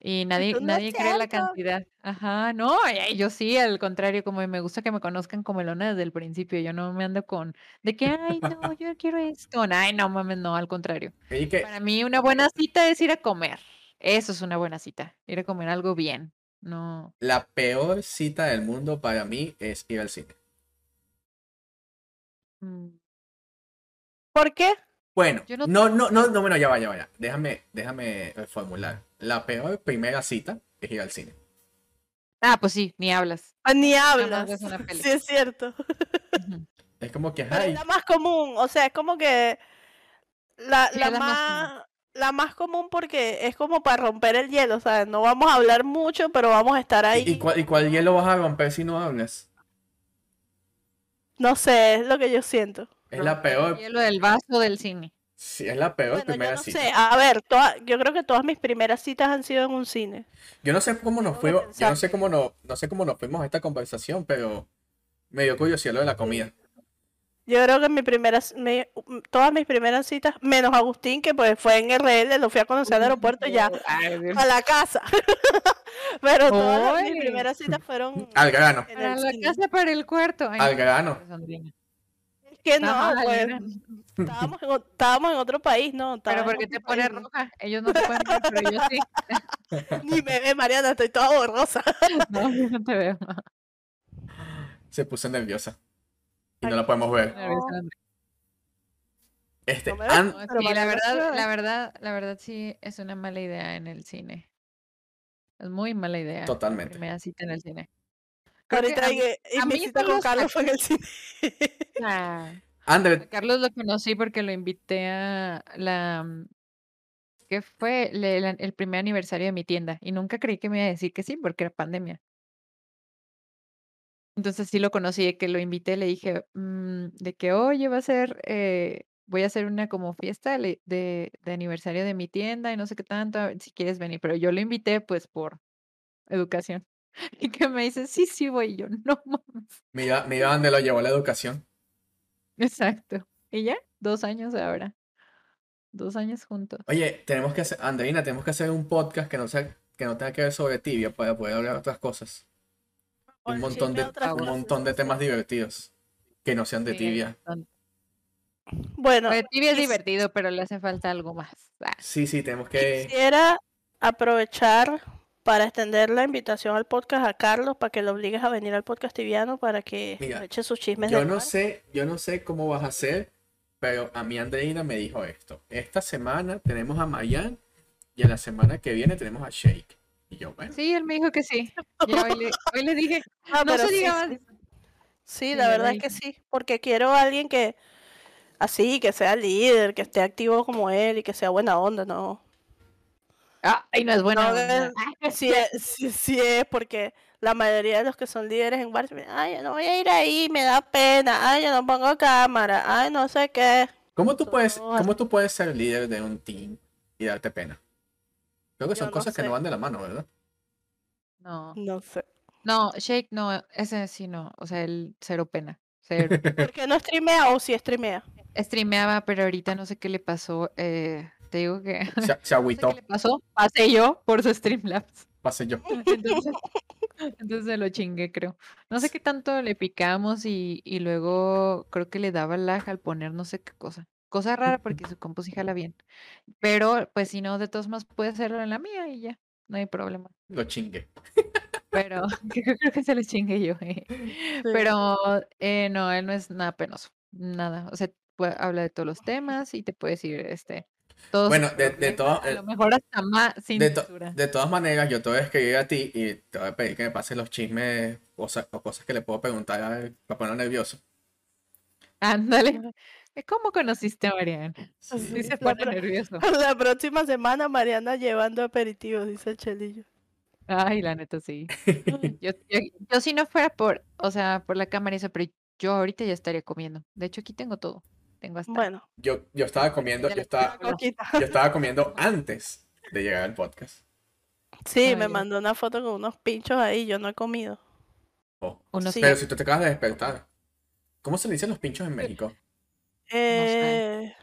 Speaker 3: Y nadie,
Speaker 1: tú, "No es
Speaker 3: nadie cree la
Speaker 1: cierto".
Speaker 3: cantidad. Ajá, no, y yo sí, al contrario, como me gusta que me conozcan comelona desde el principio. Yo no me ando con de que, ay, no, yo quiero esto. Ay, no mames, no, al contrario.
Speaker 2: Y que
Speaker 3: Para mí, una buena cita es ir a comer. Eso es una buena cita, ir a comer algo bien. No.
Speaker 2: la peor cita del mundo para mí es ir al cine.
Speaker 3: mm,
Speaker 1: ¿Por qué?
Speaker 2: Bueno,
Speaker 3: Yo no
Speaker 2: no, no, no, no, bueno, ya va, ya va, ya. Déjame, déjame reformular. La peor primera cita es ir al cine.
Speaker 3: Ah, pues sí, ni hablas.
Speaker 1: Ah, Ni hablas.
Speaker 3: ves una peli.
Speaker 1: Sí, es cierto.
Speaker 2: Es como que,
Speaker 1: Pero es
Speaker 2: ay,
Speaker 1: la más común, o sea, es como que la,
Speaker 3: Sí,
Speaker 1: la
Speaker 3: más
Speaker 1: más, la más común porque es como para romper el hielo, o sea, no vamos a hablar mucho, pero vamos a estar ahí.
Speaker 2: ¿y, y cuál, y cuál hielo vas a romper si no hablas?
Speaker 1: No sé, es lo que yo siento.
Speaker 2: Es la peor,
Speaker 3: Hielo del vaso del cine.
Speaker 2: Sí, es la peor
Speaker 1: Bueno, yo
Speaker 2: primera
Speaker 1: no
Speaker 2: cita.
Speaker 1: sé. A ver, toda- yo creo que todas mis primeras citas han sido en un cine.
Speaker 2: Yo no sé cómo nos fuimos, yo no sé cómo no, no sé cómo nos fuimos a esta conversación, pero me dio curiosidad lo de la comida.
Speaker 1: Yo creo que mi primera, mi- todas mis primeras citas, menos Agustín, que pues fue en RL, lo fui a conocer al aeropuerto y ya
Speaker 3: Ay,
Speaker 1: a la casa. Pero todas las- mis primeras citas fueron
Speaker 2: Al grano,
Speaker 1: en el
Speaker 3: la
Speaker 1: cine.
Speaker 3: casa, para el cuarto. Ay,
Speaker 2: al
Speaker 3: no,
Speaker 2: grano.
Speaker 1: Que no, pues estábamos en, o- estábamos en otro país, ¿no?
Speaker 3: Pero
Speaker 1: Estábamos
Speaker 3: ¿por qué
Speaker 1: en
Speaker 3: te pones
Speaker 1: país,
Speaker 3: roja? Ellos no te pueden ver, pero yo sí.
Speaker 1: Ni me ve, Mariana, estoy toda borrosa.
Speaker 3: No, yo no te veo.
Speaker 2: Se puso nerviosa. Y no la podemos ver. Este,
Speaker 1: No me.
Speaker 2: An-
Speaker 3: sí, la verdad,
Speaker 1: ve.
Speaker 3: la verdad, la verdad sí es una mala idea en el cine. Es muy mala idea.
Speaker 2: Totalmente.
Speaker 3: Primera cita en el cine. Creo que
Speaker 1: Ahorita
Speaker 3: a
Speaker 1: que- y
Speaker 3: a
Speaker 1: mi
Speaker 3: mí
Speaker 1: cita con
Speaker 3: los
Speaker 1: Carlos fue en el cine.
Speaker 3: Ah, a Carlos lo conocí porque lo invité a la mm, ¿qué fue? Le- la- el primer aniversario de mi tienda y nunca creí que me iba a decir que sí porque era pandemia. Entonces sí lo conocí, de que lo invité, le dije mm, de que oye va a ser, eh, voy a hacer una como fiesta de, de aniversario de mi tienda y no sé qué tanto, si quieres venir, pero yo lo invité pues por educación. Y que me dice, sí, sí voy, y yo, no mames.
Speaker 2: mira, mira dónde lo llevó la educación.
Speaker 3: Exacto. Y ya, dos años ahora. Dos años juntos.
Speaker 2: Oye, tenemos que hacer, Andreina, tenemos que hacer un podcast que no sea, que no tenga que ver sobre tibia para poder hablar de otras cosas. Un montón de, un
Speaker 3: cosas.
Speaker 2: montón de temas divertidos que no sean de
Speaker 3: Sí,
Speaker 2: tibia.
Speaker 1: Bueno,
Speaker 3: de tibia es divertido, pero le hace falta algo más. Ah,
Speaker 2: Sí, sí, tenemos que.
Speaker 1: quisiera aprovechar para extender la invitación al podcast a Carlos para que lo obligues a venir al podcast tibiano para que
Speaker 2: Mira,
Speaker 1: eche sus chismes
Speaker 2: Yo no
Speaker 1: mar.
Speaker 2: sé, yo no sé cómo vas a hacer, pero a mí Andreina me dijo esto. Esta semana tenemos a Mayan y en la semana que viene tenemos a Shake. Y yo, bueno,
Speaker 3: Sí, él me dijo que sí. Ya hoy, le, hoy le dije,
Speaker 1: Ah,
Speaker 3: no se
Speaker 1: sí,
Speaker 3: diga
Speaker 1: sí.
Speaker 3: más.
Speaker 1: Sí,
Speaker 3: Sí,
Speaker 1: la verdad es que sí, porque quiero a alguien que así, que sea líder, que esté activo como él y que sea buena onda, ¿no?
Speaker 3: Ah, y no es buena
Speaker 1: No,
Speaker 3: onda.
Speaker 1: es- Sí es, sí, sí es, porque la mayoría de los que son líderes en me- ay, yo no voy a ir ahí, me da pena, ay, yo no pongo cámara, ay, no sé qué.
Speaker 2: ¿cómo tú puedes, cómo tú puedes ser líder de un team y darte pena? Creo que
Speaker 1: Yo
Speaker 2: son
Speaker 1: no
Speaker 2: cosas que no van de la mano, ¿verdad?
Speaker 3: No,
Speaker 1: No sé.
Speaker 3: no, Shake no, ese sí no. O sea, él cero pena. Cero.
Speaker 1: ¿Por qué no streamea o si streamea?
Speaker 3: Streameaba, pero ahorita no sé qué le pasó. eh, te digo que.
Speaker 2: Se, se
Speaker 3: No sé qué
Speaker 2: agüitó,
Speaker 3: le pasó. Pasé yo por su Streamlabs.
Speaker 2: pasé yo.
Speaker 3: Entonces, entonces se lo chingué, creo. No sé qué tanto le picamos y, y luego creo que le daba lag al poner no sé qué cosa. Cosa rara porque su compu sí jala bien. Pero, pues si no, de todos modos puede hacerlo en la mía y ya. No hay problema.
Speaker 2: Lo chingué.
Speaker 3: Pero creo que se lo chingue yo. eh. Pero eh, no, él no es nada penoso. Nada. O sea, habla de todos los temas y te puede decir, este, todos
Speaker 2: Bueno, de- de todo-
Speaker 3: a
Speaker 2: eh,
Speaker 3: lo mejor hasta más sin
Speaker 2: De, to-
Speaker 3: censura.
Speaker 2: de todas maneras, yo te voy a escribir a ti y te voy a pedir que me pases los chismes cosas, o cosas que le puedo preguntar a él para ponerlo nervioso.
Speaker 3: Ándale. ¿Cómo conociste a Mariana?
Speaker 2: Sí.
Speaker 3: Sí se
Speaker 1: La
Speaker 3: pone nervioso.
Speaker 1: La próxima semana Mariana llevando aperitivos, dice el Chelillo.
Speaker 3: Ay, la neta sí. Yo, yo, yo si no fuera por, o sea, por la cámara y eso, pero yo ahorita ya estaría comiendo. De hecho, aquí tengo todo. Tengo hasta.
Speaker 1: Bueno,
Speaker 2: Yo, yo estaba comiendo, yo estaba, yo estaba comiendo antes de llegar al podcast.
Speaker 1: Sí,
Speaker 3: Ay,
Speaker 1: me mandó una foto con unos pinchos ahí, yo no he comido.
Speaker 2: Oh.
Speaker 3: Unos
Speaker 1: Sí.
Speaker 2: Pero si tú te acabas de despertar, ¿cómo se le dicen los pinchos en México?
Speaker 1: Eh,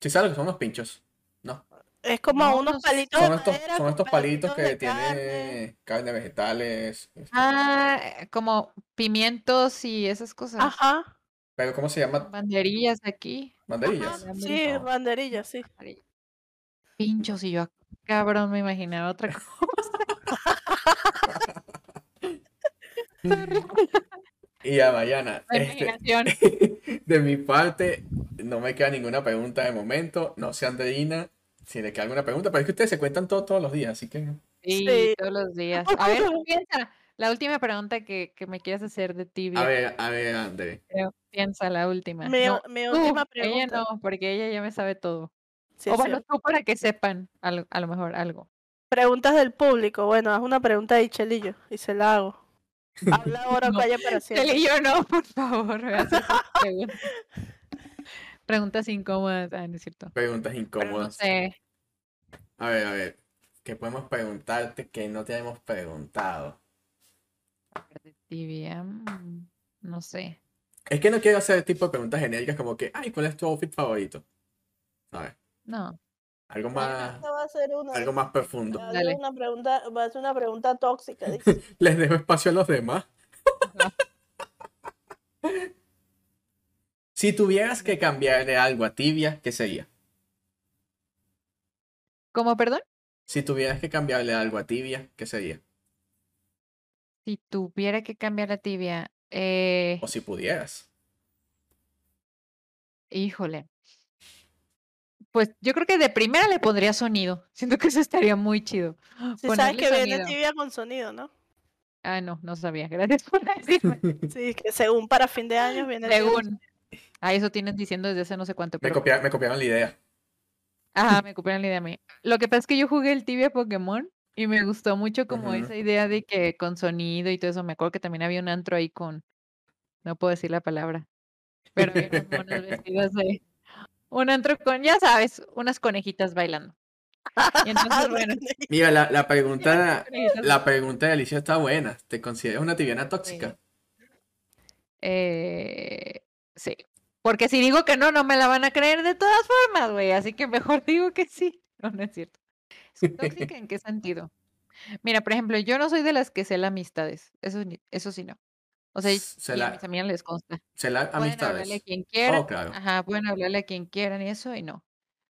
Speaker 2: ¿Sí sabes lo que son los pinchos? No.
Speaker 1: es como
Speaker 3: No,
Speaker 1: unos palitos
Speaker 2: Son
Speaker 1: de
Speaker 2: estos,
Speaker 1: madera
Speaker 2: son estos palitos que
Speaker 1: de
Speaker 2: tienen
Speaker 1: carne.
Speaker 2: carne, vegetales.
Speaker 3: Ah, como pimientos y esas cosas.
Speaker 1: Ajá,
Speaker 2: Pero ¿cómo se llama?
Speaker 3: Banderillas aquí.
Speaker 2: Banderillas.
Speaker 1: ajá, sí, banderillas, sí.
Speaker 3: Pinchos y yo, cabrón, me imaginaba otra cosa.
Speaker 2: Y a Mariana,
Speaker 3: La
Speaker 2: este, de mi parte, no me queda ninguna pregunta de momento. No sé, Andreina, si le queda alguna pregunta, pero es que ustedes se cuentan todo todos los días, así que
Speaker 3: Sí,
Speaker 1: Sí.
Speaker 3: todos los días. A ver, piensa. La última pregunta que, que me quieras hacer de tibia.
Speaker 2: a ver, a ver, André.
Speaker 3: Piensa la última.
Speaker 1: Mi,
Speaker 3: No, tú,
Speaker 1: última
Speaker 3: ella
Speaker 1: pregunta.
Speaker 3: no, porque ella ya me sabe todo.
Speaker 1: Sí,
Speaker 3: o bueno, tú para que sepan algo- a lo mejor algo.
Speaker 1: Preguntas del público. Bueno, haz una pregunta ahí, Chelillo, y se la hago. Habla ahora o
Speaker 3: No.
Speaker 1: calla para siempre.
Speaker 3: Yo no, por favor, me. Preguntas incómodas. Ah, no es cierto.
Speaker 2: Preguntas
Speaker 3: Pero no
Speaker 2: incómodas.
Speaker 3: sé.
Speaker 2: A ver, a ver. ¿Qué podemos preguntarte que no te hemos preguntado?
Speaker 3: De Tibia. mm, No sé.
Speaker 2: Es que no quiero hacer el tipo de preguntas genéricas como que, ay, ¿cuál es tu outfit favorito? ¿Sabes?
Speaker 3: No.
Speaker 2: Algo más,
Speaker 1: va a ser una,
Speaker 2: algo más profundo.
Speaker 1: va a
Speaker 3: Dale.
Speaker 1: ser una pregunta, va a ser una pregunta tóxica. dice.
Speaker 2: Les dejo espacio a los demás. Si tuvieras que cambiarle algo a Tibia, ¿qué sería?
Speaker 3: ¿Cómo, perdón?
Speaker 2: Si tuvieras que cambiarle algo a Tibia, ¿qué sería?
Speaker 3: Si tuviera que cambiar la tibia. Eh,
Speaker 2: O si pudieras.
Speaker 3: híjole. Pues yo creo que de primera le pondría sonido. Siento que eso estaría muy chido.
Speaker 1: Si sabes
Speaker 3: Ponerle
Speaker 1: que viene
Speaker 3: sonido.
Speaker 1: tibia con sonido, ¿no?
Speaker 3: Ah, no, no sabía. Gracias por decirme.
Speaker 1: Sí, que según para fin de año viene tibia con
Speaker 3: Según. Ah, eso tienen diciendo desde hace no sé cuánto.
Speaker 2: Me,
Speaker 3: Pero...
Speaker 2: copia- me copiaron la idea.
Speaker 3: Ajá, me copiaron la idea a mí. Lo que pasa es que yo jugué el tibia Pokémon y me gustó mucho como esa idea de que con sonido y todo eso. Me acuerdo que también había un antro ahí con. No puedo decir la palabra. Pero había unos vestidos de. Un antro con, ya sabes, unas conejitas bailando. Y entonces, bueno.
Speaker 2: Mira, la, la pregunta, la pregunta de Alicia está buena. ¿Te consideras una tibiana tóxica?
Speaker 3: Eh, sí. Porque si digo que no, no me la van a creer de todas formas, güey. Así que mejor digo que sí. No, no es cierto. ¿Es tóxica en qué sentido? Mira, por ejemplo, yo no soy de las que cela amistades. Eso, eso sí no. O sea, y a mis amigas les consta.
Speaker 2: Se la
Speaker 3: Pueden hablarle a
Speaker 2: amistades.
Speaker 3: quien quieran.
Speaker 2: Oh, claro.
Speaker 3: Ajá, pueden hablarle a quien quieran y eso, y no.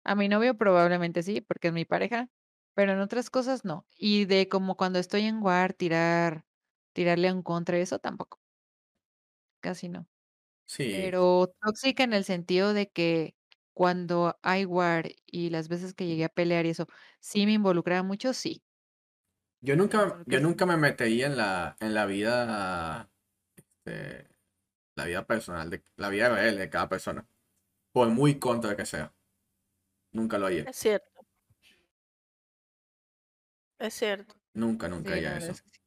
Speaker 3: A mi novio probablemente sí, porque es mi pareja, pero en otras cosas no. Y de como cuando estoy en War, tirar, tirarle a un contra, eso tampoco. Casi no.
Speaker 2: Sí.
Speaker 3: Pero tóxica en el sentido de que cuando hay War y las veces que llegué a pelear y eso, sí me involucraba mucho, sí.
Speaker 2: Yo nunca, yo nunca me metería en la, en la vida, este, la vida personal, de, la vida real de cada persona. Por muy contra que sea. Nunca lo haría.
Speaker 1: Es cierto. Es cierto.
Speaker 2: Nunca, nunca
Speaker 3: Sí, verdad
Speaker 2: eso.
Speaker 3: es que sí.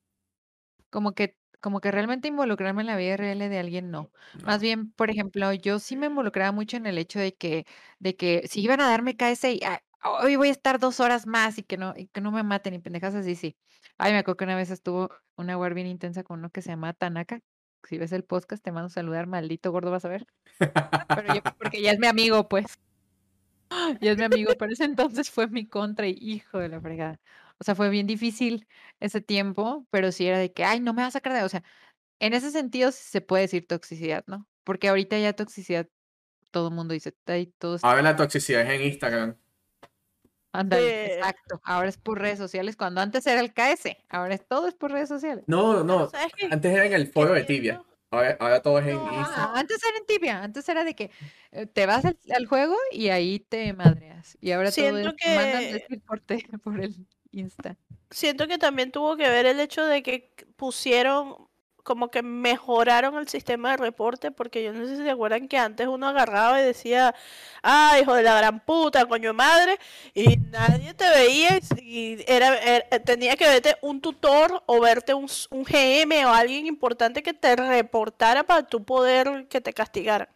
Speaker 3: Como que, como que realmente involucrarme en la vida real de alguien, no. Más
Speaker 2: No.
Speaker 3: bien, por ejemplo, yo sí me involucraba mucho en el hecho de que, de que si iban a darme KS y "Ah, hoy voy a estar dos horas más y que no, y que no me maten y pendejas así, sí. Ay, me acuerdo que una vez estuvo una war bien intensa con uno que se llama Tanaka. Si ves el podcast, te mando a saludar, maldito gordo, vas a ver. Pero yo, porque ya es mi amigo, pues. Ya es mi amigo, pero ese entonces fue mi contra y hijo de la fregada. O sea, fue bien difícil ese tiempo, pero sí era de que, ay, no me vas a sacar de. O sea, en ese sentido sí se puede decir toxicidad, ¿no? Porque ahorita ya toxicidad, todo el mundo dice, todo está.
Speaker 2: Ahora la toxicidad es en Instagram.
Speaker 3: Ándale,
Speaker 1: Sí.
Speaker 3: exacto. Ahora es por redes sociales, cuando antes era el KS, ahora es, todo es por redes sociales.
Speaker 2: No, no. Antes era en el foro de Tibia. Ahora, ahora todo es en
Speaker 1: No,
Speaker 2: Instagram.
Speaker 3: Antes era en tibia, antes era de que eh, te vas al, al juego y ahí te madreas. Y ahora todo es, te mandan
Speaker 1: que-
Speaker 3: decir por, te- por el
Speaker 1: Siento que también tuvo que ver el hecho de que pusieron, como que mejoraron el sistema de reporte, porque yo no sé si se acuerdan que antes uno agarraba y decía, ah, hijo de la gran puta, coño madre, y nadie te veía y era, era- tenía que verte un tutor o verte un, un GM o alguien importante que te reportara para tú poder que te castigaran.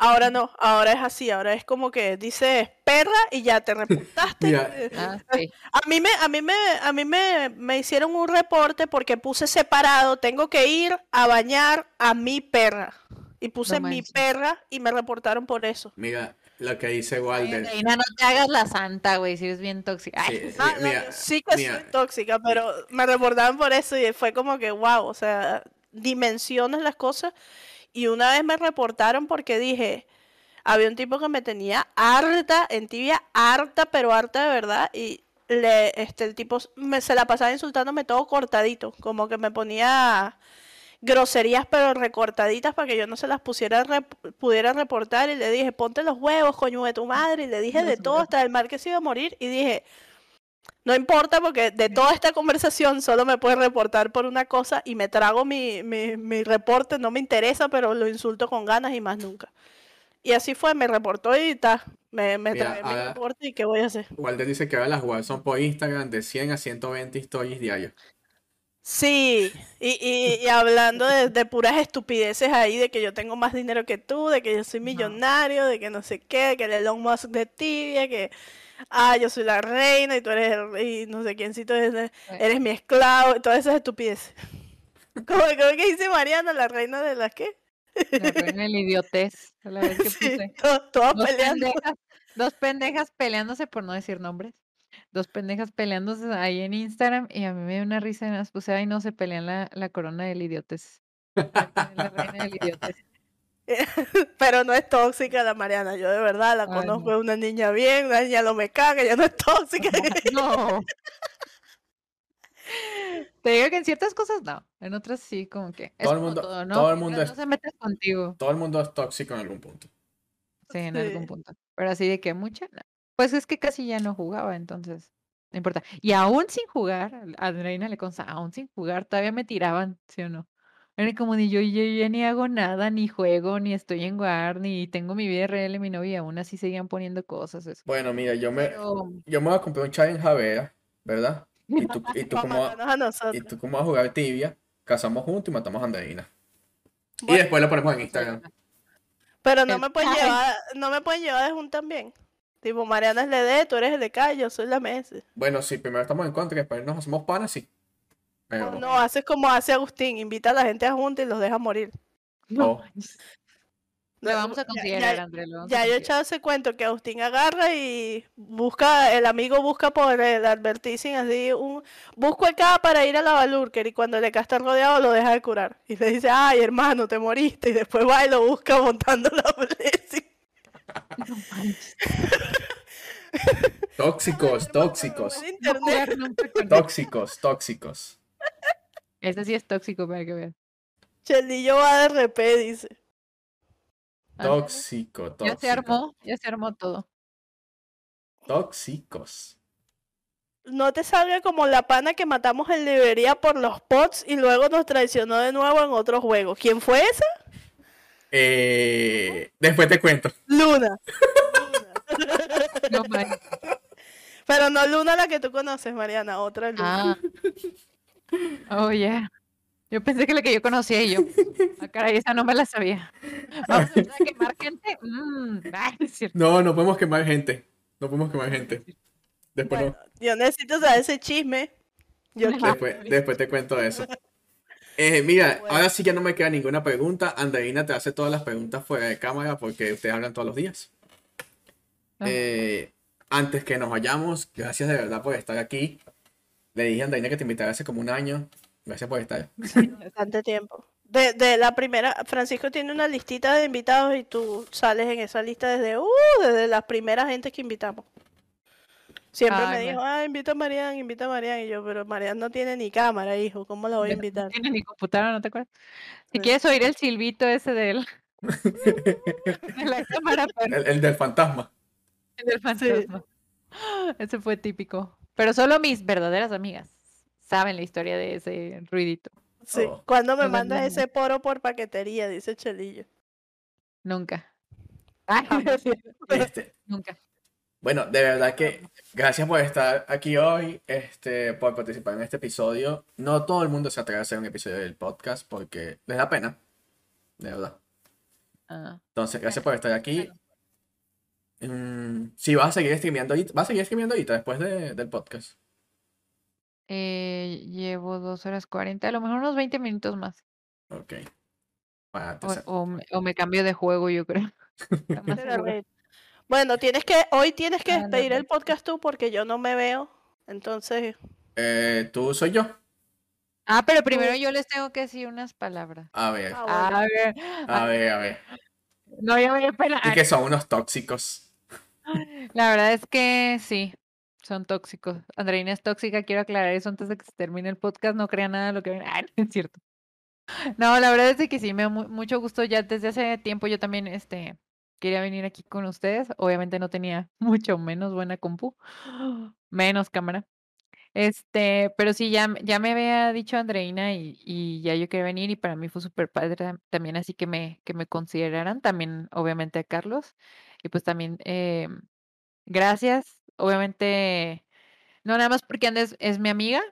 Speaker 1: Ahora no, ahora es así, ahora es como que dices perra y ya te reportaste.
Speaker 3: Ah, sí.
Speaker 1: a mí me, a mí me, a mí me, me hicieron un reporte porque puse separado, tengo que ir a bañar a mi perra. Y puse mi
Speaker 3: manches.
Speaker 1: perra y me reportaron por eso.
Speaker 2: Mira, lo que dice
Speaker 3: Ay,
Speaker 2: Walder.
Speaker 3: Reina, no te hagas la santa, güey, si eres bien tóxica. Ay,
Speaker 2: Sí, sí,
Speaker 1: no,
Speaker 2: mira,
Speaker 1: sí que
Speaker 2: mira.
Speaker 1: soy tóxica, pero me reportaron por eso y fue como que, wow, o sea, dimensiones las cosas. Y una vez me reportaron porque dije, había un tipo que me tenía harta, en tibia, harta, pero harta de verdad. Y le, este, el tipo me, se la pasaba insultándome todo cortadito, como que me ponía groserías pero recortaditas para que yo no se las pusiera rep- pudiera reportar y le dije ponte los huevos coño de tu madre y le dije de todo hasta el mal que se iba a morir y dije no importa porque de toda esta conversación solo me puede reportar por una cosa y me trago mi, mi, mi reporte, no me interesa, pero lo insulto con ganas y más nunca. Y así fue, me reportó y ta, me, me
Speaker 2: Mira,
Speaker 1: tragué mi reporte y qué voy a hacer.
Speaker 2: Walder dice que ahora las jugadas son por Instagram de 100 a 120 stories diarios.
Speaker 1: Sí, y, y, y hablando de, de puras estupideces ahí, de que yo tengo más dinero que tú, de que yo soy millonario, de que no sé qué, que el Elon Musk de tibia, que ah, yo soy la reina y tú eres el rey, no sé quiéncito eres, eres mi esclavo, y todas esas estupideces. ¿Cómo, cómo que dice Mariana, la reina de las qué?
Speaker 3: La reina del idiotez. La vez que
Speaker 1: Sí,
Speaker 3: puse. Dos
Speaker 1: peleando.
Speaker 3: pendejas, dos pendejas peleándose, por no decir nombres. Dos pendejas peleándose ahí en Instagram y a mí me dio una risa y más puse, ay, no se pelean la, la corona del idiotez. ¿Quién la reina del idiotez?
Speaker 1: Pero no es tóxica la Mariana, yo de verdad la
Speaker 3: Ay,
Speaker 1: conozco,
Speaker 3: no.
Speaker 1: es una niña bien, una niña lo me caga, ella no es tóxica.
Speaker 3: No. Te digo que en ciertas cosas no, en otras sí, como que es
Speaker 2: Todo el mundo-
Speaker 3: todo, ¿no?
Speaker 2: todo el mundo es-
Speaker 3: no se metes contigo,
Speaker 2: Todo el mundo es tóxico en algún punto.
Speaker 3: sí, en algún punto. Pero así de que mucha, no. Pues es que casi ya no jugaba, entonces no importa. Y aún sin jugar, a Andreina le consta, aún sin jugar, todavía me tiraban, ¿sí o no? Era como ni yo, yo ya ni hago nada, ni juego, ni estoy en War, ni tengo mi vida real y mi novia, aún así seguían poniendo cosas. Eso.
Speaker 2: Bueno, mira, yo me,
Speaker 3: Pero
Speaker 2: yo me voy a comprar un challenge Javera, ¿verdad? Y tú, y tú
Speaker 1: matarnos a
Speaker 2: y tú como vas a jugar tibia, casamos juntos y matamos a Andreina. Y después lo ponemos en Instagram.
Speaker 1: pero no
Speaker 3: el-
Speaker 1: me pueden llevar, no me pueden llevar de Jun también. Tipo, Mariana es LD, tú eres el de K, yo soy la MS.
Speaker 2: Bueno, sí, primero estamos en contra y después nos hacemos panas, sí. Pero,
Speaker 1: No, haces como hace Agustín, invita a la gente a Junta y los deja morir.
Speaker 3: no.
Speaker 1: No,
Speaker 3: Lo vamos a
Speaker 1: ya-
Speaker 3: considerar,
Speaker 1: ya-
Speaker 3: André. lo vamos a
Speaker 1: Ya yo he echado ese cuento que Agustín agarra y busca, el amigo busca por el advertising así, un, busco acá para ir a la Valurker y cuando le está rodeado lo deja de curar. Y le dice, ay hermano, te moriste. Y después va y lo busca montando la blessing.
Speaker 3: No
Speaker 2: tóxicos, tóxicos,
Speaker 3: No
Speaker 2: tóxicos, tóxicos.
Speaker 3: Ese sí es tóxico para que veas.
Speaker 1: Chelillo va de RP, dice.
Speaker 3: Ándale.
Speaker 2: Tóxico,
Speaker 3: Ya se
Speaker 2: tóxico.
Speaker 3: armó, ya se armó todo.
Speaker 2: Tóxicos.
Speaker 1: No te salga como la pana que matamos en Liberia por los pots y luego nos traicionó de nuevo en otro juego. ¿Quién fue esa?
Speaker 2: Eh, después te cuento.
Speaker 1: Luna.
Speaker 3: No manches.
Speaker 1: Pero no Luna la que tú conoces, Mariana, otra Luna.
Speaker 3: Ah. Oh, yeah. Yo pensé que la que yo conocía y yo. Ah, caray, esa no me la sabía. Vamos a quemar gente. Mm, ay, es cierto.
Speaker 2: No, no podemos quemar gente. No podemos quemar gente. Después, no-
Speaker 1: yo necesito saber ese chisme. Yo
Speaker 2: después, después te cuento eso. Eh, mira,
Speaker 1: Bueno.
Speaker 2: ahora sí que no me queda ninguna pregunta. Andreina te hace todas las preguntas fuera de cámara porque ustedes hablan todos los días. Eh, antes que nos vayamos, gracias de verdad por estar aquí. Le dije a Andreina que te invitara hace como un año. Gracias por estar.
Speaker 1: Bastante tiempo. De, de la primera, Francisco tiene una listita de invitados y tú sales en esa lista desde, uh, desde las primeras gentes que invitamos. Siempre
Speaker 3: Ay,
Speaker 1: me dijo, ah, invita a Marian, invita a Marian. Y yo, pero Marian no tiene ni cámara, hijo, ¿cómo la voy a
Speaker 3: No
Speaker 1: invitar?
Speaker 3: tiene ni computadora, ¿no te acuerdas? Si
Speaker 1: Sí.
Speaker 3: quieres oír el silbito ese del, de la cámara, pero
Speaker 2: El, el del fantasma.
Speaker 3: del fantasma. Ese fue típico. Pero solo mis verdaderas amigas saben la historia de ese ruidito.
Speaker 1: Sí.
Speaker 2: Oh.
Speaker 1: ¿Cuándo me mandas
Speaker 3: no.
Speaker 1: ese poro por paquetería? Dice Chelillo.
Speaker 3: Nunca. Ay,
Speaker 1: Jamás.
Speaker 2: Este,
Speaker 3: nunca.
Speaker 2: bueno, de verdad que gracias por estar aquí hoy, este, por participar en este episodio. No todo el mundo se atreve a hacer un episodio del podcast porque les da pena, de verdad.
Speaker 3: Ah,
Speaker 2: Entonces, gracias por estar aquí. Mm, sí, vas a seguir streameando ahorita, vas a seguir streameando ahorita después de- del podcast.
Speaker 3: eh, llevo dos horas cuarenta, a lo mejor unos 20 minutos más.
Speaker 2: Ok.
Speaker 3: O, o me, o me cambio de juego, yo creo.
Speaker 1: Bueno, tienes que, hoy tienes que
Speaker 3: Ah,
Speaker 1: despedir el podcast tú porque yo no me veo. Entonces,
Speaker 2: Eh, ¿tú soy yo?
Speaker 3: Ah, pero primero yo les tengo que decir unas palabras.
Speaker 2: A ver,
Speaker 1: ah.
Speaker 3: A ver,
Speaker 2: a ver, a ver.
Speaker 3: no, ya voy a esperar.
Speaker 2: Y que son unos tóxicos.
Speaker 3: La verdad es que sí, son tóxicos. Andreina es tóxica, quiero aclarar eso antes de que se termine el podcast. No crea nada de lo que ven. Ah, es cierto. No, la verdad es que sí, me da mu- mucho gusto. Ya desde hace tiempo yo también este, quería venir aquí con ustedes. Obviamente no tenía mucho menos buena compu, menos cámara. Este, pero sí, ya, ya me había dicho Andreina y, y ya yo quería venir y para mí fue súper padre tam- también, así que me, que me consideraran, también obviamente a Carlos. Y pues también, eh, gracias, obviamente, no nada más porque Andes es mi amiga,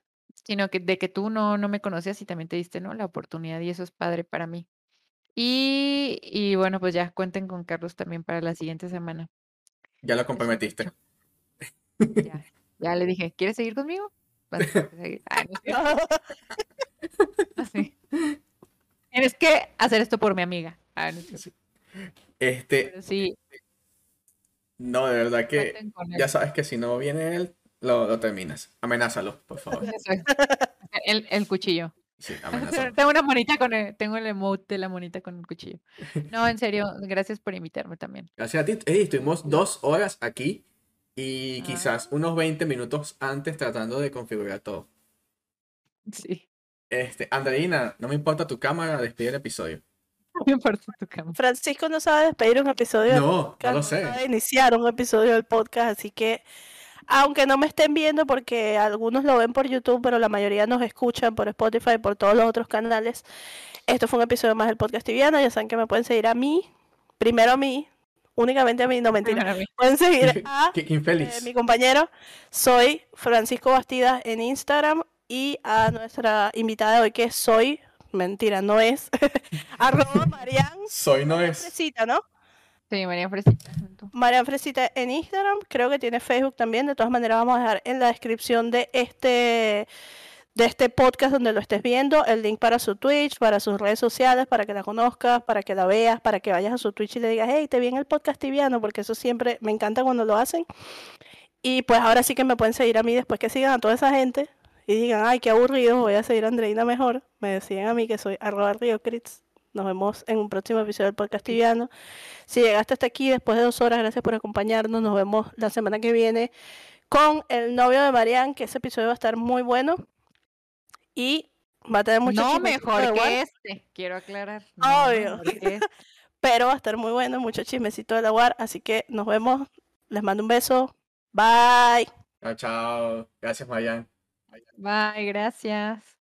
Speaker 3: sino que de que tú no, no me conocías y también te diste, ¿no? La oportunidad y eso es padre para mí. Y, y bueno, pues ya cuenten con Carlos también para la siguiente semana.
Speaker 2: Ya lo comprometiste.
Speaker 3: Ya, ya le dije, ¿quieres seguir conmigo? Vas a seguir. No. Así. Tienes que hacer esto por mi amiga. Ah, no.
Speaker 2: Este,
Speaker 3: Pero sí,
Speaker 2: no, de verdad que ya sabes que si no viene él, lo, lo terminas. Amenázalo, por favor.
Speaker 3: El, el cuchillo.
Speaker 2: Sí, amenázalo.
Speaker 3: Tengo una monita con el, tengo el emote de la monita con el cuchillo. No, en serio, gracias por invitarme también.
Speaker 2: Gracias a ti. Estuvimos dos horas aquí y quizás unos 20 minutos antes tratando de configurar todo.
Speaker 3: Sí.
Speaker 2: Este, Andreina, no me importa tu cámara, despide el episodio.
Speaker 1: Francisco no sabe despedir un episodio del
Speaker 2: No, no lo
Speaker 1: no
Speaker 2: sé.
Speaker 1: sabe iniciar un episodio del podcast, así que aunque no me estén viendo porque algunos lo ven por YouTube, pero la mayoría nos escuchan por Spotify, por todos los otros canales. Esto fue un episodio más del podcast tibiano, ya saben que me pueden seguir a mí, primero a mí, únicamente a mí, no mentira.
Speaker 3: Primero a mí.
Speaker 1: Pueden seguir a
Speaker 2: Qué, qué
Speaker 1: eh, mi compañero, soy Francisco Bastidas en Instagram y a nuestra invitada de hoy que soy, mentira, no es, arroba Marian
Speaker 2: Soy no es.
Speaker 1: Fresita, ¿no?
Speaker 3: Sí, María Fresita.
Speaker 1: Marian Fresita en Instagram, creo que tiene Facebook también, de todas maneras vamos a dejar en la descripción de este de este podcast donde lo estés viendo, el link para su Twitch, para sus redes sociales, para que la conozcas, para que la veas, para que vayas a su Twitch y le digas, hey, te vi en el podcast tibiano, porque eso siempre me encanta cuando lo hacen. Y pues ahora sí que me pueden seguir a mí después que sigan a toda esa gente y digan, ay, qué aburrido, voy a seguir a Andreina mejor. Me decían a mí que soy arroba riocrits. Nos vemos en un próximo episodio del podcast tibiano. Si llegaste hasta aquí después de dos horas, gracias por acompañarnos. Nos vemos la semana que viene con el novio de Marian, que ese episodio va a estar muy bueno. Y va a tener mucho
Speaker 3: No
Speaker 1: chismecito
Speaker 3: mejor
Speaker 1: de
Speaker 3: que
Speaker 1: War,
Speaker 3: este, quiero aclarar. No
Speaker 1: Obvio.
Speaker 3: mejor este.
Speaker 1: pero va a estar muy bueno, mucho chismecito de la UAR. Así que nos vemos. Les mando un beso. Bye.
Speaker 2: Chao, chao. Gracias, Mayan.
Speaker 3: Bye, gracias.